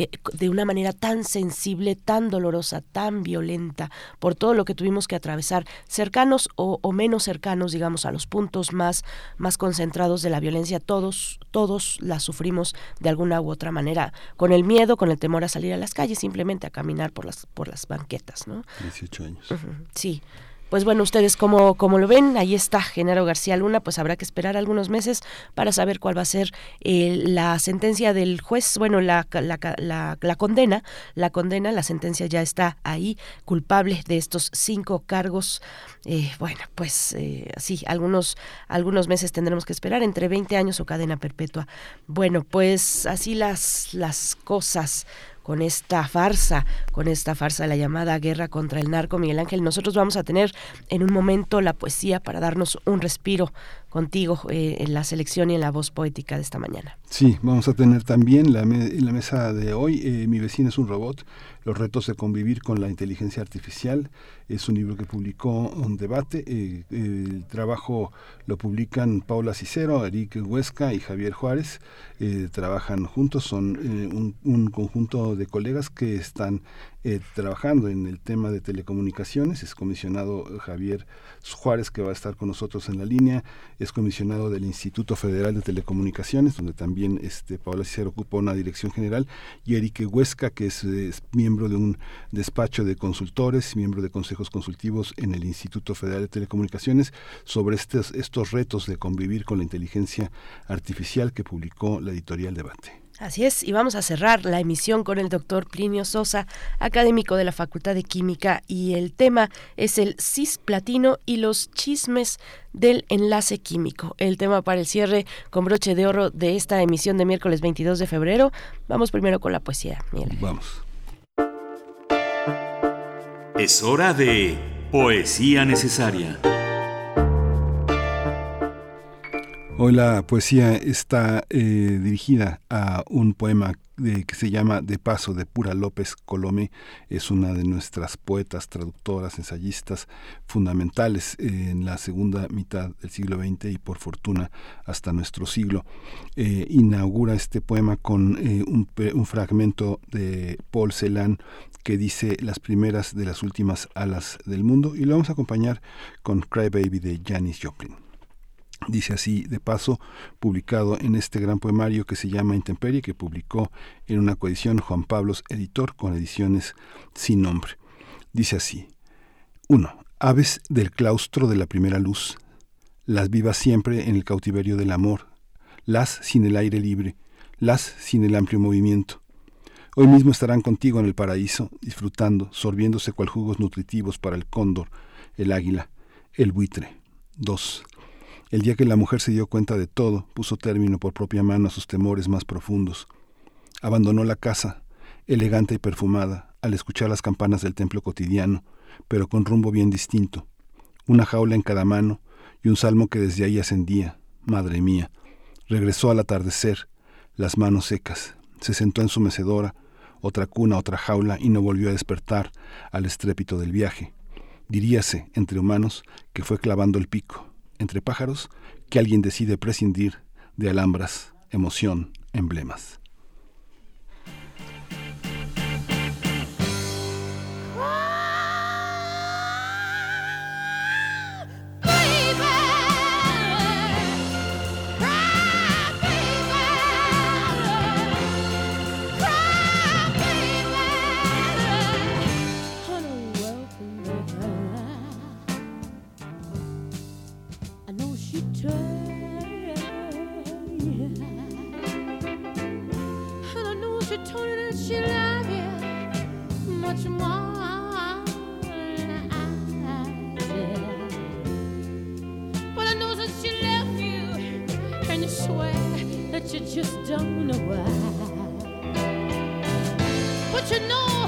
eh, de una manera tan sensible, tan dolorosa, tan violenta, por todo lo que tuvimos que atravesar, cercanos o, menos cercanos, digamos, a los puntos más, más concentrados de la violencia, todos, todos la sufrimos de alguna u otra manera, con el miedo, con el temor a salir a las calles, simplemente a caminar por las, por las banquetas, ¿no? 18 años. Sí. Pues bueno, ustedes como, como lo ven, ahí está Genaro García Luna, pues habrá que esperar algunos meses para saber cuál va a ser eh, la sentencia del juez, bueno, la, la, la, condena, la condena, la sentencia ya está ahí, culpable de estos cinco cargos. Eh, bueno, pues eh, sí, algunos, algunos meses tendremos que esperar, entre 20 años o cadena perpetua. Bueno, pues así las, las cosas con esta farsa, con esta farsa de la llamada guerra contra el narco, Miguel Ángel. Nosotros vamos a tener en un momento la poesía para darnos un respiro contigo eh, en la selección y en la voz poética de esta mañana. Sí, vamos a tener también la en la mesa de hoy, eh, Mi vecino es un robot, los retos de convivir con la inteligencia artificial. Es un libro que publicó un debate. Eh, el trabajo lo publican Paula Cicero, Eric Huesca y Javier Juárez. trabajan juntos, son un, conjunto de colegas que están trabajando en el tema de telecomunicaciones. Es comisionado Javier Juárez, que va a estar con nosotros en la línea es comisionado del Instituto Federal de Telecomunicaciones, donde también este, Paola Cicero ocupa una dirección general, y Erique Huesca, que es, miembro de un despacho de consultores, miembro de consejos consultivos en el Instituto Federal de Telecomunicaciones, sobre estos, estos retos de convivir con la inteligencia artificial que publicó la editorial Debate. Así es, y vamos a cerrar la emisión con el doctor Plinio Sosa, académico de la Facultad de Química, y el tema es el cisplatino y los chismes del enlace químico. El tema para el cierre con broche de oro de esta emisión de miércoles 22 de febrero. Vamos primero con la poesía. Vamos. Es hora de poesía necesaria. Hoy la poesía está eh, dirigida a un poema que se llama De Paso de Pura López Colomé. Es una de nuestras poetas, traductoras, ensayistas fundamentales en la segunda mitad del siglo XX y por fortuna hasta nuestro siglo. Eh, inaugura este poema con eh, un, un, fragmento de Paul Celan que dice las primeras de las últimas alas del mundo y lo vamos a acompañar con Cry Baby de Janis Joplin. Dice así, de paso, publicado en este gran poemario que se llama Intemperie, que publicó en una coedición Juan Pablos Editor con ediciones sin nombre. Dice así, 1. Aves del claustro de la primera luz, las vivas siempre en el cautiverio del amor, las sin el aire libre, las sin el amplio movimiento. Hoy mismo estarán contigo en el paraíso, disfrutando, sorbiéndose cual jugos nutritivos para el cóndor, el águila, el buitre. 2. El día que la mujer se dio cuenta de todo, puso término por propia mano a sus temores más profundos. Abandonó la casa, elegante y perfumada, al escuchar las campanas del templo cotidiano, pero con rumbo bien distinto. Una jaula en cada mano y un salmo que desde ahí ascendía. Madre mía. Regresó al atardecer, las manos secas. Se sentó en su mecedora, otra cuna, otra jaula, y no volvió a despertar al estrépito del viaje. Diríase, entre humanos, que fue clavando el pico, entre pájaros, que alguien decide prescindir de alhambras, emoción, emblemas. You just don't know why. But you know,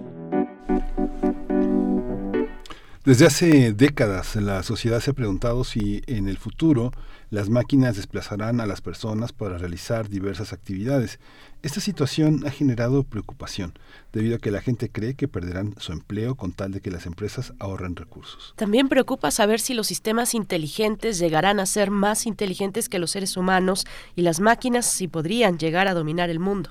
Desde hace décadas la sociedad se ha preguntado si en el futuro las máquinas desplazarán a las personas para realizar diversas actividades. Esta situación ha generado preocupación, debido a que la gente cree que perderán su empleo con tal de que las empresas ahorren recursos. También preocupa saber si los sistemas inteligentes llegarán a ser más inteligentes que los seres humanos y las máquinas si podrían llegar a dominar el mundo.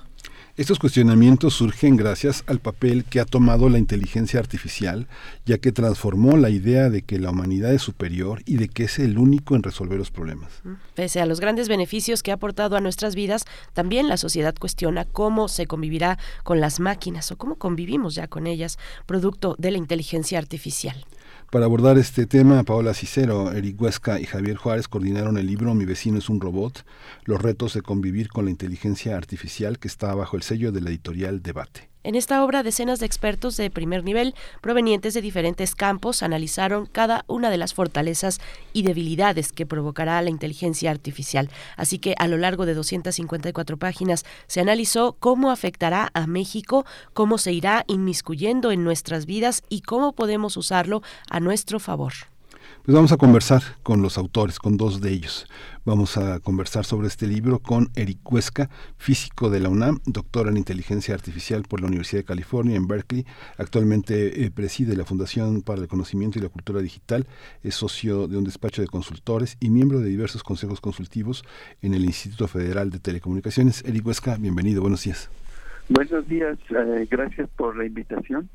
Estos cuestionamientos surgen gracias al papel que ha tomado la inteligencia artificial, ya que transformó la idea de que la humanidad es superior y de que es el único en resolver los problemas. Pese a los grandes beneficios que ha aportado a nuestras vidas, también la sociedad cuestiona cómo se convivirá con las máquinas o cómo convivimos ya con ellas, producto de la inteligencia artificial. Para abordar este tema, Paola Cicero, Eric Huesca y Javier Juárez coordinaron el libro Mi vecino es un robot, los retos de convivir con la inteligencia artificial que está bajo el sello de la editorial Debate. En esta obra, decenas de expertos de primer nivel, provenientes de diferentes campos, analizaron cada una de las fortalezas y debilidades que provocará la inteligencia artificial. Así que a lo largo de 254 páginas se analizó cómo afectará a México, cómo se irá inmiscuyendo en nuestras vidas y cómo podemos usarlo a nuestro favor. Pues vamos a conversar con los autores, con dos de ellos. Vamos a conversar sobre este libro con Eric Huesca, físico de la UNAM, doctor en inteligencia artificial por la Universidad de California en Berkeley. Actualmente eh, preside la Fundación para el Conocimiento y la Cultura Digital, es socio de un despacho de consultores y miembro de diversos consejos consultivos en el Instituto Federal de Telecomunicaciones. Eric Huesca, bienvenido, buenos días. Buenos días, eh, gracias por la invitación.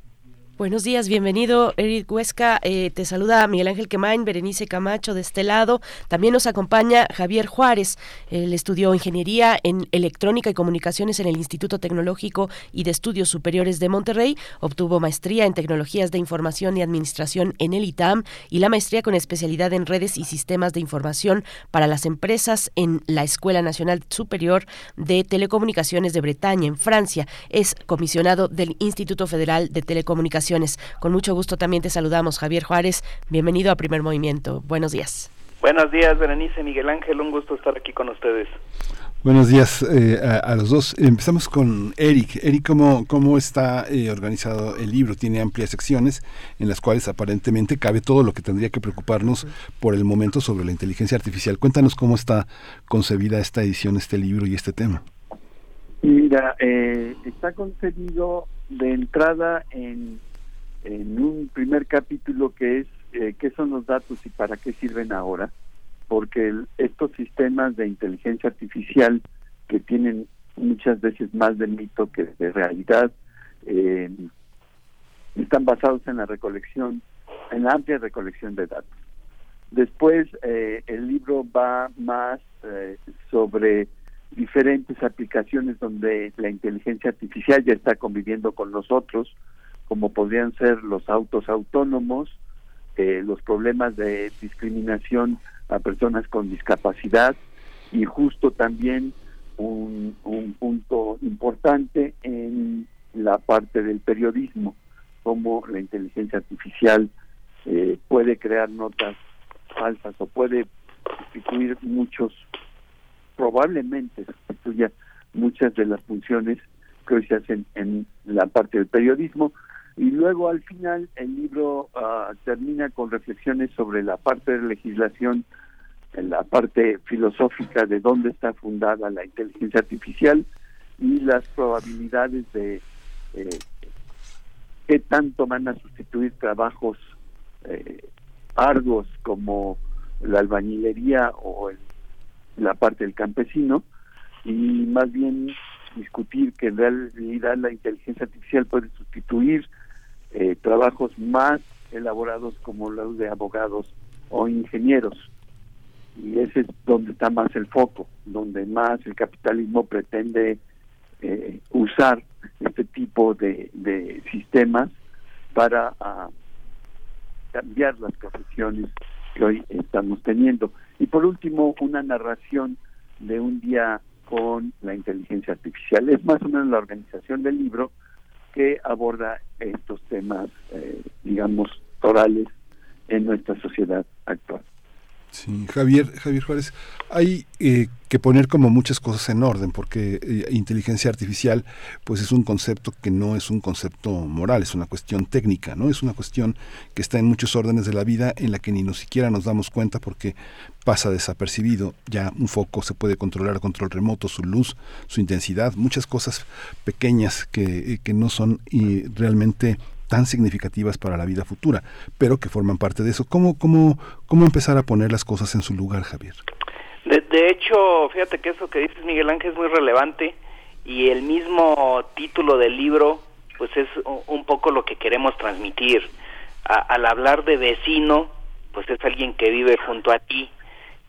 Buenos días, bienvenido Eric Huesca. Eh, te saluda Miguel Ángel Quemain, Berenice Camacho de este lado. También nos acompaña Javier Juárez. Él estudió ingeniería en electrónica y comunicaciones en el Instituto Tecnológico y de Estudios Superiores de Monterrey. Obtuvo maestría en tecnologías de información y administración en el ITAM y la maestría con especialidad en redes y sistemas de información para las empresas en la Escuela Nacional Superior de Telecomunicaciones de Bretaña, en Francia. Es comisionado del Instituto Federal de Telecomunicaciones con mucho gusto también te saludamos, Javier Juárez. Bienvenido a Primer Movimiento. Buenos días. Buenos días, Berenice, Miguel Ángel. Un gusto estar aquí con ustedes. Buenos días eh, a, los dos. Empezamos con Eric. Eric, ¿cómo, cómo está eh, organizado el libro? Tiene amplias secciones en las cuales aparentemente cabe todo lo que tendría que preocuparnos por el momento sobre la inteligencia artificial. Cuéntanos cómo está concebida esta edición, este libro y este tema. Mira, eh, está concebido de entrada en en un primer capítulo que es eh, qué son los datos y para qué sirven ahora, porque estos sistemas de inteligencia artificial que tienen muchas veces más de mito que de realidad, eh, están basados en la recolección, en la amplia recolección de datos. Después, eh, el libro va más sobre diferentes aplicaciones donde la inteligencia artificial ya está conviviendo con nosotros, como podrían ser los autos autónomos, eh, los problemas de discriminación a personas con discapacidad y justo también un, punto importante en la parte del periodismo, cómo la inteligencia artificial eh, puede crear notas falsas o puede sustituir muchos, probablemente sustituya muchas de las funciones que hoy se hacen en la parte del periodismo, y luego al final el libro ah, termina con reflexiones sobre la parte de legislación, la parte filosófica de dónde está fundada la inteligencia artificial y las probabilidades de eh, qué tanto van a sustituir trabajos eh, arduos como la albañilería o la parte del campesino y más bien discutir que en realidad la inteligencia artificial puede sustituir eh, trabajos más elaborados como los de abogados o ingenieros. Y ese es donde está más el foco, donde más el capitalismo pretende eh, usar este tipo de, sistemas para ah, cambiar las profesiones que hoy estamos teniendo. Y por último, una narración de un día con la inteligencia artificial. Es más o menos la organización del libro, que aborda estos temas, eh, digamos, orales en nuestra sociedad actual. Sí, Javier, Javier Juárez, hay eh, que poner como muchas cosas en orden, porque eh, inteligencia artificial, pues es un concepto que no es un concepto moral, es una cuestión técnica, ¿no? Es una cuestión que está en muchos órdenes de la vida en la que ni nos siquiera nos damos cuenta porque pasa desapercibido. Ya un foco se puede controlar a control remoto, su luz, su intensidad, muchas cosas pequeñas que, eh, que no son y realmente tan significativas para la vida futura, pero que forman parte de eso. ¿Cómo, cómo, cómo empezar a poner las cosas en su lugar, Javier? De, de hecho, fíjate que eso que dices Miguel Ángel es muy relevante y el mismo título del libro pues es un poco lo que queremos transmitir. Al hablar de vecino, pues es alguien que vive junto a ti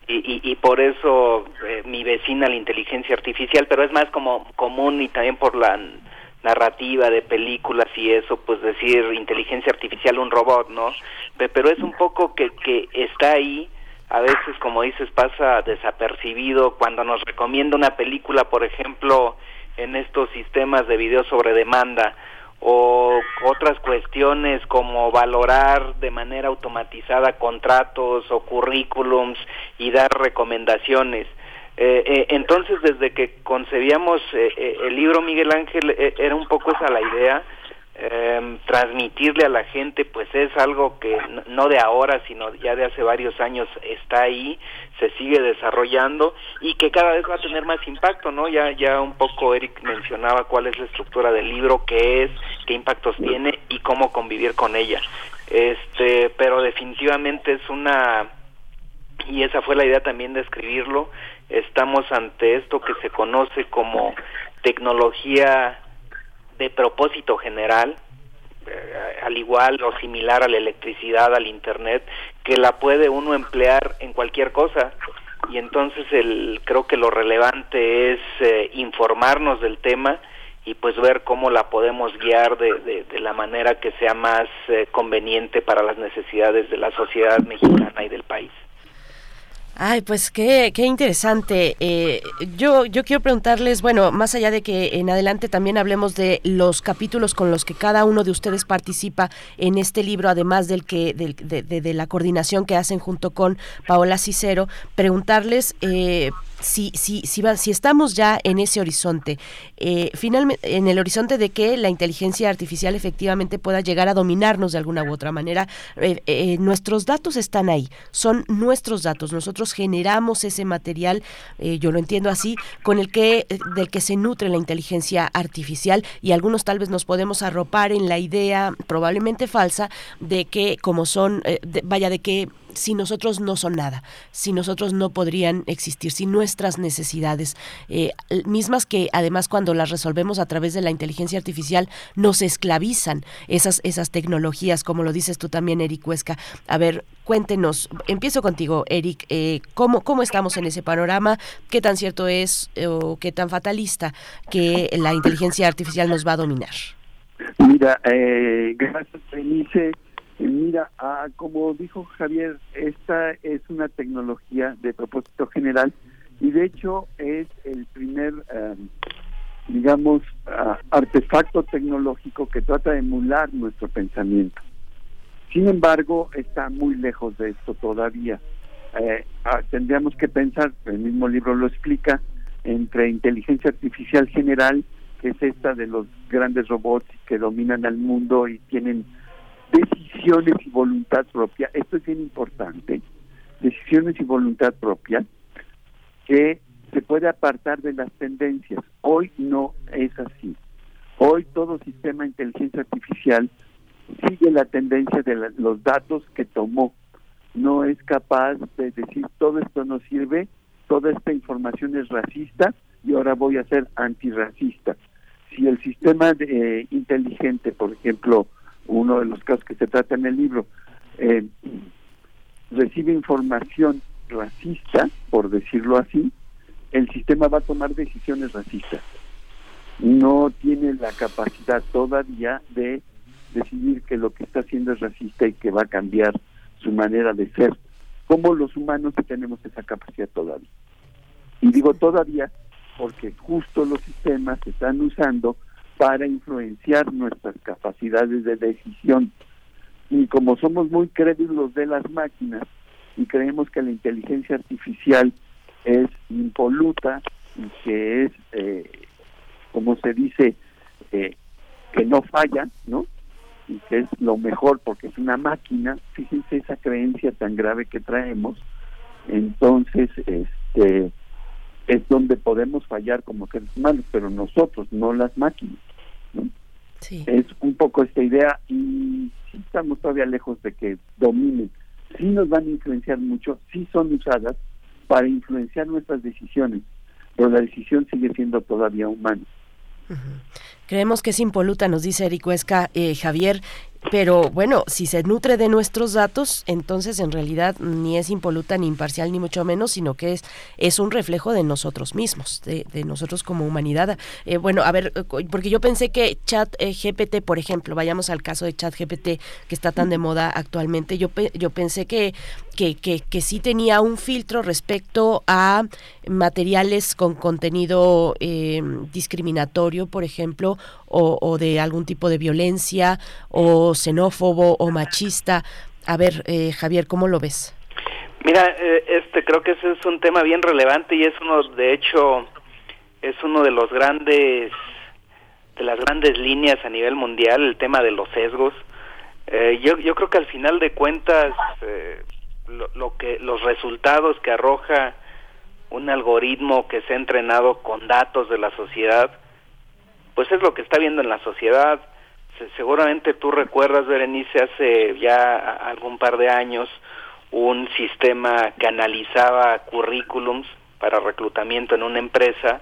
y, y, por eso eh, mi vecina la inteligencia artificial, pero es más como común y también por la narrativa de películas y eso, pues decir inteligencia artificial un robot, ¿no? Pe- Pero es un poco que, que está ahí, a veces como dices pasa desapercibido cuando nos recomienda una película, por ejemplo, en estos sistemas de video sobre demanda o otras cuestiones como valorar de manera automatizada contratos o currículums y dar recomendaciones. Eh, eh, entonces, desde que concebíamos eh, eh, el libro Miguel Ángel, eh, era un poco esa la idea, eh, transmitirle a la gente, pues es algo que no de ahora, sino ya de hace varios años está ahí, se sigue desarrollando y que cada vez va a tener más impacto, ¿no? Ya ya un poco Eric mencionaba cuál es la estructura del libro, qué es, qué impactos tiene y cómo convivir con ella. Este, pero definitivamente es una y esa fue la idea también de escribirlo. Estamos ante esto que se conoce como tecnología de propósito general, eh, al igual o similar a la electricidad, al internet, que la puede uno emplear en cualquier cosa. Y entonces el, creo que lo relevante es eh, informarnos del tema y pues ver cómo la podemos guiar de, de- la manera que sea más eh, conveniente para las necesidades de la sociedad mexicana y del país. Ay, pues qué, qué interesante. Eh, yo, yo quiero preguntarles, bueno, más allá de que en adelante también hablemos de los capítulos con los que cada uno de ustedes participa en este libro, además del que, de, de- de la coordinación que hacen junto con Paola Cicero, preguntarles eh, si, si, si, va- si estamos ya en ese horizonte, eh, finalmente, en el horizonte de que la inteligencia artificial efectivamente pueda llegar a dominarnos de alguna u otra manera. Eh, eh, nuestros datos están ahí, son nuestros datos. Nosotros generamos ese material, eh, yo lo entiendo así, con el que del que se nutre la inteligencia artificial y algunos tal vez nos podemos arropar en la idea probablemente falsa de que como son, de- vaya de que si nosotros no son nada, si nosotros no podrían existir, si nuestras necesidades, eh, mismas que además cuando las resolvemos a través de la inteligencia artificial, nos esclavizan esas, esas tecnologías, como lo dices tú también, Eric Huesca. A ver, cuéntenos, empiezo contigo, Eric, eh, ¿cómo, ¿cómo estamos en ese panorama? ¿Qué tan cierto es eh, o qué tan fatalista que la inteligencia artificial nos va a dominar? Mira, eh, gracias, Benice. Mira, ah, como dijo Javier, esta es una tecnología de propósito general y de hecho es el primer, eh, digamos, ah, artefacto tecnológico que trata de emular nuestro pensamiento. Sin embargo, está muy lejos de esto todavía. Eh, ah, tendríamos que pensar, el mismo libro lo explica, entre inteligencia artificial general, que es esta de los grandes robots que dominan al mundo y tienen decisiones y voluntad propia. Esto es bien importante. Decisiones y voluntad propia que se puede apartar de las tendencias. Hoy no es así. Hoy todo sistema de inteligencia artificial sigue la tendencia de los datos que tomó. No es capaz de decir todo esto no sirve, toda esta información es racista y ahora voy a ser antirracista. Si el sistema de- eh, inteligente, por ejemplo, uno de los casos que se trata en el libro, eh, recibe información racista, por decirlo así, el sistema va a tomar decisiones racistas. No tiene la capacidad todavía de decidir que lo que está haciendo es racista y que va a cambiar su manera de ser. Como los humanos tenemos esa capacidad todavía. Y digo todavía porque justo los sistemas se están usando para influenciar nuestras capacidades de decisión. Y como somos muy crédulos de las máquinas, y creemos que la inteligencia artificial es impoluta y que es, eh, como se dice, eh, que no falla, ¿no? Y que es lo mejor porque es una máquina. Fíjense esa creencia tan grave que traemos. Entonces, este es donde podemos fallar como seres humanos, pero nosotros, no las máquinas. ¿No? Es un poco esta idea y sí estamos todavía lejos de que dominen. Sí nos van a influenciar mucho, sí son usadas para influenciar nuestras decisiones, pero la decisión sigue siendo todavía humana. Creemos que es impoluta, nos dice Eric Huesca, eh, Javier, pero bueno, si se nutre de nuestros datos, entonces en realidad ni es impoluta ni imparcial ni mucho menos, sino que es, es un reflejo de nosotros mismos, de, de nosotros como humanidad. Eh, bueno, a ver, eh, porque yo pensé que Chat eh, GPT, por ejemplo, vayamos al caso de Chat GPT que está tan de moda actualmente, yo, pe- yo pensé que, que, que, que sí tenía un filtro respecto a materiales con contenido eh, discriminatorio, por ejemplo, o, o de algún tipo de violencia, o xenófobo, o machista. A ver, eh, Javier, ¿cómo lo ves? Mira, eh, este creo que ese es un tema bien relevante y es uno, de hecho, es uno de los grandes, de las grandes líneas a nivel mundial, el tema de los sesgos. Eh, yo, yo creo que al final de cuentas, eh, lo, lo que, los resultados que arroja un algoritmo que se ha entrenado con datos de la sociedad, pues es lo que está viendo en la sociedad. Se- seguramente tú recuerdas, Berenice, hace ya algún par de años, un sistema que analizaba currículums para reclutamiento en una empresa,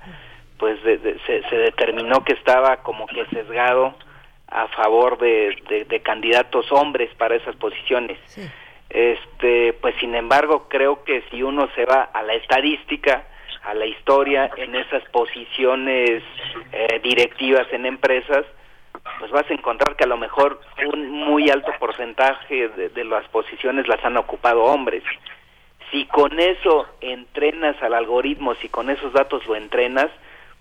pues de- de- se, se determinó que estaba como que sesgado a favor de, de- de candidatos hombres para esas posiciones. Este, pues sin embargo, creo que si uno se va a la estadística, a la historia, en esas posiciones eh, directivas en empresas, pues vas a encontrar que a lo mejor un muy alto porcentaje de, de las posiciones las han ocupado hombres. Si con eso entrenas al algoritmo, si con esos datos lo entrenas,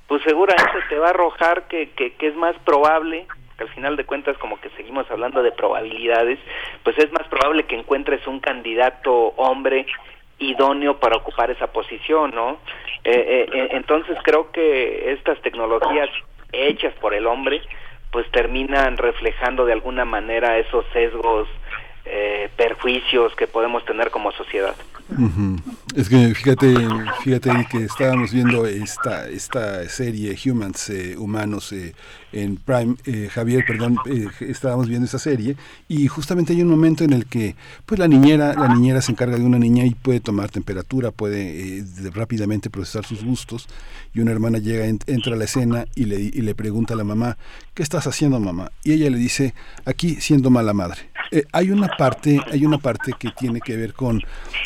pues seguramente te va a arrojar que, que, que es más probable, que al final de cuentas como que seguimos hablando de probabilidades, pues es más probable que encuentres un candidato hombre idóneo para ocupar esa posición, ¿no? Eh, eh, eh, entonces creo que estas tecnologías hechas por el hombre, pues terminan reflejando de alguna manera esos sesgos, eh, perjuicios que podemos tener como sociedad. Ujú. Es que fíjate, fíjate que estábamos viendo esta esta serie Humans eh, humanos eh, en Prime, eh, Javier, perdón, eh, estábamos viendo esa serie y justamente hay un momento en el que pues la niñera la niñera se encarga de una niña y puede tomar temperatura, puede eh, rápidamente procesar sus gustos y una hermana llega en- entra a la escena y le y le pregunta a la mamá ¿qué estás haciendo mamá? y ella le dice aquí siendo mala madre. Eh, hay una parte hay una parte que tiene que ver con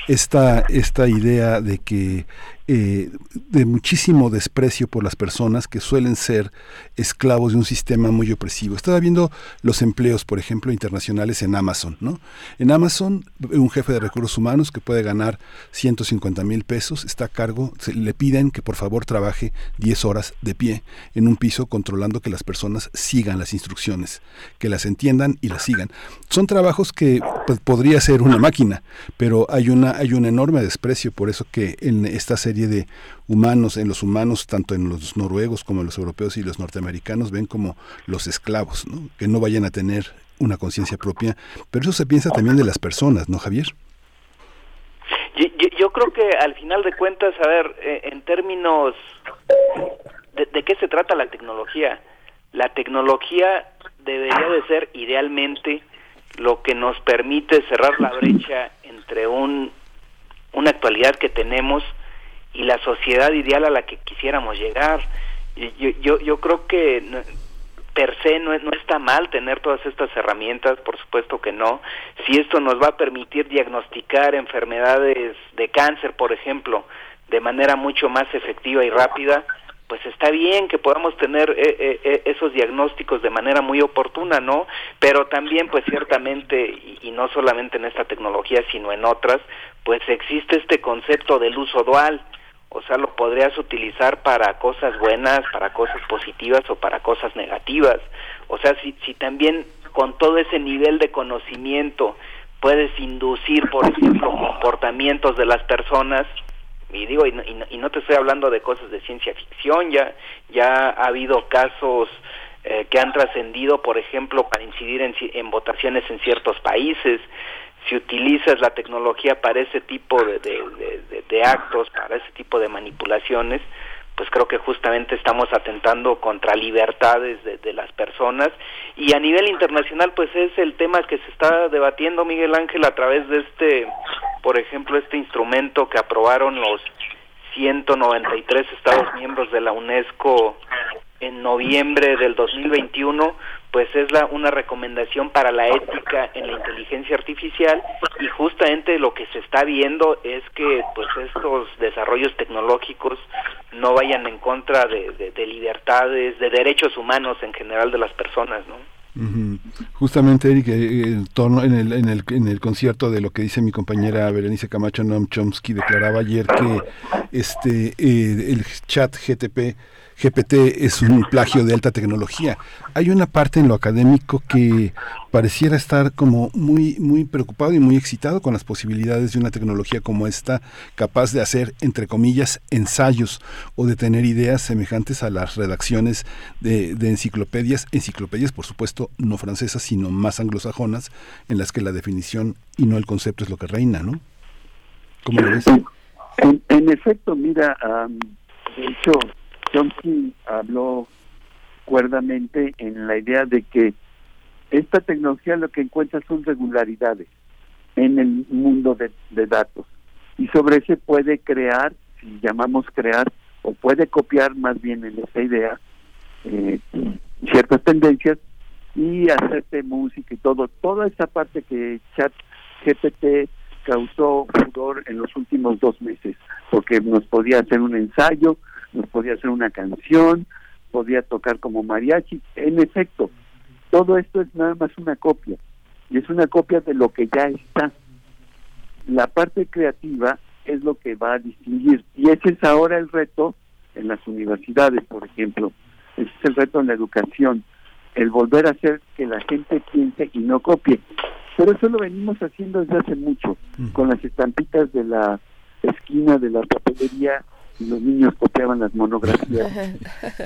esta, esta idea de que eh, de muchísimo desprecio por las personas que suelen ser esclavos de un sistema muy opresivo. Estaba viendo los empleos, por ejemplo, internacionales en Amazon, ¿no? En Amazon, un jefe de recursos humanos que puede ganar 150 mil pesos está a cargo, se- le piden que por favor trabaje 10 horas de pie en un piso controlando que las personas sigan las instrucciones, que las entiendan y las sigan. Son trabajos que pues, podría ser una máquina, pero hay una hay un enorme desprecio por eso que en esta serie de humanos, en los humanos, tanto en los noruegos como en los europeos y los norteamericanos, ven como los esclavos, ¿no? que no vayan a tener una conciencia propia, pero eso se piensa también de las personas, ¿no, Javier? Yo, creo que al final de cuentas, a ver, eh, en términos de, de qué se trata la tecnología, la tecnología debería de ser idealmente lo que nos permite cerrar la brecha entre un una actualidad que tenemos y la sociedad ideal a la que quisiéramos llegar. Yo, yo, yo creo que per se no, es- no está mal tener todas estas herramientas, por supuesto que no. Si esto nos va a permitir diagnosticar enfermedades de cáncer, por ejemplo, de manera mucho más efectiva y rápida, pues está bien que podamos tener eh, eh, eh, esos diagnósticos de manera muy oportuna, ¿no? Pero también, pues ciertamente, y no solamente en esta tecnología, sino en otras, pues existe este concepto del uso dual. O sea, lo podrías utilizar para cosas buenas, para cosas positivas o para cosas negativas. O sea, si, si también con todo ese nivel de conocimiento puedes inducir, por ejemplo, comportamientos de las personas y digo y no, y no, te estoy hablando de cosas de ciencia ficción ya ya ha habido casos eh, que han trascendido por ejemplo para incidir en, en, votaciones en ciertos países si utilizas la tecnología para ese tipo de, de, de actos para ese tipo de manipulaciones pues creo que justamente estamos atentando contra libertades de, de, las personas. Y a nivel internacional pues es el tema que se está debatiendo Miguel Ángel a través de este por ejemplo este instrumento que aprobaron los 193 estados miembros de la UNESCO en noviembre del 2021 pues es la, una recomendación para la ética en la inteligencia artificial y justamente lo que se está viendo es que pues estos desarrollos tecnológicos no vayan en contra de, de, libertades, de derechos humanos en general de las personas, ¿no? Justamente, Eric, eh, en, torno, en, el, en, el, en el concierto de lo que dice mi compañera Berenice Camacho Noam Chomsky, declaraba ayer que este eh, el chat GTP GPT es un plagio de alta tecnología. Hay una parte en lo académico que pareciera estar como muy, muy preocupado y muy excitado con las posibilidades de una tecnología como esta, capaz de hacer, entre comillas, ensayos o de tener ideas semejantes a las redacciones de, enciclopedias, enciclopedias por supuesto no francesas, sino más anglosajonas, en las que la definición y no el concepto es lo que reina, ¿no? ¿Cómo lo ves? En, efecto, mira, de hecho, Chomsky habló cuerdamente en la idea de que esta tecnología lo que encuentra son regularidades en el mundo de, datos. Y sobre ese puede crear, si llamamos crear, o puede copiar más bien en esta idea eh, ciertas tendencias y hacerte música y todo, toda esa parte que Chat GPT causó furor en los últimos dos meses, porque nos podía hacer un ensayo, podía hacer una canción, podía tocar como mariachi. En efecto, todo esto es nada más una copia, y es una copia de lo que ya está. La parte creativa es lo que va a distinguir, y ese es ahora el reto en las universidades, por ejemplo. Ese es el reto en la educación, el volver a hacer que la gente piense y no copie. Pero eso lo venimos haciendo desde hace mucho, con las estampitas de la esquina de la papelería los niños copiaban las monografías.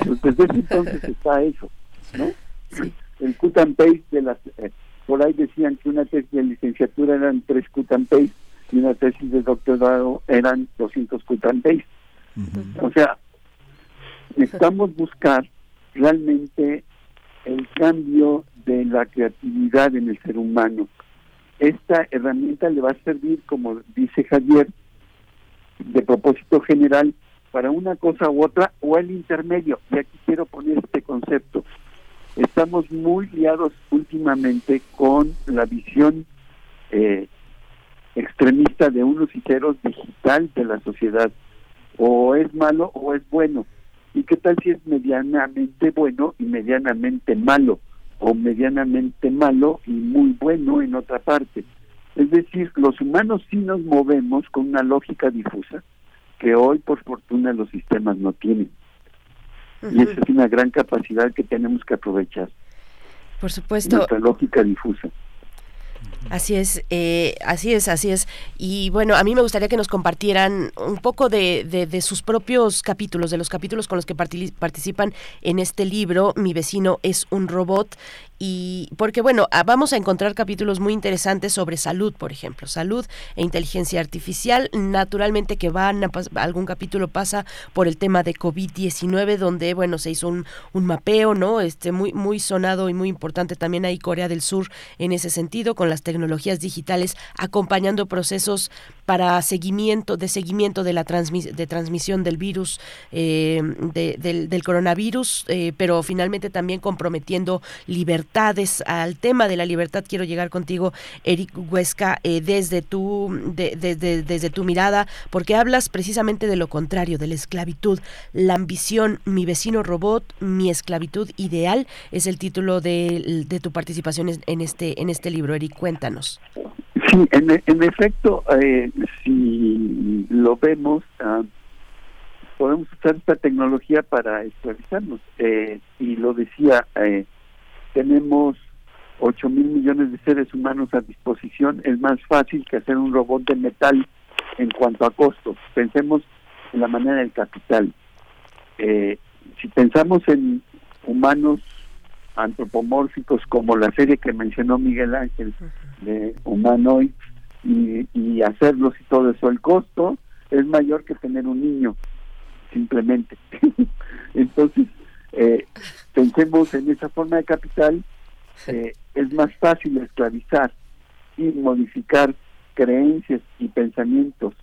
Pues desde ese entonces está eso, ¿no? El cut and paste de las... Eh, por ahí decían que una tesis de licenciatura eran tres cut and paste y una tesis de doctorado eran 200 cut and paste. O sea, necesitamos buscar realmente el cambio de la creatividad en el ser humano. Esta herramienta le va a servir, como dice Javier, de propósito general para una cosa u otra o el intermedio. Y aquí quiero poner este concepto. Estamos muy liados últimamente con la visión eh, extremista de unos y ceros digital de la sociedad. O es malo o es bueno. ¿Y qué tal si es medianamente bueno y medianamente malo? O medianamente malo y muy bueno en otra parte. Es decir, los humanos sí nos movemos con una lógica difusa que hoy por fortuna los sistemas no tienen. Y esa es una gran capacidad que tenemos que aprovechar. Por supuesto. Nuestra lógica difusa. Así es, eh, así es, así es. Y bueno, a mí me gustaría que nos compartieran un poco de, de, sus propios capítulos, de los capítulos con los que participan en este libro. Mi vecino es un robot y porque bueno, ah, vamos a encontrar capítulos muy interesantes sobre salud, por ejemplo, salud e inteligencia artificial, naturalmente que van a algún capítulo pasa por el tema de COVID-19 donde bueno, se hizo un, mapeo, ¿no? Este muy muy sonado y muy importante también ahí Corea del Sur en ese sentido con las tecnologías digitales acompañando procesos para seguimiento de seguimiento de la de transmisión del virus eh, del, coronavirus, eh, pero finalmente también comprometiendo libertad al tema de la libertad. Quiero llegar contigo, Eric Huesca, eh, desde, tu, desde tu mirada, porque hablas precisamente de lo contrario, de la esclavitud, la ambición, mi vecino robot, mi esclavitud ideal, es el título de, tu participación en este, en este libro. Eric, cuéntanos. Sí, en, efecto, eh, si lo vemos, ah, podemos usar esta tecnología para esclavizarnos. Eh, y lo decía, tenemos 8 mil millones de seres humanos a disposición, es más fácil que hacer un robot de metal en cuanto a costos. Pensemos en la manera del capital. Eh, si pensamos en humanos antropomórficos como la serie que mencionó Miguel Ángel de Humanoid y, y hacerlos y todo eso, el costo es mayor que tener un niño, simplemente. Entonces, eh, pensemos en esa forma de capital, eh, es más fácil esclavizar y modificar creencias y pensamientos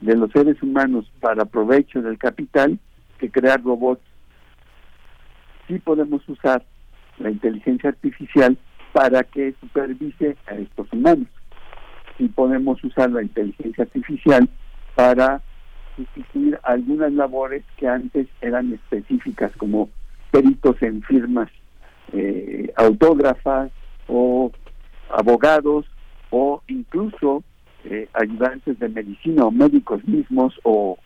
de los seres humanos para provecho del capital que crear robots. Sí podemos usar la inteligencia artificial para que supervise a estos humanos. Sí podemos usar la inteligencia artificial para sustituir algunas labores que antes eran específicas, como peritos en firmas eh, autógrafas o abogados o incluso eh, ayudantes de medicina o médicos mismos o,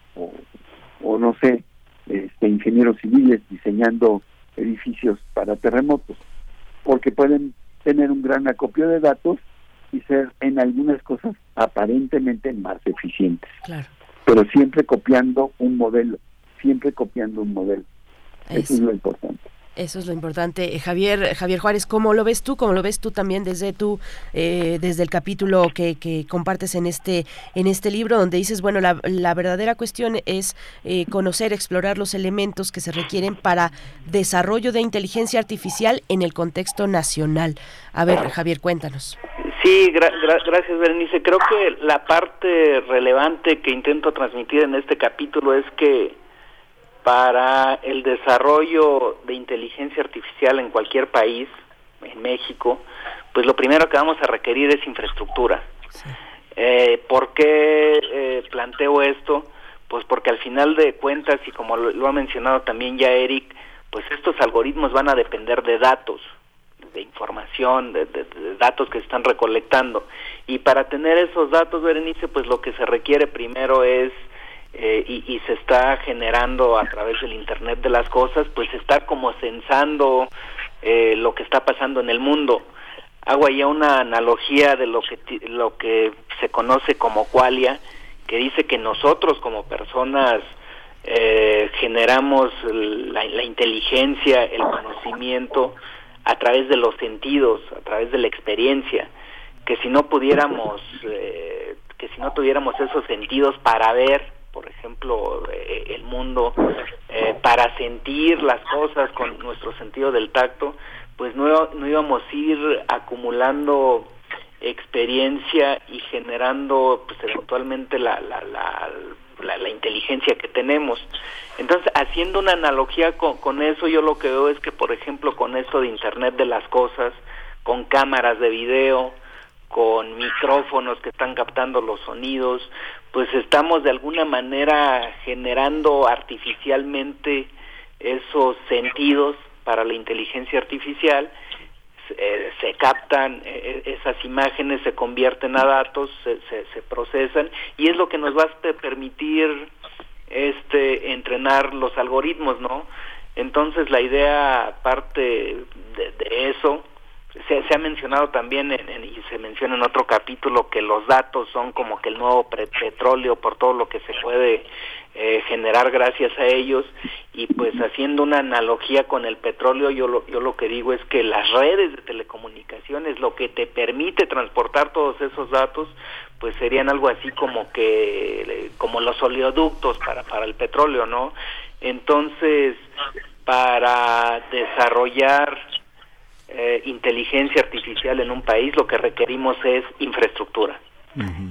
o, no sé, este, ingenieros civiles diseñando edificios para terremotos, porque pueden tener un gran acopio de datos y ser en algunas cosas aparentemente más eficientes. Pero siempre copiando un modelo, siempre copiando un modelo. Eso es lo importante. Eso es lo importante. Eh, Javier, Javier Juárez, ¿cómo lo ves tú? ¿Cómo lo ves tú también desde tu, eh, desde el capítulo que, que, compartes en este, en este libro, donde dices, bueno, la, la verdadera cuestión es eh, conocer, explorar los elementos que se requieren para desarrollo de inteligencia artificial en el contexto nacional. A ver, Javier, cuéntanos. Sí, gracias, Berenice. Creo que la parte relevante que intento transmitir en este capítulo es que para el desarrollo de inteligencia artificial en cualquier país, en México, pues lo primero que vamos a requerir es infraestructura. Eh, ¿Por qué eh, planteo esto? Pues porque al final de cuentas, y como lo, ha mencionado también ya Eric, pues estos algoritmos van a depender de datos, de información, de, de, datos que se están recolectando. Y para tener esos datos, Berenice, pues lo que se requiere primero es eh, y, se está generando a través del Internet de las cosas, pues está como censando eh, lo que está pasando en el mundo. Hago ahí una analogía de lo que, lo que se conoce como qualia, que dice que nosotros como personas eh, generamos la, la, inteligencia, el conocimiento a través de los sentidos, a través de la experiencia, que si no pudiéramos, que si no tuviéramos esos sentidos para ver, por ejemplo, eh, el mundo, eh, para sentir las cosas con nuestro sentido del tacto, pues no, no íbamos a ir acumulando experiencia y generando pues eventualmente la, la, la, la, inteligencia que tenemos. Entonces, haciendo una analogía con, con eso, yo lo que veo es que, por ejemplo, con esto de Internet de las Cosas, con cámaras de video, con micrófonos que están captando los sonidos, pues estamos de alguna manera generando artificialmente esos sentidos para la inteligencia artificial, se, eh, captan eh, esas imágenes, se convierten a datos, se, se, procesan y es lo que nos va a permitir este entrenar los algoritmos, ¿no? Entonces la idea parte de eso se, se ha mencionado también y se menciona en otro capítulo que los datos son como que el nuevo petróleo por todo lo que se puede eh, generar gracias a ellos. Y pues haciendo una analogía con el petróleo yo lo, yo lo que digo es que las redes de telecomunicaciones lo que te permite transportar todos esos datos pues serían algo así como que como los oleoductos para para el petróleo no entonces para desarrollar eh, inteligencia artificial en un país, lo que requerimos es infraestructura.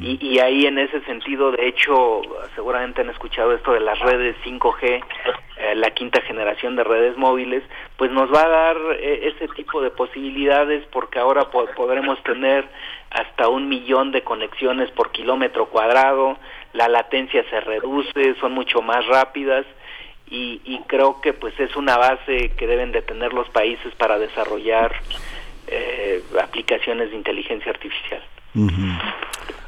y, ahí en ese sentido, de hecho, seguramente han escuchado esto de las redes 5G, eh, la quinta generación de redes móviles, pues nos va a dar eh, ese tipo de posibilidades porque ahora podremos tener hasta un millón de conexiones por kilómetro cuadrado, la latencia se reduce, son mucho más rápidas y, creo que pues es una base que deben de tener los países para desarrollar eh, aplicaciones de inteligencia artificial.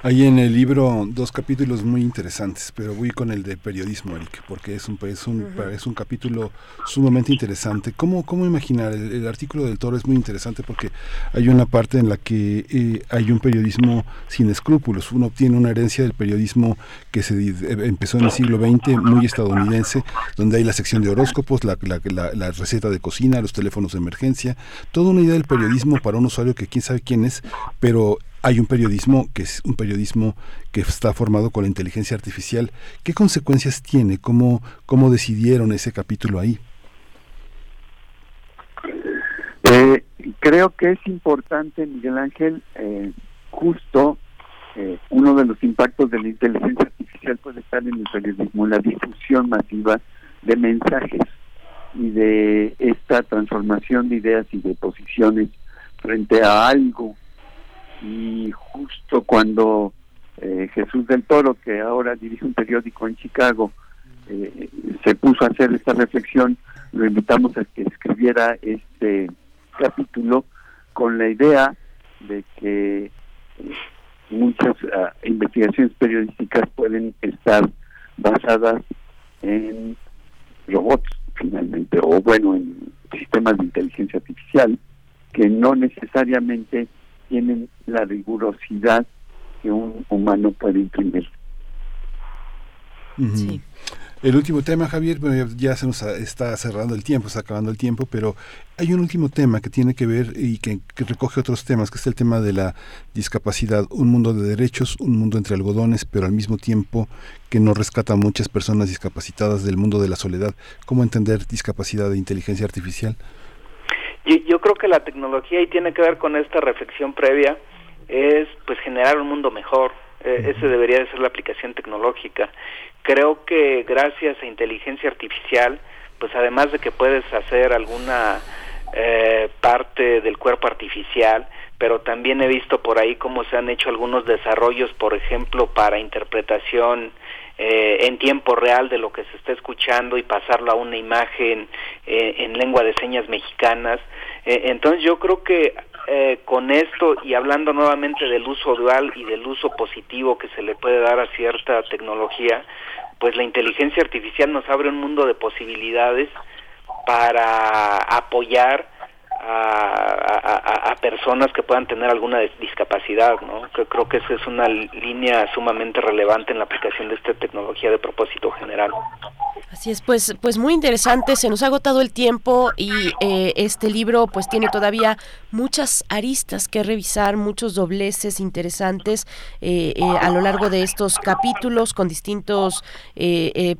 Hay en el libro dos capítulos muy interesantes, pero voy con el de periodismo, Eric, porque es un, es un, es un capítulo sumamente interesante. ¿Cómo, cómo imaginar? El, artículo del Toro es muy interesante porque hay una parte en la que eh, hay un periodismo sin escrúpulos. Uno obtiene una herencia del periodismo que se eh, empezó en el siglo XX, muy estadounidense, donde hay la sección de horóscopos, la, la, la receta de cocina, los teléfonos de emergencia, toda una idea del periodismo para un usuario que quién sabe quién es, pero hay un periodismo que es un periodismo que está formado con la inteligencia artificial. ¿Qué consecuencias tiene? ¿Cómo, cómo decidieron ese capítulo ahí? Eh, creo que es importante, Miguel Ángel, eh, justo eh, uno de los impactos de la inteligencia artificial puede estar en el periodismo, la difusión masiva de mensajes y de esta transformación de ideas y de posiciones frente a algo y justo cuando eh, Jesús del Toro, que ahora dirige un periódico en Chicago, eh, se puso a hacer esta reflexión, lo invitamos a que escribiera este capítulo con la idea de que eh, muchas ah, investigaciones periodísticas pueden estar basadas en robots finalmente, o bueno, en sistemas de inteligencia artificial que no necesariamente tienen la rigurosidad que un humano puede imprimir. El último tema, Javier, ya se nos está cerrando el tiempo, está acabando el tiempo, pero hay un último tema que tiene que ver y que, recoge otros temas, que es el tema de la discapacidad. Un mundo de derechos, un mundo entre algodones, pero al mismo tiempo que no rescata a muchas personas discapacitadas del mundo de la soledad. ¿Cómo entender discapacidad de inteligencia artificial? Yo, creo que la tecnología y tiene que ver con esta reflexión previa es pues generar un mundo mejor. Eh, ese debería de ser la aplicación tecnológica. Creo que gracias a inteligencia artificial, pues además de que puedes hacer alguna eh, parte del cuerpo artificial, pero también he visto por ahí cómo se han hecho algunos desarrollos, por ejemplo, para interpretación eh, en tiempo real de lo que se está escuchando y pasarlo a una imagen eh, en lengua de señas mexicanas. Eh, entonces yo creo que con esto y hablando nuevamente del uso dual y del uso positivo que se le puede dar a cierta tecnología, pues la inteligencia artificial nos abre un mundo de posibilidades para apoyar a, personas que puedan tener alguna discapacidad, ¿no? Creo, que esa es una línea sumamente relevante en la aplicación de esta tecnología de propósito general. Así es, pues, pues muy interesante. Se nos ha agotado el tiempo y eh, este libro, pues, tiene todavía muchas aristas que revisar, muchos dobleces interesantes eh, eh, a lo largo de estos capítulos con distintos,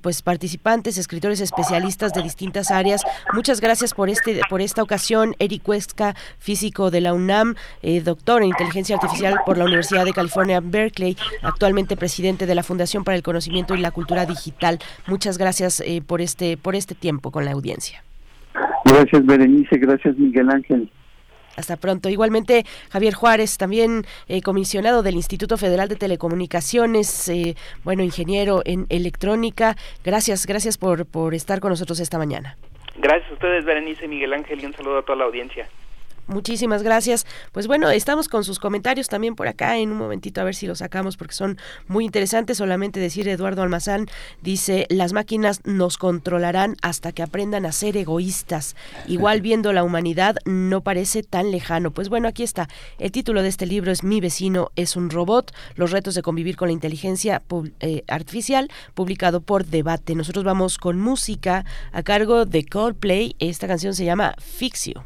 pues, participantes, escritores especialistas de distintas áreas. Muchas gracias por este, por esta ocasión, Eric Huesca, físico de la UNAM, eh, doctor en inteligencia artificial por la Universidad de California, Berkeley, actualmente presidente de la Fundación para el Conocimiento y la Cultura Digital. Muchas gracias eh, por este por este tiempo con la audiencia. Gracias Berenice, gracias Miguel Ángel. Hasta pronto. Igualmente, Javier Juárez, también eh, comisionado del Instituto Federal de Telecomunicaciones, bueno, ingeniero en electrónica. Gracias, gracias por, por estar con nosotros esta mañana. Gracias a ustedes, Berenice, Miguel Ángel, y un saludo a toda la audiencia. Muchísimas gracias. Pues bueno, estamos con sus comentarios también por acá en un momentito a ver si los sacamos porque son muy interesantes. Solamente decir Eduardo Almazán dice, las máquinas nos controlarán hasta que aprendan a ser egoístas. Igual viendo la humanidad no parece tan lejano. Pues bueno, aquí está. El título de este libro es Mi vecino es un robot, los retos de convivir con la inteligencia eh, artificial, publicado por Debate. Nosotros vamos con música a cargo de Coldplay. Esta canción se llama Fixio.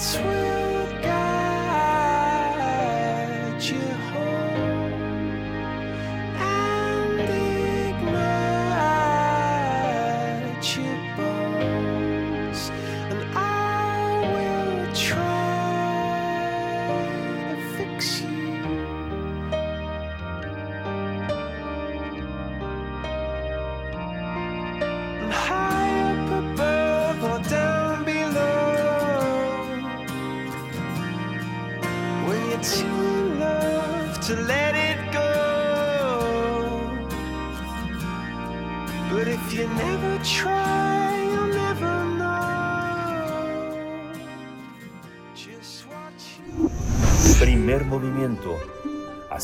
sweet.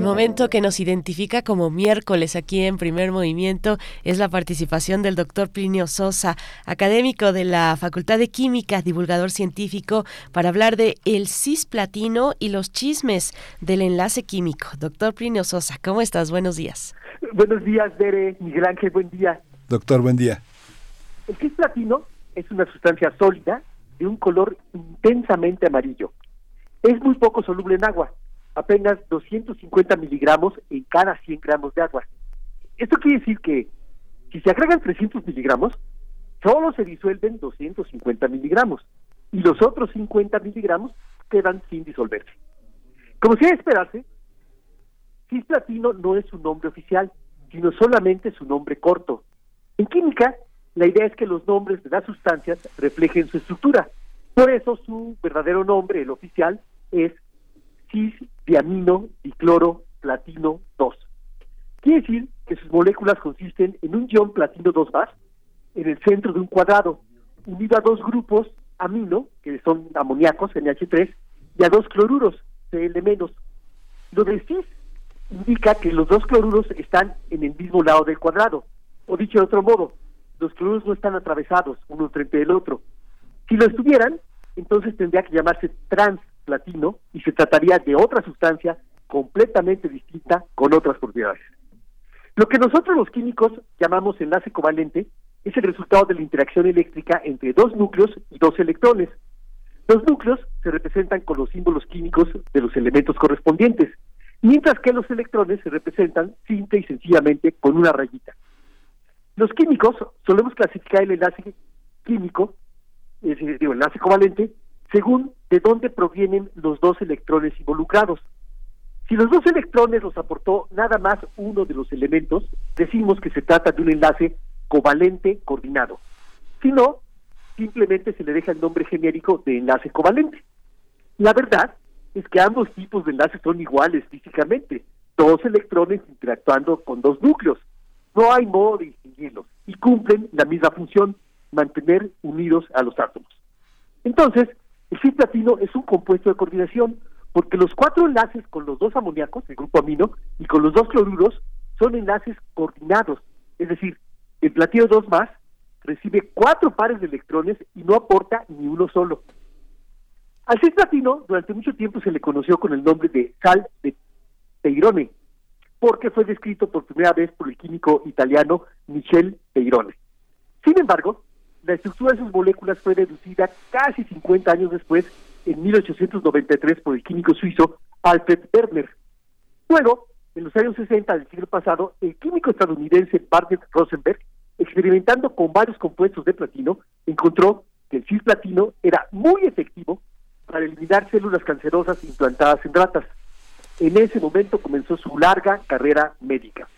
El momento que nos identifica como miércoles aquí en Primer Movimiento es la participación del doctor Plinio Sosa, académico de la Facultad de Química, divulgador científico, para hablar de el cisplatino y los chismes del enlace químico. Doctor Plinio Sosa, ¿cómo estás? Buenos días. Buenos días, Bere, Miguel Ángel, buen día. Doctor, buen día. El cisplatino es una sustancia sólida de un color intensamente amarillo. Es muy poco soluble en agua, apenas 250 miligramos en cada 100 gramos de agua. Esto quiere decir que si se agregan 300 miligramos, solo se disuelven 250 miligramos y los otros 50 miligramos quedan sin disolverse. Como si de esperarse, cisplatino no es su nombre oficial, sino solamente su nombre corto. En química, la idea es que los nombres de las sustancias reflejen su estructura. Por eso su verdadero nombre, el oficial, es cis-diamino dicloro platino 2. Quiere decir que sus moléculas consisten en un ion platino 2 más en el centro de un cuadrado, unido a dos grupos amino, que son amoníacos, NH3, y a dos cloruros, Cl-. Lo de cis indica que los dos cloruros están en el mismo lado del cuadrado, o dicho de otro modo, los cloruros no están atravesados uno frente del otro. Si lo estuvieran, entonces tendría que llamarse transplatino y se trataría de otra sustancia completamente distinta con otras propiedades. Lo que nosotros los químicos llamamos enlace covalente es el resultado de la interacción eléctrica entre dos núcleos y dos electrones. Los núcleos se representan con los símbolos químicos de los elementos correspondientes, mientras que los electrones se representan simple y sencillamente con una rayita. Los químicos solemos clasificar el enlace químico, es decir, digo, enlace covalente, según de dónde provienen los dos electrones involucrados. Si los dos electrones los aportó nada más uno de los elementos, decimos que se trata de un enlace covalente coordinado. Si no, simplemente se le deja el nombre genérico de enlace covalente. La verdad es que ambos tipos de enlaces son iguales físicamente, dos electrones interactuando con dos núcleos. No hay modo de distinguirlos y cumplen la misma función, mantener unidos a los átomos. Entonces, el cisplatino es un compuesto de coordinación porque los cuatro enlaces con los dos amoníacos, el grupo amino, y con los dos cloruros son enlaces coordinados, es decir, el platino 2 más recibe cuatro pares de electrones y no aporta ni uno solo. Al cisplatino durante mucho tiempo se le conoció con el nombre de sal de Peirone, porque fue descrito por primera vez por el químico italiano Michel Peirone. Sin embargo, la estructura de sus moléculas fue deducida casi 50 años después, en 1893, por el químico suizo Alfred Werner. Luego, en los años 60 del siglo pasado, el químico estadounidense Barnett Rosenberg, experimentando con varios compuestos de platino, encontró que el cisplatino era muy efectivo para eliminar células cancerosas implantadas en ratas. En ese momento comenzó su larga carrera médica.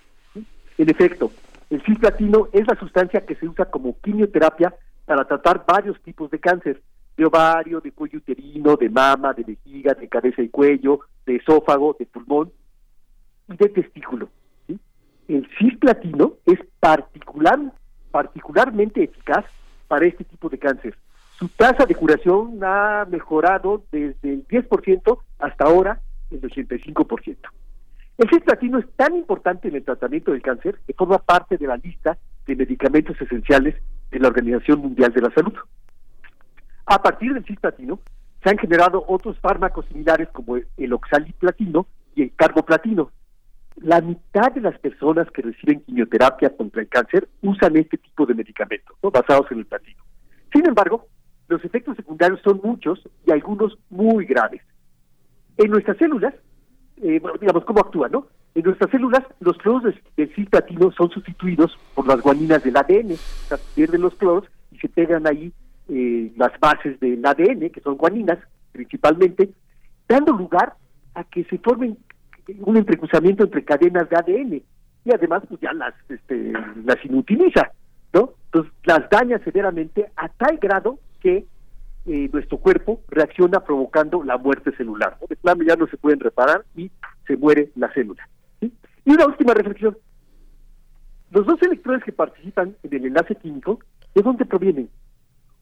En efecto, el cisplatino es la sustancia que se usa como quimioterapia para tratar varios tipos de cáncer, de ovario, de cuello uterino, de mama, de vejiga, de cabeza y cuello, de esófago, de pulmón y de testículo. El cisplatino es particular, particularmente eficaz para este tipo de cáncer. Su tasa de curación ha mejorado desde el 10% hasta ahora el 85%. El cisplatino es tan importante en el tratamiento del cáncer que forma parte de la lista de medicamentos esenciales de la Organización Mundial de la Salud. A partir del cisplatino se han generado otros fármacos similares como el oxaliplatino y el carboplatino. La mitad de las personas que reciben quimioterapia contra el cáncer usan este tipo de medicamentos, ¿no? basados en el platino. Sin embargo, los efectos secundarios son muchos y algunos muy graves. En nuestras células, eh, digamos, ¿cómo actúan, no? En nuestras células, los cloros del, del son sustituidos por las guaninas del ADN. O sea, pierden los cloros y se pegan ahí eh, las bases del ADN, que son guaninas principalmente, dando lugar a que se formen un entrecruzamiento entre cadenas de ADN y además pues ya las este, las inutiliza, ¿no? Entonces las daña severamente a tal grado que eh, nuestro cuerpo reacciona provocando la muerte celular. De plano ya no se pueden reparar y se muere la célula. Y una última reflexión. Los dos electrones que participan en el enlace químico, ¿de dónde provienen?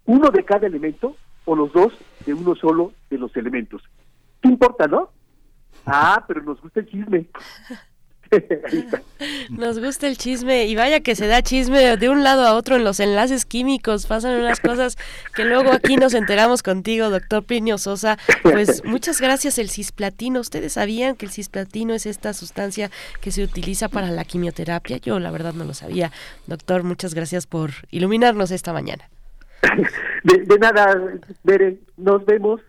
¿Uno de cada elemento o los dos de uno solo de los elementos? ¿Qué importa, no? Ah, pero nos gusta el chisme. Nos gusta el chisme y vaya que se da chisme de un lado a otro en los enlaces químicos, pasan unas cosas que luego aquí nos enteramos contigo, doctor Plinio Sosa. Pues muchas gracias el cisplatino. ¿Ustedes sabían que el cisplatino es esta sustancia que se utiliza para la quimioterapia? Yo la verdad no lo sabía. Doctor, muchas gracias por iluminarnos esta mañana. De, de nada, Bere, nos vemos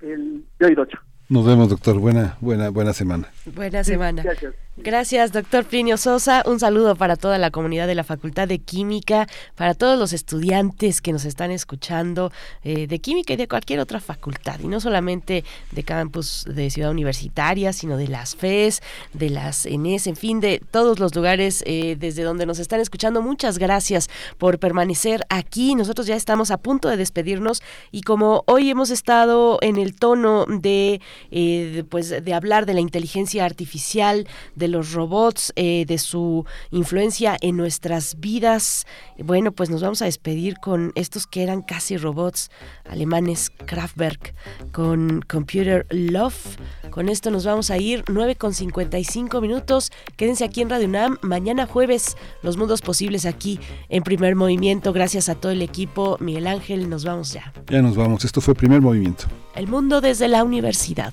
el de hoy 8. Nos vemos, doctor. Buena, buena, buena semana. Buena semana. Gracias. Gracias, doctor Plinio Sosa. Un saludo para toda la comunidad de la Facultad de Química, para todos los estudiantes que nos están escuchando eh, de Química y de cualquier otra facultad, y no solamente de campus de Ciudad Universitaria, sino de las FES, de las ENES, en fin, de todos los lugares eh, desde donde nos están escuchando. Muchas gracias por permanecer aquí. Nosotros ya estamos a punto de despedirnos y como hoy hemos estado en el tono de, eh, de, pues, de hablar de la inteligencia artificial, de los robots, eh, de su influencia en nuestras vidas. Bueno, pues nos vamos a despedir con estos que eran casi robots alemanes, Kraftwerk, con Computer Love. Con esto nos vamos a ir 9 con 55 minutos. Quédense aquí en Radio UNAM. Mañana jueves, los mundos posibles aquí en primer movimiento. Gracias a todo el equipo. Miguel Ángel, nos vamos ya. Ya nos vamos. Esto fue primer movimiento. El mundo desde la universidad.